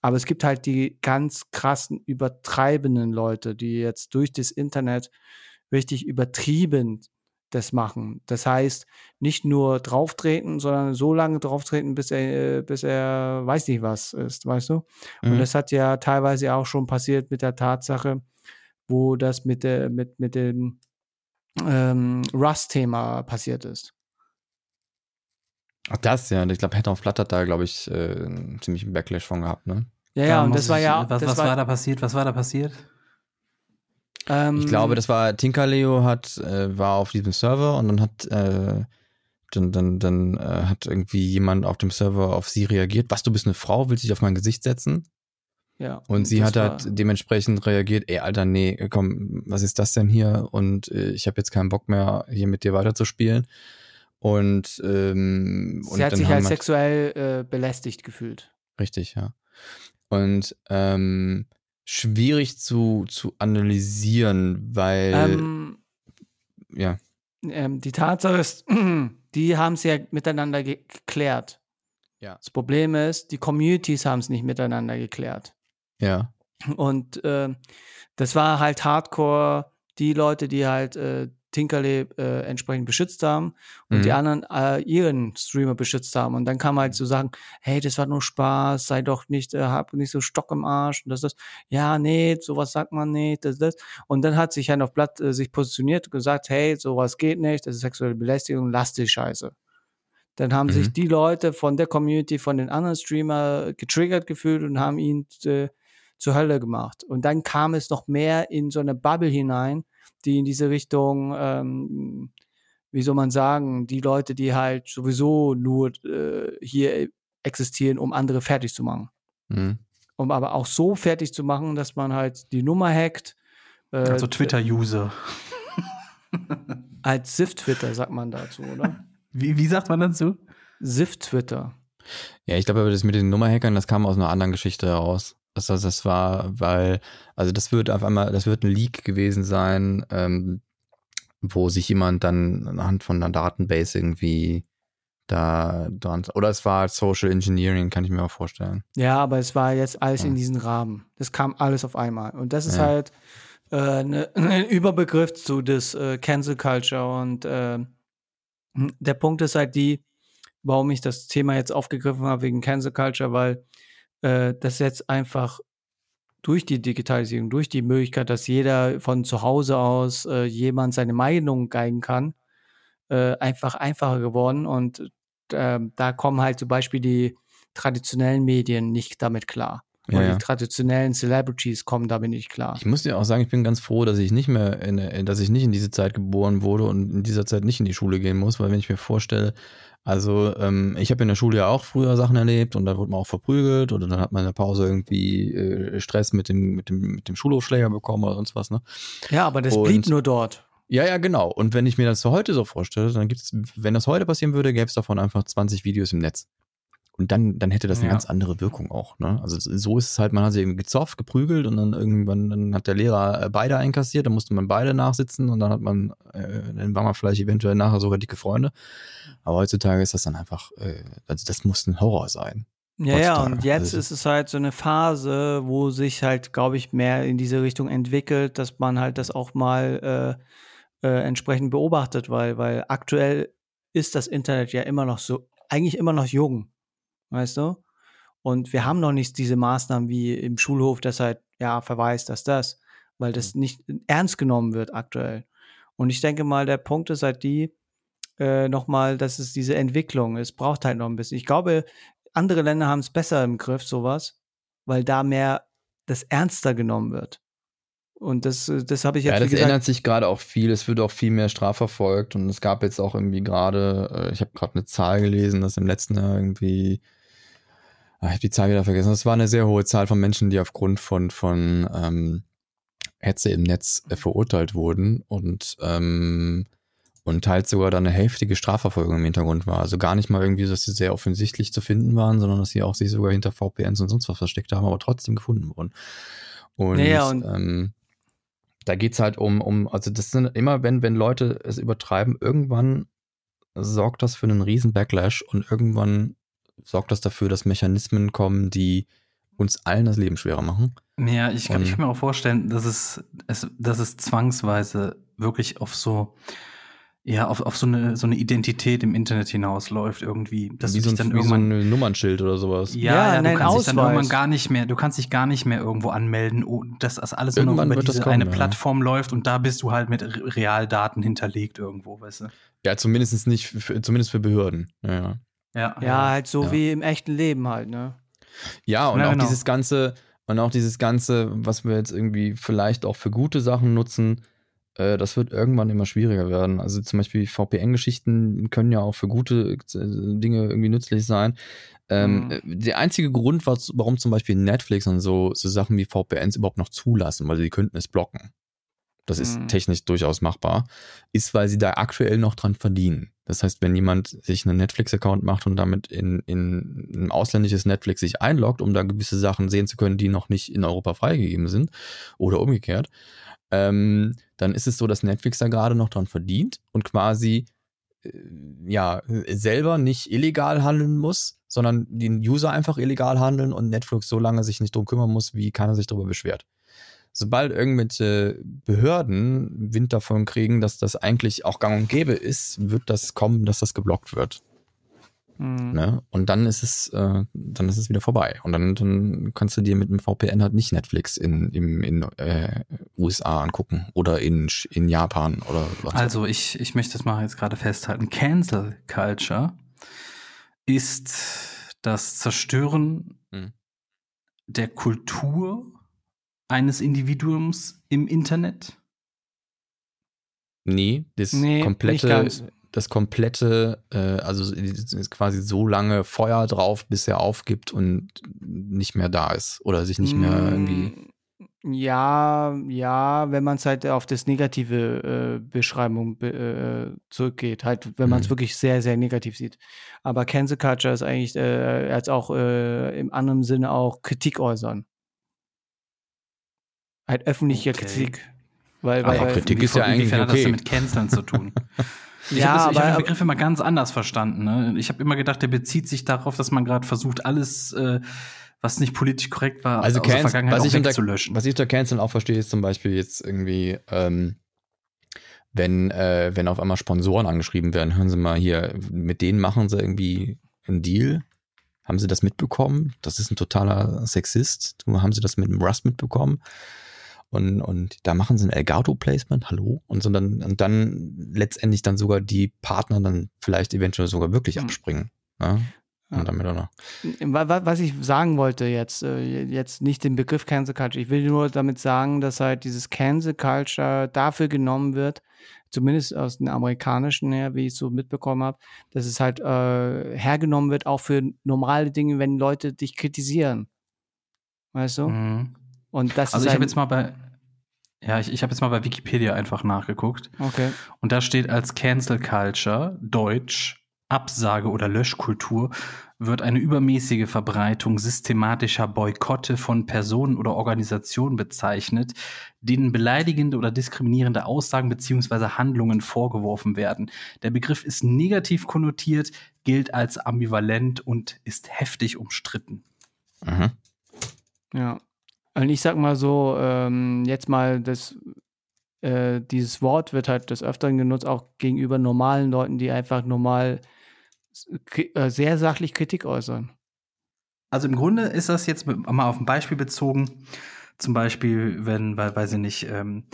aber es gibt halt die ganz krassen, übertreibenden Leute, die jetzt durch das Internet richtig übertrieben das machen. Das heißt, nicht nur drauftreten, sondern so lange drauftreten, bis er, äh, bis er weiß nicht was ist, weißt du? Und Mhm. das hat ja teilweise auch schon passiert mit der Tatsache, wo das mit der, mit, mit dem ähm, Rust-Thema passiert ist. Ach, das, ja. Ich glaube, Head of Blood hat da, glaube ich, äh, einen ziemlichen Backlash von gehabt, ne? Ja, ja, und das war ja, Was, das was war, da passiert? Was war da passiert? Ähm, Ich glaube, das war Tinkerleo hat äh, war auf diesem Server und dann hat äh, dann dann dann äh, hat irgendwie jemand auf dem Server auf sie reagiert. Was du bist eine Frau, willst dich auf mein Gesicht setzen? ja, Und sie hat halt dementsprechend reagiert. Ey, Alter, nee, komm, was ist das denn hier? Und äh, ich habe jetzt keinen Bock mehr hier mit dir weiterzuspielen. Und ähm, und Sie hat dann sich halt halt- sexuell äh, belästigt gefühlt. Richtig, ja. Und ähm, schwierig zu, zu analysieren, weil, Ähm, ja, ähm, die Tatsache ist, die haben es ja miteinander ge geklärt. Ja. Das Problem ist, die Communities haben es nicht miteinander geklärt. ja, Und äh, das war halt Hardcore, die Leute, die halt äh, Tinkerle äh, entsprechend beschützt haben und Mhm. die anderen äh, ihren Streamer beschützt haben. Und dann kam halt zu sagen, hey, das war nur Spaß, sei doch nicht, äh, hab nicht so Stock im Arsch und das, das. Ja, nee, sowas sagt man nicht, das, das. Und dann hat sich halt auf Blatt äh, sich positioniert und gesagt, hey, sowas geht nicht, das ist sexuelle Belästigung, lass die Scheiße. Dann haben Mhm. sich die Leute von der Community, von den anderen Streamer getriggert gefühlt und haben ihn äh, zur Hölle gemacht. Und dann kam es noch mehr in so eine Bubble hinein, die in diese Richtung, ähm, wie soll man sagen, die Leute, die halt sowieso nur äh, hier existieren, um andere fertig zu machen. mhm. Um aber auch so fertig zu machen, dass man halt die Nummer hackt. Äh, Also Twitter-User. Als SIF-Twitter sagt man dazu, oder? Wie, wie sagt man dazu? SIF-Twitter. Ja, ich glaube aber, das mit den Nummerhackern, das kam aus einer anderen Geschichte heraus. Das, das, das war, weil, also das wird auf einmal, das wird ein Leak gewesen sein, ähm, wo sich jemand dann anhand von einer Datenbase irgendwie da dran, oder es war Social Engineering, kann ich mir auch vorstellen. Ja, aber es war jetzt alles Ja. in diesen Rahmen. Das kam alles auf einmal. Und das ist Ja. halt äh, ne, ein Überbegriff zu des äh, Cancel Culture. Und äh, der Punkt ist halt die, warum ich das Thema jetzt aufgegriffen habe wegen Cancel Culture, weil äh, das jetzt einfach durch die Digitalisierung, durch die Möglichkeit, dass jeder von zu Hause aus äh, jemand seine Meinung geigen kann, äh, einfach einfacher geworden. Und ähm, da kommen halt zum Beispiel die traditionellen Medien nicht damit klar. Und Ja, ja. die traditionellen Celebrities kommen damit nicht klar. Ich muss dir auch sagen, ich bin ganz froh, dass ich nicht mehr, in, in- dass ich nicht in diese Zeit geboren wurde und in dieser Zeit nicht in die Schule gehen muss, weil wenn ich mir vorstelle, also ähm, ich habe in der Schule ja auch früher Sachen erlebt und da wurde man auch verprügelt oder dann hat man in der Pause irgendwie äh, Stress mit dem, mit dem, mit dem Schulhofschläger bekommen oder sonst was, ne? Ja, aber das Und- blieb nur dort. Ja, ja, genau. Und wenn ich mir das heute so vorstelle, dann gibt es, wenn das heute passieren würde, gäbe es davon einfach 20 Videos im Netz. Und dann, dann hätte das eine Ja. ganz andere Wirkung auch. Ne? Also so ist es halt, man hat sich eben gezofft, geprügelt und dann irgendwann dann hat der Lehrer äh, beide einkassiert, dann musste man beide nachsitzen und dann hat man, äh, dann war man vielleicht eventuell nachher sogar dicke Freunde. Aber heutzutage ist das dann einfach, äh, also das muss ein Horror sein. Ja, ja, und jetzt Also- ist es halt so eine Phase, wo sich halt, glaube ich, mehr in diese Richtung entwickelt, dass man halt das auch mal äh, äh, entsprechend beobachtet, weil, weil aktuell ist das Internet ja immer noch so, eigentlich immer noch jung, weißt du? Und wir haben noch nicht diese Maßnahmen wie im Schulhof, das halt, ja, verweist, dass das, weil das nicht ernst genommen wird aktuell. Und ich denke mal, der Punkt ist halt die, äh, nochmal, dass es diese Entwicklung, es braucht halt noch ein bisschen. Ich glaube, andere Länder haben es besser im Griff, sowas, weil da mehr das ernster genommen wird. Und das, äh, das habe ich jetzt, Ja, das ändert sich gerade auch viel. Es wird auch viel mehr strafverfolgt und es gab jetzt auch irgendwie gerade, äh, ich habe gerade eine Zahl gelesen, dass im letzten Jahr irgendwie, ich habe die Zahl wieder vergessen, es war eine sehr hohe Zahl von Menschen, die aufgrund von, von ähm, Hetze im Netz äh, verurteilt wurden und, ähm, und teils sogar dann eine heftige Strafverfolgung im Hintergrund war. Also gar nicht mal irgendwie, dass sie sehr offensichtlich zu finden waren, sondern dass sie auch sich sogar hinter VPNs und sonst was versteckt haben, aber trotzdem gefunden wurden. Und, Naja, und- ähm, da geht's halt um, um, also das sind immer, wenn, wenn Leute es übertreiben, irgendwann sorgt das für einen riesen Backlash und irgendwann sorgt das dafür, dass Mechanismen kommen, die uns allen das Leben schwerer machen. Ja, ich kann, ich kann mir auch vorstellen, dass es, es, dass es zwangsweise wirklich auf so, ja, auf, auf so eine, so eine Identität im Internet hinausläuft irgendwie. Dass wie du so, ein, dann wie so irgendwann. ein Nummernschild oder sowas. ja, Ja, ja, nein, du kannst dich dann irgendwann gar nicht mehr, du kannst dich gar nicht mehr irgendwo anmelden, oh, dass das alles nur noch Irgendwann über wird das diese kommen, eine ja. Plattform läuft und da bist du halt mit Re- Realdaten hinterlegt irgendwo, weißt du? Ja, zumindest nicht, für, zumindest für Behörden. Ja, ja. Ja, halt so Ja. wie im echten Leben halt, ne? Ja, und Ja, auch genau. dieses ganze, und auch dieses ganze, was wir jetzt irgendwie vielleicht auch für gute Sachen nutzen, äh, das wird irgendwann immer schwieriger werden. Also zum Beispiel VPN-Geschichten können ja auch für gute äh, Dinge irgendwie nützlich sein. Ähm, Mhm. äh, Der einzige Grund, was, warum zum Beispiel Netflix und so, so Sachen wie VPNs überhaupt noch zulassen, weil sie könnten es blocken. Das ist Mhm. technisch durchaus machbar, ist, weil sie da aktuell noch dran verdienen. Das heißt, wenn jemand sich einen Netflix-Account macht und damit in, in ein ausländisches Netflix sich einloggt, um da gewisse Sachen sehen zu können, die noch nicht in Europa freigegeben sind oder umgekehrt, ähm, dann ist es so, dass Netflix da gerade noch dran verdient und quasi äh, ja selber nicht illegal handeln muss, sondern den User einfach illegal handeln und Netflix so lange sich nicht drum kümmern muss, wie keiner sich darüber beschwert. Sobald irgendwelche Behörden Wind davon kriegen, dass das eigentlich auch gang und gäbe ist, wird das kommen, dass das geblockt wird. Mhm. Ne? Und dann ist es, äh, dann ist es wieder vorbei. Und dann, dann kannst du dir mit einem VPN halt nicht Netflix in, im, in äh, USA angucken oder in, in Japan oder was. Also ich, ich möchte das mal jetzt gerade festhalten. Cancel Culture ist das Zerstören Hm. der Kultur eines Individuums im Internet. Nee, das Nee, komplette, das komplette, äh, also ist quasi so lange Feuer drauf, bis er aufgibt und nicht mehr da ist oder sich nicht mehr irgendwie. Mm, Ja, ja, wenn man es halt auf das negative äh, Beschreibung be äh, zurückgeht, halt, wenn man es Mhm. wirklich sehr, sehr negativ sieht. Aber Cancel Culture ist eigentlich äh, als auch äh, im anderen Sinne auch Kritik äußern. Halt öffentliche Okay. Kritik. Weil, Aber weil, weil Kritik ist ja eigentlich Inwiefern hat das okay. denn mit Canceln zu tun? Ich Ja, habe hab aber- den Begriff immer ganz anders verstanden. Ne? Ich habe immer gedacht, der bezieht sich darauf, dass man gerade versucht, alles, äh, was nicht politisch korrekt war, Also aus der Cancel, Vergangenheit was auch ich, unter, wegzulöschen. was ich unter Canceln auch verstehe, ist zum Beispiel jetzt irgendwie, ähm, wenn, äh, wenn auf einmal Sponsoren angeschrieben werden, hören Sie mal hier, mit denen machen Sie irgendwie einen Deal. Haben Sie das mitbekommen? Das ist ein totaler Sexist. Haben Sie das mit dem Rust mitbekommen? Und, und da machen sie ein Elgato-Placement, hallo? Und, so dann, und dann letztendlich dann sogar die Partner dann vielleicht eventuell sogar wirklich Hm. abspringen. Ne? Und damit auch noch. Wa- wa- Was ich sagen wollte jetzt, äh, jetzt nicht den Begriff Cancel Culture, ich will nur damit sagen, dass halt dieses Cancel Culture dafür genommen wird, zumindest aus den amerikanischen her, wie ich es so mitbekommen habe, dass es halt äh, hergenommen wird auch für normale Dinge, wenn Leute dich kritisieren. Weißt du? Mhm. Und das Also ist ich habe jetzt mal bei, ja, ich, ich habe jetzt mal bei Wikipedia einfach nachgeguckt. okay. Und da steht als Cancel Culture, Deutsch, Absage oder Löschkultur, wird eine übermäßige Verbreitung systematischer Boykotte von Personen oder Organisationen bezeichnet, denen beleidigende oder diskriminierende Aussagen bzw. Handlungen vorgeworfen werden. Der Begriff ist negativ konnotiert, gilt als ambivalent und ist heftig umstritten. Mhm. Ja. Und ich sag mal so, ähm, jetzt mal das, äh, dieses Wort wird halt des Öfteren genutzt, auch gegenüber normalen Leuten, die einfach normal äh, sehr sachlich Kritik äußern. Also im Grunde ist das jetzt mal auf ein Beispiel bezogen. Zum Beispiel, wenn, weil, weiß ich nicht, ähm,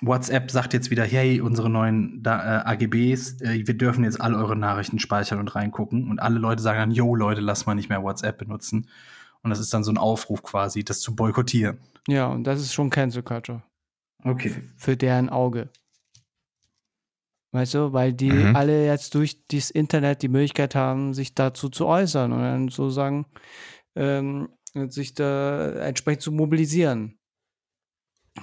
WhatsApp sagt jetzt wieder, hey, unsere neuen da, äh, AGBs, äh, wir dürfen jetzt all eure Nachrichten speichern und reingucken. Und alle Leute sagen dann, yo, Leute, lass mal nicht mehr WhatsApp benutzen. Und das ist dann so ein Aufruf quasi, das zu boykottieren. Ja, und das ist schon Cancel Culture Okay. für deren Auge. Weißt du, weil die Mhm. alle jetzt durch das Internet die Möglichkeit haben, sich dazu zu äußern und dann sozusagen ähm, sich da entsprechend zu mobilisieren.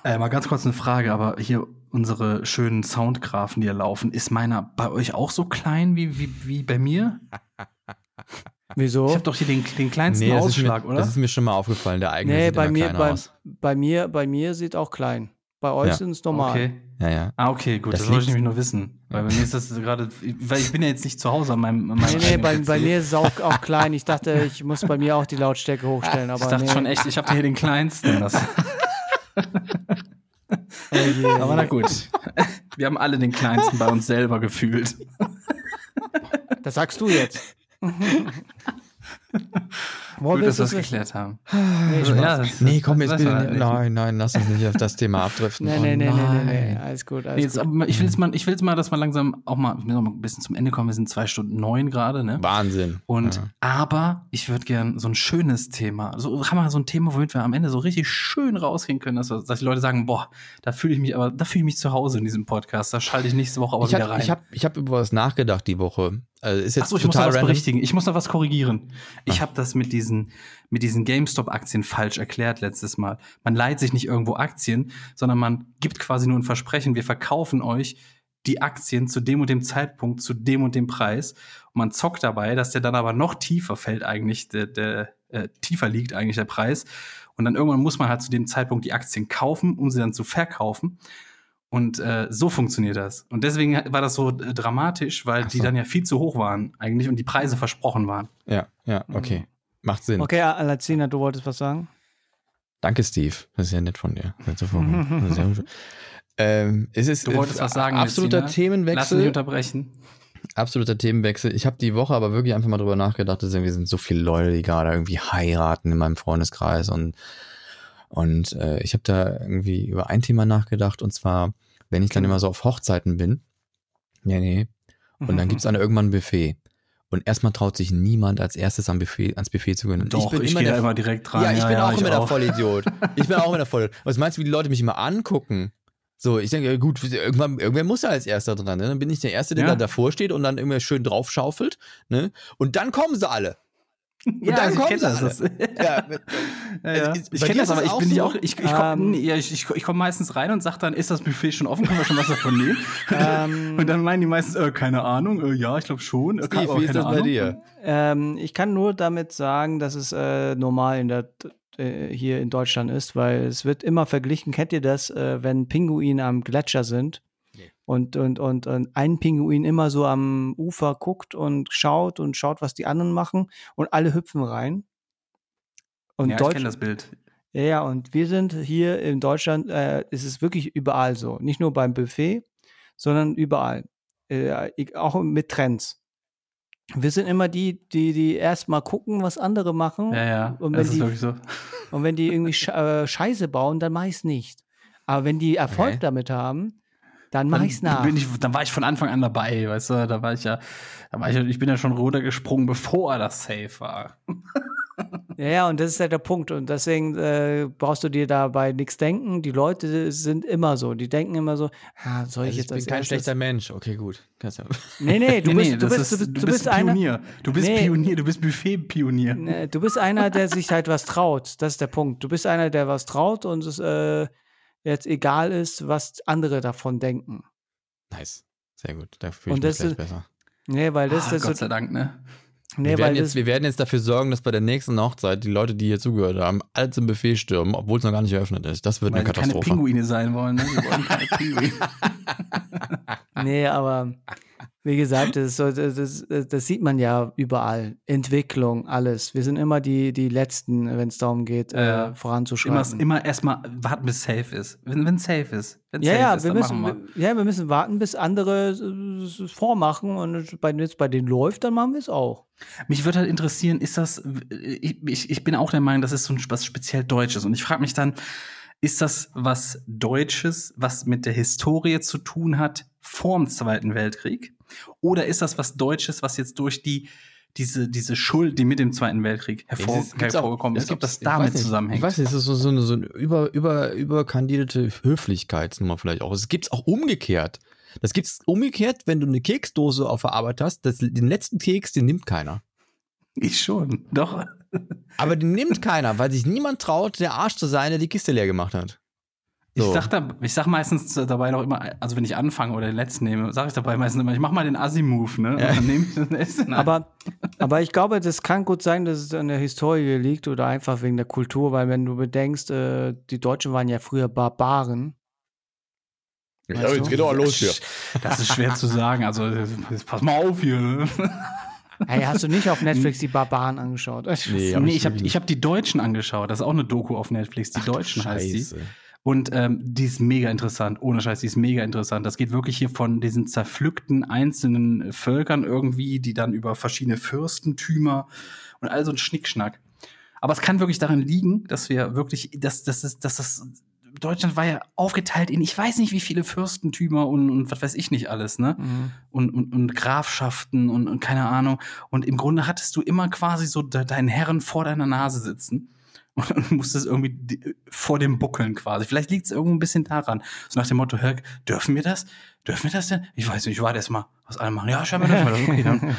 Äh, mal ganz kurz eine Frage, aber hier unsere schönen Soundgrafen, die hier laufen, ist meiner bei euch auch so klein wie, wie, wie bei mir? Wieso? Ich habe doch hier den, den kleinsten das, ist Ausschlag, mir, oder? das ist mir schon mal aufgefallen. Der eigene nee, sieht bei immer mir, bei, aus. bei, mir, bei mir sieht auch klein. Bei euch Ja. sind es normal. Okay. Ja, ja. Ah, okay, gut, Das das, wollte ich nämlich nur wissen. Weil bei mir ist das gerade, weil ich bin ja jetzt nicht zu Hause an meinem, an meinem Nee, nee, bei, bei mir ist es auch, auch klein. Ich dachte, ich muss bei mir auch die Lautstärke hochstellen. Aber Ich dachte nee. schon echt, ich habe hier den kleinsten. Das, Oh aber na gut. Wir haben alle den kleinsten bei uns selber gefühlt. Das sagst du jetzt. Gut, dass wir das es geklärt haben. Nee, Also, ja, das- Nee, komm jetzt bitte. nicht- Nein, nein, lass uns nicht auf das Thema abdriften. Nee, Oh nee, nee, nee, nee, nee. nein. Alles gut, Nee, alles jetzt, gut. ich will jetzt mal, ich will jetzt mal, dass wir langsam auch mal, mal ein bisschen zum Ende kommen. Wir sind zwei Stunden neun gerade, ne? Wahnsinn. Und Ja. aber ich würde gern so ein schönes Thema, so haben wir so ein Thema, womit wir am Ende so richtig schön rausgehen können, dass, wir, dass die Leute sagen, boah, da fühle ich mich aber, da fühle ich mich zu Hause in diesem Podcast. Da schalte ich nächste Woche aber Ich wieder habe rein. ich hab, ich hab über was nachgedacht die Woche. Also ist jetzt Achso, ich muss da total was berichtigen. Ich muss da was korrigieren. Ich habe das mit diesen, mit diesen GameStop-Aktien falsch erklärt letztes Mal. Man leiht sich nicht irgendwo Aktien, sondern man gibt quasi nur ein Versprechen, wir verkaufen euch die Aktien zu dem und dem Zeitpunkt, zu dem und dem Preis. Und man zockt dabei, dass der dann aber noch tiefer fällt eigentlich, der, der äh, tiefer liegt eigentlich der Preis. Und dann irgendwann muss man halt zu dem Zeitpunkt die Aktien kaufen, um sie dann zu verkaufen. Und äh, so funktioniert das. Und deswegen war das so äh, dramatisch, weil Ach die so. dann ja viel zu hoch waren eigentlich und die Preise versprochen waren. Ja, ja, okay. Macht Sinn. Okay, Alazina, du wolltest was sagen? Danke, Steve. Das ist ja nett von dir. Ähm, es ist Du wolltest äh, was sagen, absoluter Messina? Lass mich Themenwechsel. unterbrechen. Absoluter Themenwechsel. Ich habe die Woche aber wirklich einfach mal drüber nachgedacht. dass irgendwie sind so viele Leute, die gerade irgendwie heiraten in meinem Freundeskreis und und äh, ich habe da irgendwie über ein Thema nachgedacht und zwar, wenn ich dann immer so auf Hochzeiten bin, nee, nee, und dann gibt's dann irgendwann ein Buffet. Und erstmal traut sich niemand als erstes am Buffet, ans Buffet zu gehen. Und Doch, ich, gehe der- da immer direkt rein. ja, ich bin auch ich immer der Vollidiot. Ich bin auch immer der Vollidiot. Was meinst du, wie die Leute mich immer angucken? So, ich denke, gut, irgendwann, irgendwer muss ja als Erster dran. Ne? Dann bin ich der Erste, der Ja. da davor steht und dann irgendwie schön draufschaufelt. Ne? Und dann kommen sie alle. Ja, dann also ich sie das. alle. das Ja, ja, ja. Ist- Ich bei kenne das, ist aber ich bin nicht so? auch. Ich, ich komme Ähm. ich, ich, ich komm meistens rein und sage dann, ist das Buffet schon offen? Können wir schon was davon nehmen? Ähm, und dann meinen die meistens, äh, keine Ahnung, äh, ja, ich glaube schon. Äh, Steve, wie ist keine das bei Ahnung. dir? Ähm, ich kann nur damit sagen, dass es äh, normal in der, äh, hier in Deutschland ist, weil es wird immer verglichen. Kennt ihr das, äh, wenn Pinguine am Gletscher sind. Und, und, und, und ein Pinguin immer so am Ufer guckt und schaut und schaut, was die anderen machen und alle hüpfen rein? Und Ja, ich kenne das Bild. ja, ja, und wir sind hier in Deutschland, äh, ist es wirklich überall so. Nicht nur beim Buffet, sondern überall. Äh, ich- auch mit Trends. Wir sind immer die, die, die erstmal gucken, was andere machen. Ja, ja. Und das wenn ist die- wirklich so. Und wenn die irgendwie äh, Scheiße bauen, dann mach ich's nicht. Aber wenn die Erfolg Okay. damit haben, dann mach ich's nach. Dann, bin ich, dann war ich von Anfang an dabei, weißt du, da war ich ja, da war ich, ja- ich bin ja schon runtergesprungen, bevor das safe war. Ja, ja, und das ist ja der Punkt. Und deswegen äh, brauchst du dir dabei nichts denken. Die Leute sind immer so. Die denken immer so, ah, soll ich Also ich jetzt bin als kein erstes- schlechter Mensch. Okay, gut. Kannst ja- Nee, nee, du Nee, bist, nee, du bist, ist- du bist, du bist einer. Pionier. Du bist Nee. Pionier, du bist Buffet-Pionier. Ne, Du bist einer, der sich halt was traut. Das ist der Punkt. Du bist einer, der was traut und es äh, jetzt egal ist, was andere davon denken. Nice. Sehr gut. Da fühle ich Und mich das gleich ist- besser. Nee, weil das, Ah, das Gott sei Dank, ne? nee, wir, weil werden jetzt, wir werden jetzt dafür sorgen, dass bei der nächsten Hochzeit die Leute, die hier zugehört haben, alle zum Buffet stürmen, obwohl es noch gar nicht eröffnet ist. Das wird Weil eine sie keine Katastrophe. Pinguine sein wollen, ne? Sie wollen keine Pinguine. nee, aber wie gesagt, das, das, das, sieht man ja überall. Entwicklung, alles. Wir sind immer die, die Letzten, wenn es darum geht, äh, voranzuschreiten. immer immer erstmal warten, bis safe ist. Wenn, wenn safe ist. Wenn ja, safe ja, ist, wir müssen, wir. ja, wir müssen warten, bis andere es vormachen und wenn es bei denen läuft, dann machen wir es auch. Mich würde halt interessieren, ist das, ich, ich, ich bin auch der Meinung, das ist so ein, was speziell Deutsches. Und ich frage mich dann, ist das was Deutsches, was mit der Historie zu tun hat vorm Zweiten Weltkrieg? Oder ist das was Deutsches, was jetzt durch die, diese, diese Schuld, die mit dem Zweiten Weltkrieg hervor, Es ist- gibt's auch- hervorgekommen ist, es ob gibt- das damit nicht. zusammenhängt? Ich weiß nicht, es ist so, so eine, so eine über, über, Höflichkeitsnummer vielleicht auch. Es gibt's auch umgekehrt. Das gibt's umgekehrt, wenn du eine Keksdose auf der Arbeit hast, das, den letzten Keks, den nimmt keiner. Ich schon, doch. Aber den nimmt keiner, weil sich niemand traut, der Arsch zu sein, der die Kiste leer gemacht hat. Ich So. sag, da, ich sag meistens dabei noch immer, also wenn ich anfange oder den letzten nehme, sage ich dabei meistens immer, ich mach mal den Assi-Move, ne? Nehme ich das Essen. Aber, aber ich glaube, das kann gut sein, dass es an der Historie liegt oder einfach wegen der Kultur, weil wenn du bedenkst, äh, die Deutschen waren ja früher Barbaren. Ja, Weißt jetzt du? geht doch mal los hier. Das ist schwer zu sagen. Also, jetzt pass mal auf hier. Ne? Hey, hast du nicht auf Netflix die Barbaren angeschaut? Nee, hab nee, ich ich habe hab die Deutschen angeschaut. Das ist auch eine Doku auf Netflix. Die Deutschen heißt die. Und ähm, die ist mega interessant. Ohne Scheiß, die ist mega interessant. Das geht wirklich hier von diesen zerpflückten einzelnen Völkern irgendwie, die dann über verschiedene Fürstentümer und all so ein Schnickschnack. Aber es kann wirklich daran liegen, dass wir wirklich, dass, dass, dass, dass das Deutschland war ja aufgeteilt in ich weiß nicht wie viele Fürstentümer und, und was weiß ich nicht alles, ne? Mhm. und, und, und Grafschaften und, und keine Ahnung. Und im Grunde hattest du immer quasi so de deinen Herren vor deiner Nase sitzen und, und musstest irgendwie die, vor dem buckeln quasi. Vielleicht liegt es irgendwo ein bisschen daran. So nach dem Motto, Hör, dürfen wir das? Dürfen wir das denn? Ich weiß nicht, ich warte erst mal, was alle machen. Ja, dürfen wir das. Okay, dann.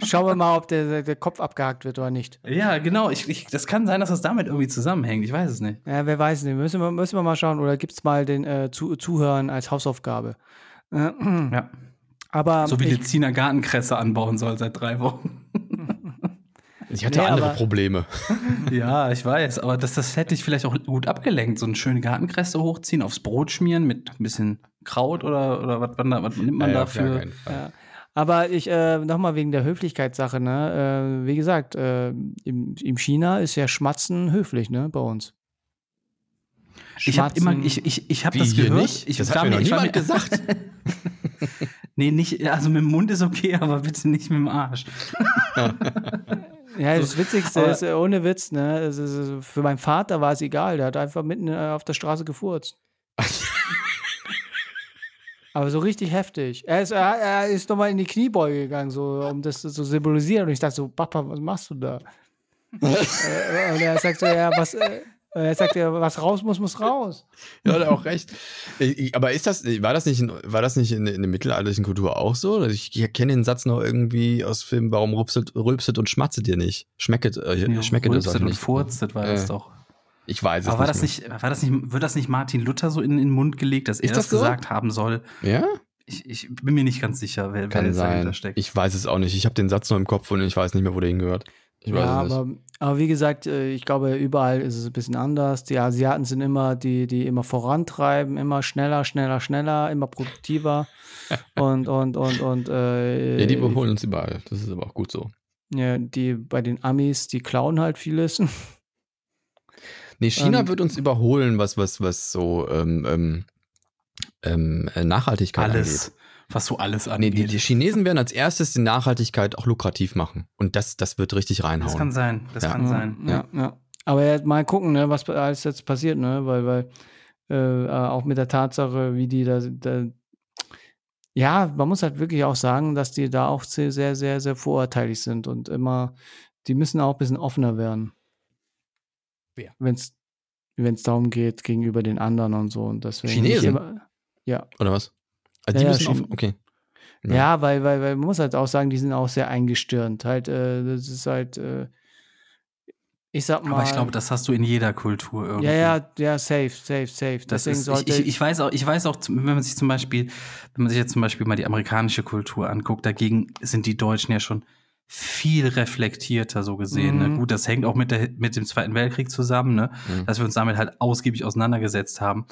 Schauen wir mal, ob der, der Kopf abgehakt wird oder nicht. Ja, genau. Ich, ich, das kann sein, dass das damit irgendwie zusammenhängt. Ich weiß es nicht. Ja, wer weiß nicht. Müssen wir, müssen wir mal schauen. Oder gibt es mal den äh, zu, Zuhören als Hausaufgabe? Ja. aber So wie ich, Lezina Gartenkresse anbauen soll seit drei Wochen. Ich hatte Nee, andere aber- Probleme. Ja, ich weiß, aber das, das hätte ich vielleicht auch gut abgelenkt. So eine schöne Gartenkresse hochziehen, aufs Brot schmieren mit ein bisschen Kraut oder, oder was, was, was nimmt man Ja, dafür? Ja. Aber ich, äh, nochmal wegen der Höflichkeitssache, ne? Äh, wie gesagt, äh, im, im China ist ja Schmatzen höflich, ne? Bei uns. Ich habe Schmatzen- immer, ich, ich, ich habe Wie, das hier gehört. nicht? Ich Das hat mir noch niemand gesagt. nee, nicht, also mit dem Mund ist okay, aber bitte nicht mit dem Arsch. Ja, das Witzigste ist, äh, ohne Witz, ne? Ist, für meinen Vater war es egal, der hat einfach mitten äh, auf der Straße gefurzt. Aber so richtig heftig. Er ist, er, er ist nochmal in die Kniebeuge gegangen, so, um das zu symbolisieren. Und ich dachte so, Papa, was machst du da? Äh, und er sagt so, ja, was, er sagt ja, was raus muss, muss raus. Ja, hat er auch recht. Aber ist das, war das nicht in, war das nicht in, in der mittelalterlichen Kultur auch so? Ich kenne den Satz noch irgendwie aus Filmen, warum rülpset, rülpset und schmatzet ihr nicht? Schmecket, äh, schmecket das Rülpset euch und nicht. furztet war Äh, das doch. Ich weiß es Aber war nicht. das nicht, war das nicht, wird das nicht Martin Luther so in, in den Mund gelegt, dass er Ist das, das so? gesagt haben soll? Ja? Ich, ich bin mir nicht ganz sicher, wer, wer Kann jetzt dahinter sein. steckt. Ich weiß es auch nicht. Ich habe den Satz noch im Kopf und ich weiß nicht mehr, wo der hingehört. Ich weiß Ja, es nicht. aber, aber wie gesagt, äh, ich glaube, überall ist es ein bisschen anders. Die Asiaten sind immer die, die immer vorantreiben, immer schneller, schneller, schneller, immer produktiver. und, und, und, und, äh, Ja, die überholen uns überall. Das ist aber auch gut so. ja, die bei den Amis, die klauen halt vieles. Nee, China Ähm, wird uns überholen, was, was, was so ähm, ähm, ähm, äh, Nachhaltigkeit alles, angeht. Was so alles Nee, angeht. die, die Chinesen werden als erstes die Nachhaltigkeit auch lukrativ machen. Und das, das wird richtig das kann reinhauen. sein, das Ja. kann sein. Ja, ja. Aber ja, mal gucken, ne, was alles jetzt passiert, ne? Weil, weil äh, auch mit der Tatsache, wie die da, da ja, man muss halt wirklich auch sagen, dass die da auch sehr, sehr, sehr, sehr vorurteilig sind und immer, die müssen auch ein bisschen offener werden. Wer? Wenn es darum geht, gegenüber den anderen und so. Und deswegen Chinesen? Immer, ja. Oder was? Also Ja, die ja, müssen auf, okay. Ja, Ja. weil, weil, weil man muss halt auch sagen, die sind auch sehr eingestirnt. Halt, äh, das ist halt, äh, ich sag mal. Aber ich glaube, das hast du in jeder Kultur irgendwie. Ja, ja, ja, safe, safe, safe. Das Deswegen ist, ich, sollte ich, ich weiß auch, ich weiß auch, wenn man sich zum Beispiel, wenn man sich jetzt zum Beispiel mal die amerikanische Kultur anguckt, dagegen sind die Deutschen ja schon viel reflektierter so gesehen. Ne? Mhm. Gut, das hängt auch mit, der, mit dem Zweiten Weltkrieg zusammen, ne? Mhm. dass wir uns damit halt ausgiebig auseinandergesetzt haben.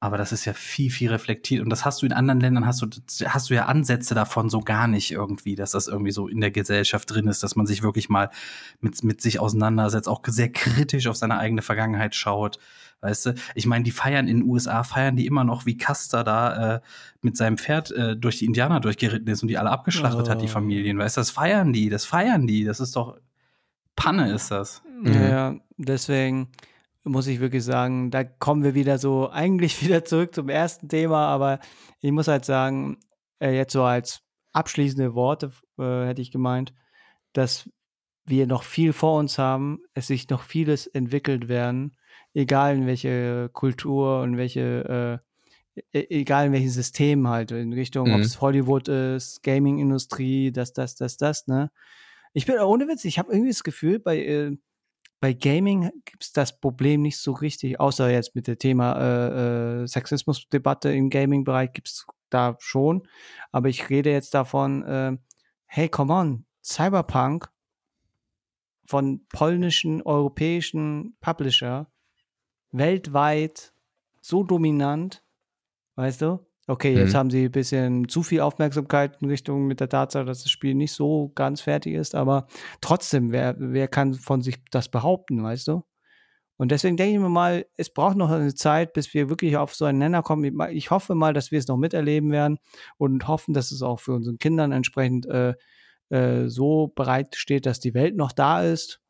Aber das ist ja viel, viel reflektiert. Und das hast du in anderen Ländern, hast du, hast du ja Ansätze davon so gar nicht irgendwie, dass das irgendwie so in der Gesellschaft drin ist, dass man sich wirklich mal mit, mit sich auseinandersetzt, auch sehr kritisch auf seine eigene Vergangenheit schaut. Weißt du, ich meine, die feiern in den USA, feiern die immer noch, wie Custer da äh, mit seinem Pferd äh, durch die Indianer durchgeritten ist und die alle abgeschlachtet hat, die Oh. Familien. Weißt du, das feiern die, das feiern die. Das ist doch Panne ist das. Mhm. Ja, ja, deswegen muss ich wirklich sagen, da kommen wir wieder so eigentlich wieder zurück zum ersten Thema, aber ich muss halt sagen, äh, jetzt so als abschließende Worte äh, hätte ich gemeint, dass wir noch viel vor uns haben, es sich noch vieles entwickelt werden, egal in welche Kultur und welche, äh, e- egal in welches System halt, in Richtung, ob Mhm. es Hollywood ist, Gaming-Industrie, das, das, das, das, ne? Ich bin ohne Witz, ich habe irgendwie das Gefühl, bei, äh, bei Gaming gibt es das Problem nicht so richtig, außer jetzt mit dem Thema äh, äh, Sexismusdebatte im Gaming-Bereich gibt es da schon. Aber ich rede jetzt davon, äh, hey, come on, Cyberpunk von polnischen, europäischen Publisher weltweit so dominant, weißt du? Okay, jetzt Mhm. haben sie ein bisschen zu viel Aufmerksamkeit in Richtung mit der Tatsache, dass das Spiel nicht so ganz fertig ist, aber trotzdem, wer, wer kann von sich das behaupten, weißt du? Und deswegen denke ich mir mal, es braucht noch eine Zeit, bis wir wirklich auf so einen Nenner kommen. Ich hoffe mal, dass wir es noch miterleben werden und hoffen, dass es auch für unseren Kindern entsprechend äh, äh, so bereit steht, dass die Welt noch da ist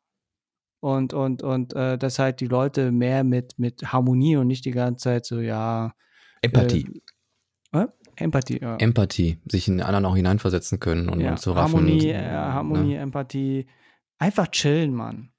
und, und, und äh, dass halt die Leute mehr mit, mit Harmonie und nicht die ganze Zeit so, ja, Empathie. Äh, Empathie, ja. Empathie. Sich in den anderen auch hineinversetzen können und, ja. und zu raffen. Harmonie, und, äh, Harmonie, Empathie. Einfach chillen, Mann.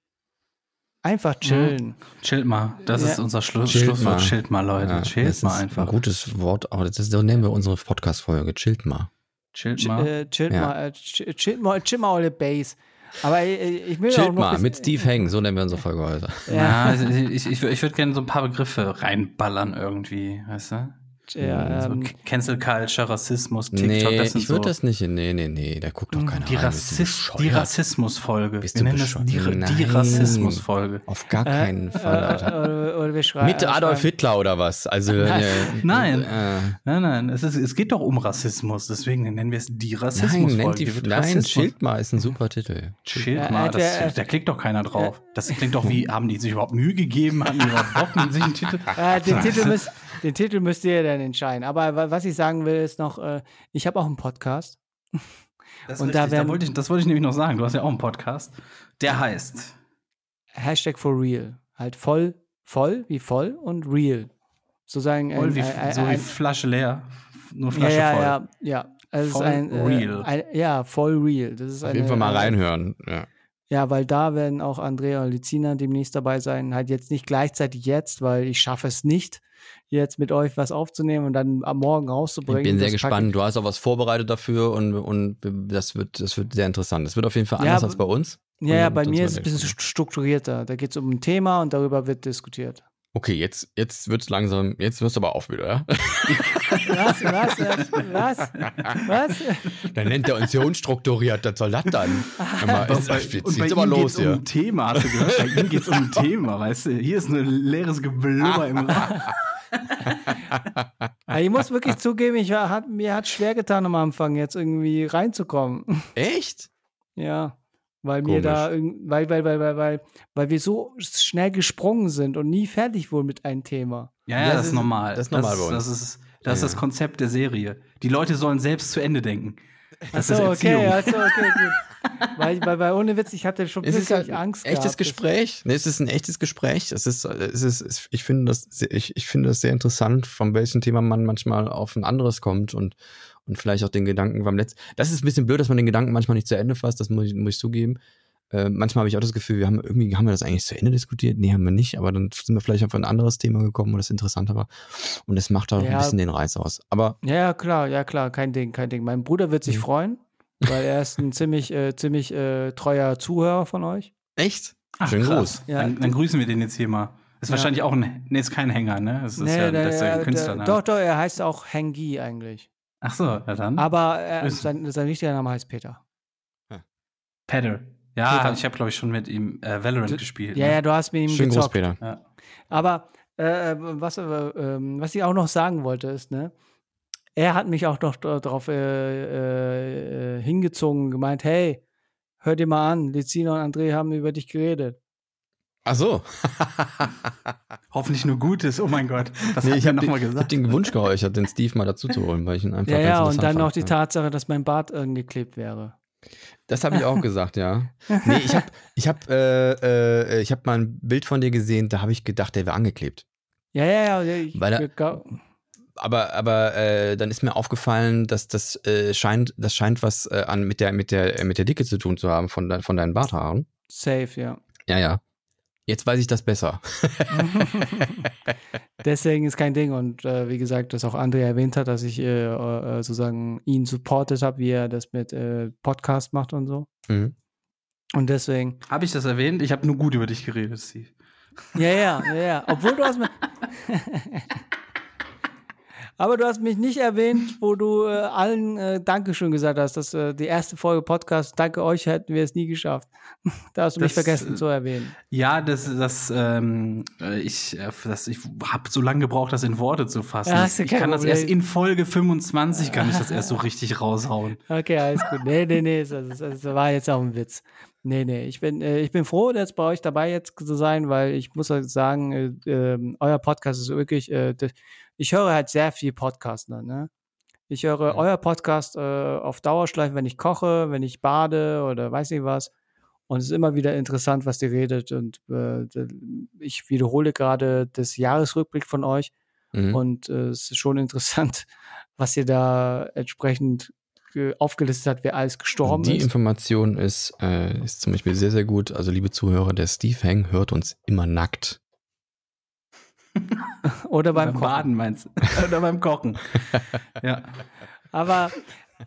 Einfach chillen. Chillt mal. Das Ja. ist unser Schluss, Chillt Schlusswort. mal. Chillt mal, Leute. Ja, Chillt das mal ist einfach. Ein gutes Wort, aber das ist, so nennen wir unsere Podcast-Folge. Chillt mal. Chillt Ch mal. äh, chillt Ja. mal, äh, ch- chillt mal, chill mal eure Base. Aber äh, ich will auch Chillt noch mal mit Steve Hang, so nennen wir unsere Folge heute. Ja, ich, ich, ich würde gerne so ein paar Begriffe reinballern irgendwie, weißt du? Ja, so ähm, K- Cancel Culture, Rassismus, TikTok, nee, das sind ich würde so das nicht. Nee, nee, nee, da guckt doch keiner die, rein. Rassist, die? Rassismusfolge. Bist Wir du nennen das die, bescheuert? die Nein. Rassismusfolge. Auf gar äh, keinen Fall, Alter. Äh, oder, oder wir schreiben. Mit Adolf Hitler oder was? Also, äh, Nein. Äh, Nein, nein, es, ist, es geht doch um Rassismus, deswegen nennen wir es die nein, Rassismusfolge. nennt die, wird nein, Rassismus- Schild mal ist ein super Titel. Schild Ja, mal, entweder- das, da klickt doch keiner drauf. Das klingt doch wie, haben die sich überhaupt Mühe gegeben, haben die überhaupt Bock mit sich einen Titel? Äh, den, Titel müsst, den Titel müsst ihr dann entscheiden. Aber wa- was ich sagen will, ist noch, äh, ich habe auch einen Podcast. Das Und da da werden- wollte ich, das wollte ich nämlich noch sagen. Du hast ja auch einen Podcast. Der heißt Hashtag for real. Halt voll, voll wie voll und real. Sozusagen voll ein, wie, ein, so wie ein, Flasche leer, nur ja, Flasche ja, voll. ja, ja. Also es Voll ist ein, real. Äh, ein, ja, voll real. Das ist Auf eine, jeden Fall mal eine- reinhören. Ja. Ja, weil da werden auch Andrea und Lizina demnächst dabei sein. Halt jetzt nicht gleichzeitig jetzt, weil ich schaffe es nicht, jetzt mit euch was aufzunehmen und dann am Morgen Ich rauszubringen. bin sehr Das gespannt. Du hast auch was vorbereitet dafür und, und das, wird, das wird sehr interessant. Das wird auf jeden Fall Ja, anders aber- als bei uns. Ja, ja, bei mir ist es ein bisschen denken. strukturierter. Da geht es um ein Thema und darüber wird diskutiert. Okay, jetzt, jetzt wird es langsam, jetzt wirst du aber auf wieder, ja? Was? Was? Was? Was? Dann nennt er uns hier unstrukturiert, was soll das dann? Mal, ist, bei, jetzt und bei aber ihm los geht's um hier. ein Thema, hast du gehört? Bei ihm geht es um ein Thema, weißt du? Hier ist ein leeres Geblubber im Raum. Ich muss wirklich zugeben, ich war, hat, mir hat schwer getan am Anfang, jetzt irgendwie reinzukommen. Echt? Ja. Weil mir Komisch. da, irgend- weil, weil, weil, weil, weil, weil wir so schnell gesprungen sind und nie fertig wurden mit einem Thema. Ja, ja, das, das ist normal. das ist normal bei uns. Das ist, das, ist Ja, das ja. Konzept der Serie. Die Leute sollen selbst zu Ende denken. Das Achso, ist Erziehung. okay, achso, okay, gut. weil, weil, weil ohne Witz, ich hatte schon Es wirklich Angst echtes gehabt, Gespräch. Nee, es ist ein echtes Gespräch. Es ist, es ist, ich finde das, sehr- ich, ich finde das sehr interessant, von welchem Thema man manchmal auf ein anderes kommt und, und vielleicht auch den Gedanken beim letzten. Das ist ein bisschen blöd, dass man den Gedanken manchmal nicht zu Ende fasst, das muss ich, muss ich zugeben. Äh, manchmal habe ich auch das Gefühl, wir haben irgendwie, haben wir das eigentlich zu Ende diskutiert? Nee, haben wir nicht, aber dann sind wir vielleicht auf ein anderes Thema gekommen, wo das interessanter war. Und das macht auch Ja. ein bisschen den Reiz aus. Aber Ja, ja, klar, ja, klar, kein Ding, kein Ding. Mein Bruder wird sich Mhm. freuen, weil er ist ein ziemlich, äh, ziemlich äh, treuer Zuhörer von euch. echt? Ach, Schönen krass. Gruß. Ja. Dann, dann grüßen wir den jetzt hier mal. Ist Ja. wahrscheinlich auch ein, nee, ist kein Hänger, ne? Das ist ja, der- das ist der- ein Künstler. der- Ne? Doch, doch, er heißt auch Hengi eigentlich. Ach so, ja dann. Aber er, Grüß. sein, sein richtiger Name heißt Peter. Peter. Ja, Peter. ich habe, glaube ich, schon mit ihm äh, Valorant Du- gespielt. Ja, ne? ja, du hast mit ihm Schönen Gruß, gezockt. Peter. Ja. Aber äh, was, äh, ähm, was ich auch noch sagen wollte, ist, ne, er hat mich auch noch darauf äh, äh, hingezogen, gemeint, hey, hör dir mal an, Lizina und André haben über dich geredet. Ach so. Hoffentlich nur Gutes, oh mein Gott. Was Nee, hat ich habe nochmal hab gesagt? den Wunsch geäußert, den Steve mal dazu zu holen, weil ich ihn einfach Ja, ganz ja, und dann noch die ja. Tatsache, dass mein Bart angeklebt wäre. Das habe ich auch gesagt, ja. Nee, ich habe ich hab, äh, äh, ich hab mal ein Bild von dir gesehen, da habe ich gedacht, der wäre angeklebt. Ja, ja, ja. Ich, Weil er- Aber, aber äh, dann ist mir aufgefallen, dass das äh, scheint, das scheint was äh, an mit der, mit der, mit der Dicke zu tun zu haben von, de, von deinen Barthaaren. safe, ja. Ja, ja. Jetzt weiß ich das besser. Deswegen ist kein Ding. Und äh, wie gesagt, dass auch André erwähnt hat, dass ich äh, äh, sozusagen ihn supportet habe, wie er das mit äh, Podcast macht und so. Mhm. Und deswegen. Habe ich das erwähnt? Ich habe nur gut über dich geredet, Steve. Ja, ja, ja, ja. Obwohl du hast mir. Aber du hast mich nicht erwähnt, wo du äh, allen äh, Dankeschön gesagt hast. dass äh, die erste Folge Podcast, danke euch, hätten wir es nie geschafft. da hast du mich Das, vergessen äh, zu erwähnen. Ja, das, das, ähm, äh, ich, äh, das, ich habe so lange gebraucht, das in Worte zu fassen. Ja, ich kann das Problem. erst in Folge 25 kann ich das erst so richtig raushauen. Okay, alles gut. Nee, nee, nee, das, das, das war jetzt auch ein Witz. Nee, nee, ich bin, äh, ich bin froh, jetzt bei euch dabei jetzt zu sein, weil ich muss sagen, äh, ähm, euer Podcast ist wirklich, äh, das, ich höre halt sehr viel Podcast, ne? Ich höre Mhm. euer Podcast äh, auf Dauerschleife, wenn ich koche, wenn ich bade oder weiß nicht was. Und es ist immer wieder interessant, was ihr redet. Und äh, ich wiederhole gerade das Jahresrückblick von euch. Mhm. Und äh, es ist schon interessant, was ihr da entsprechend ge- aufgelistet habt, wer alles gestorben Die ist. Information ist, äh, ist zum Beispiel sehr, sehr gut. Also, liebe Zuhörer, der Steve Hang hört uns immer nackt. Oder beim Kochen. Baden meinst du? Oder beim Kochen. ja. Aber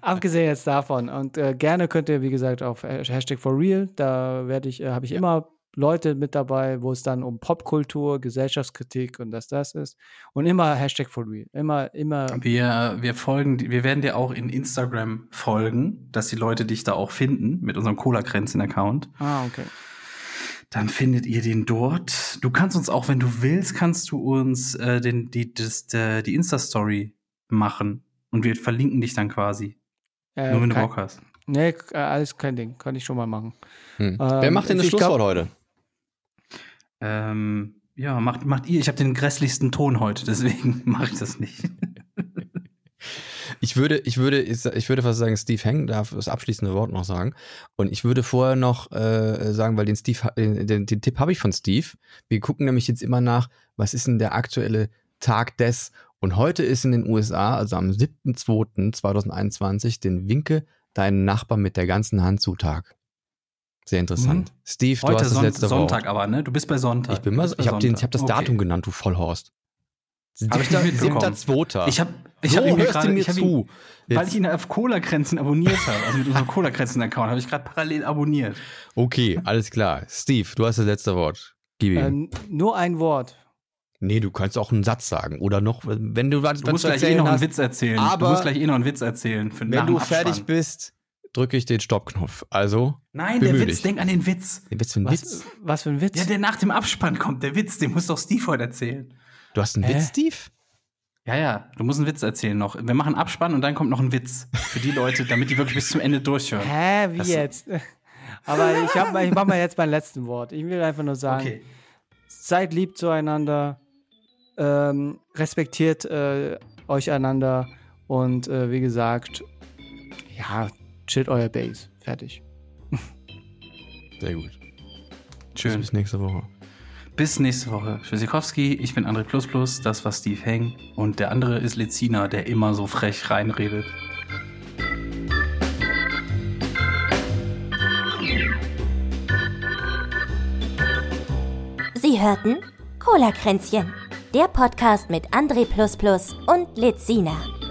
abgesehen jetzt davon und äh, gerne könnt ihr, wie gesagt, auf Hashtag for real, da werde ich, äh, habe ich immer Leute mit dabei, wo es dann um Popkultur, Gesellschaftskritik und das, das ist. Und immer Hashtag for real. Immer, immer. Wir, wir folgen, wir werden dir auch in Instagram folgen, dass die Leute dich da auch finden mit unserem Cola-Kränzchen-Account. Ah, okay. Dann findet ihr den dort. Du kannst uns auch, wenn du willst, kannst du uns äh, den, die, das, der, die Insta-Story machen. Und wir verlinken dich dann quasi. Äh, Nur wenn du kein- Bock hast. Nee, äh, alles kein Ding. Kann ich schon mal machen. Hm. Ähm, Wer macht denn das ich glaub- Schlusswort heute? Ähm, ja, macht, macht ihr. Ich habe den grässlichsten Ton heute, deswegen mache ich das nicht. Ich würde, ich würde, ich würde fast sagen, Steve Hang darf das abschließende Wort noch sagen. Und ich würde vorher noch äh, sagen, weil den Steve, äh, den, den Tipp habe ich von Steve. Wir gucken nämlich jetzt immer nach, was ist denn der aktuelle Tag des? Und heute ist in den USA, also am 7.2.2021, den Winke deinen Nachbarn mit der ganzen Hand zu Tag. Sehr interessant. Steve, du Heute hast das Son letzte Sonntag Wort. aber, ne? Du bist bei Sonntag. Ich bin Du mal, ich habe den, habe das Okay. Datum genannt, du Vollhorst. Hab ich nicht mitbekommen. 7.2. Ich habe ich so hab ihn mir hörst gerade du mir zu. Ihn, weil ich ihn auf Cola-Grenzen abonniert habe, also mit unserem Cola-Grenzen-Account, habe ich gerade parallel abonniert. Okay, alles klar. Steve, du hast das letzte Wort. Gib ihm. Äh, nur ein Wort. nee, du kannst auch einen Satz sagen. Oder noch, wenn du was Du musst gleich eh noch einen hast, Witz erzählen. aber du musst gleich eh noch einen Witz erzählen. Für Wenn du fertig bist, drücke ich den Stoppknopf. Also, Nein, der Witz, dich. denk an den Witz. den Witz für einen Was, Witz. was für ein Witz? Ja, der nach dem Abspann kommt, der Witz, den muss doch Steve heute erzählen. Du hast einen Hä? Witz, Steve? Ja, ja, du musst einen Witz erzählen noch. Wir machen Abspann und dann kommt noch ein Witz. Für die Leute, damit die wirklich bis zum Ende durchhören. Hä, wie Das- jetzt? Aber ich, hab, mal- ich mache mal jetzt mein letzten Wort. Ich will einfach nur sagen, Okay. seid lieb zueinander, ähm, respektiert äh, euch einander und äh, wie gesagt, ja, chillt euer Base. Fertig. Sehr gut. Schön. Bis nächste Woche. Bis nächste Woche. Tschüssikowski, ich bin André Plus Plus, das war Steve Heng und der andere ist Lezina, der immer so frech reinredet. Sie hörten Cola-Kränzchen, der Podcast mit André und Lizina.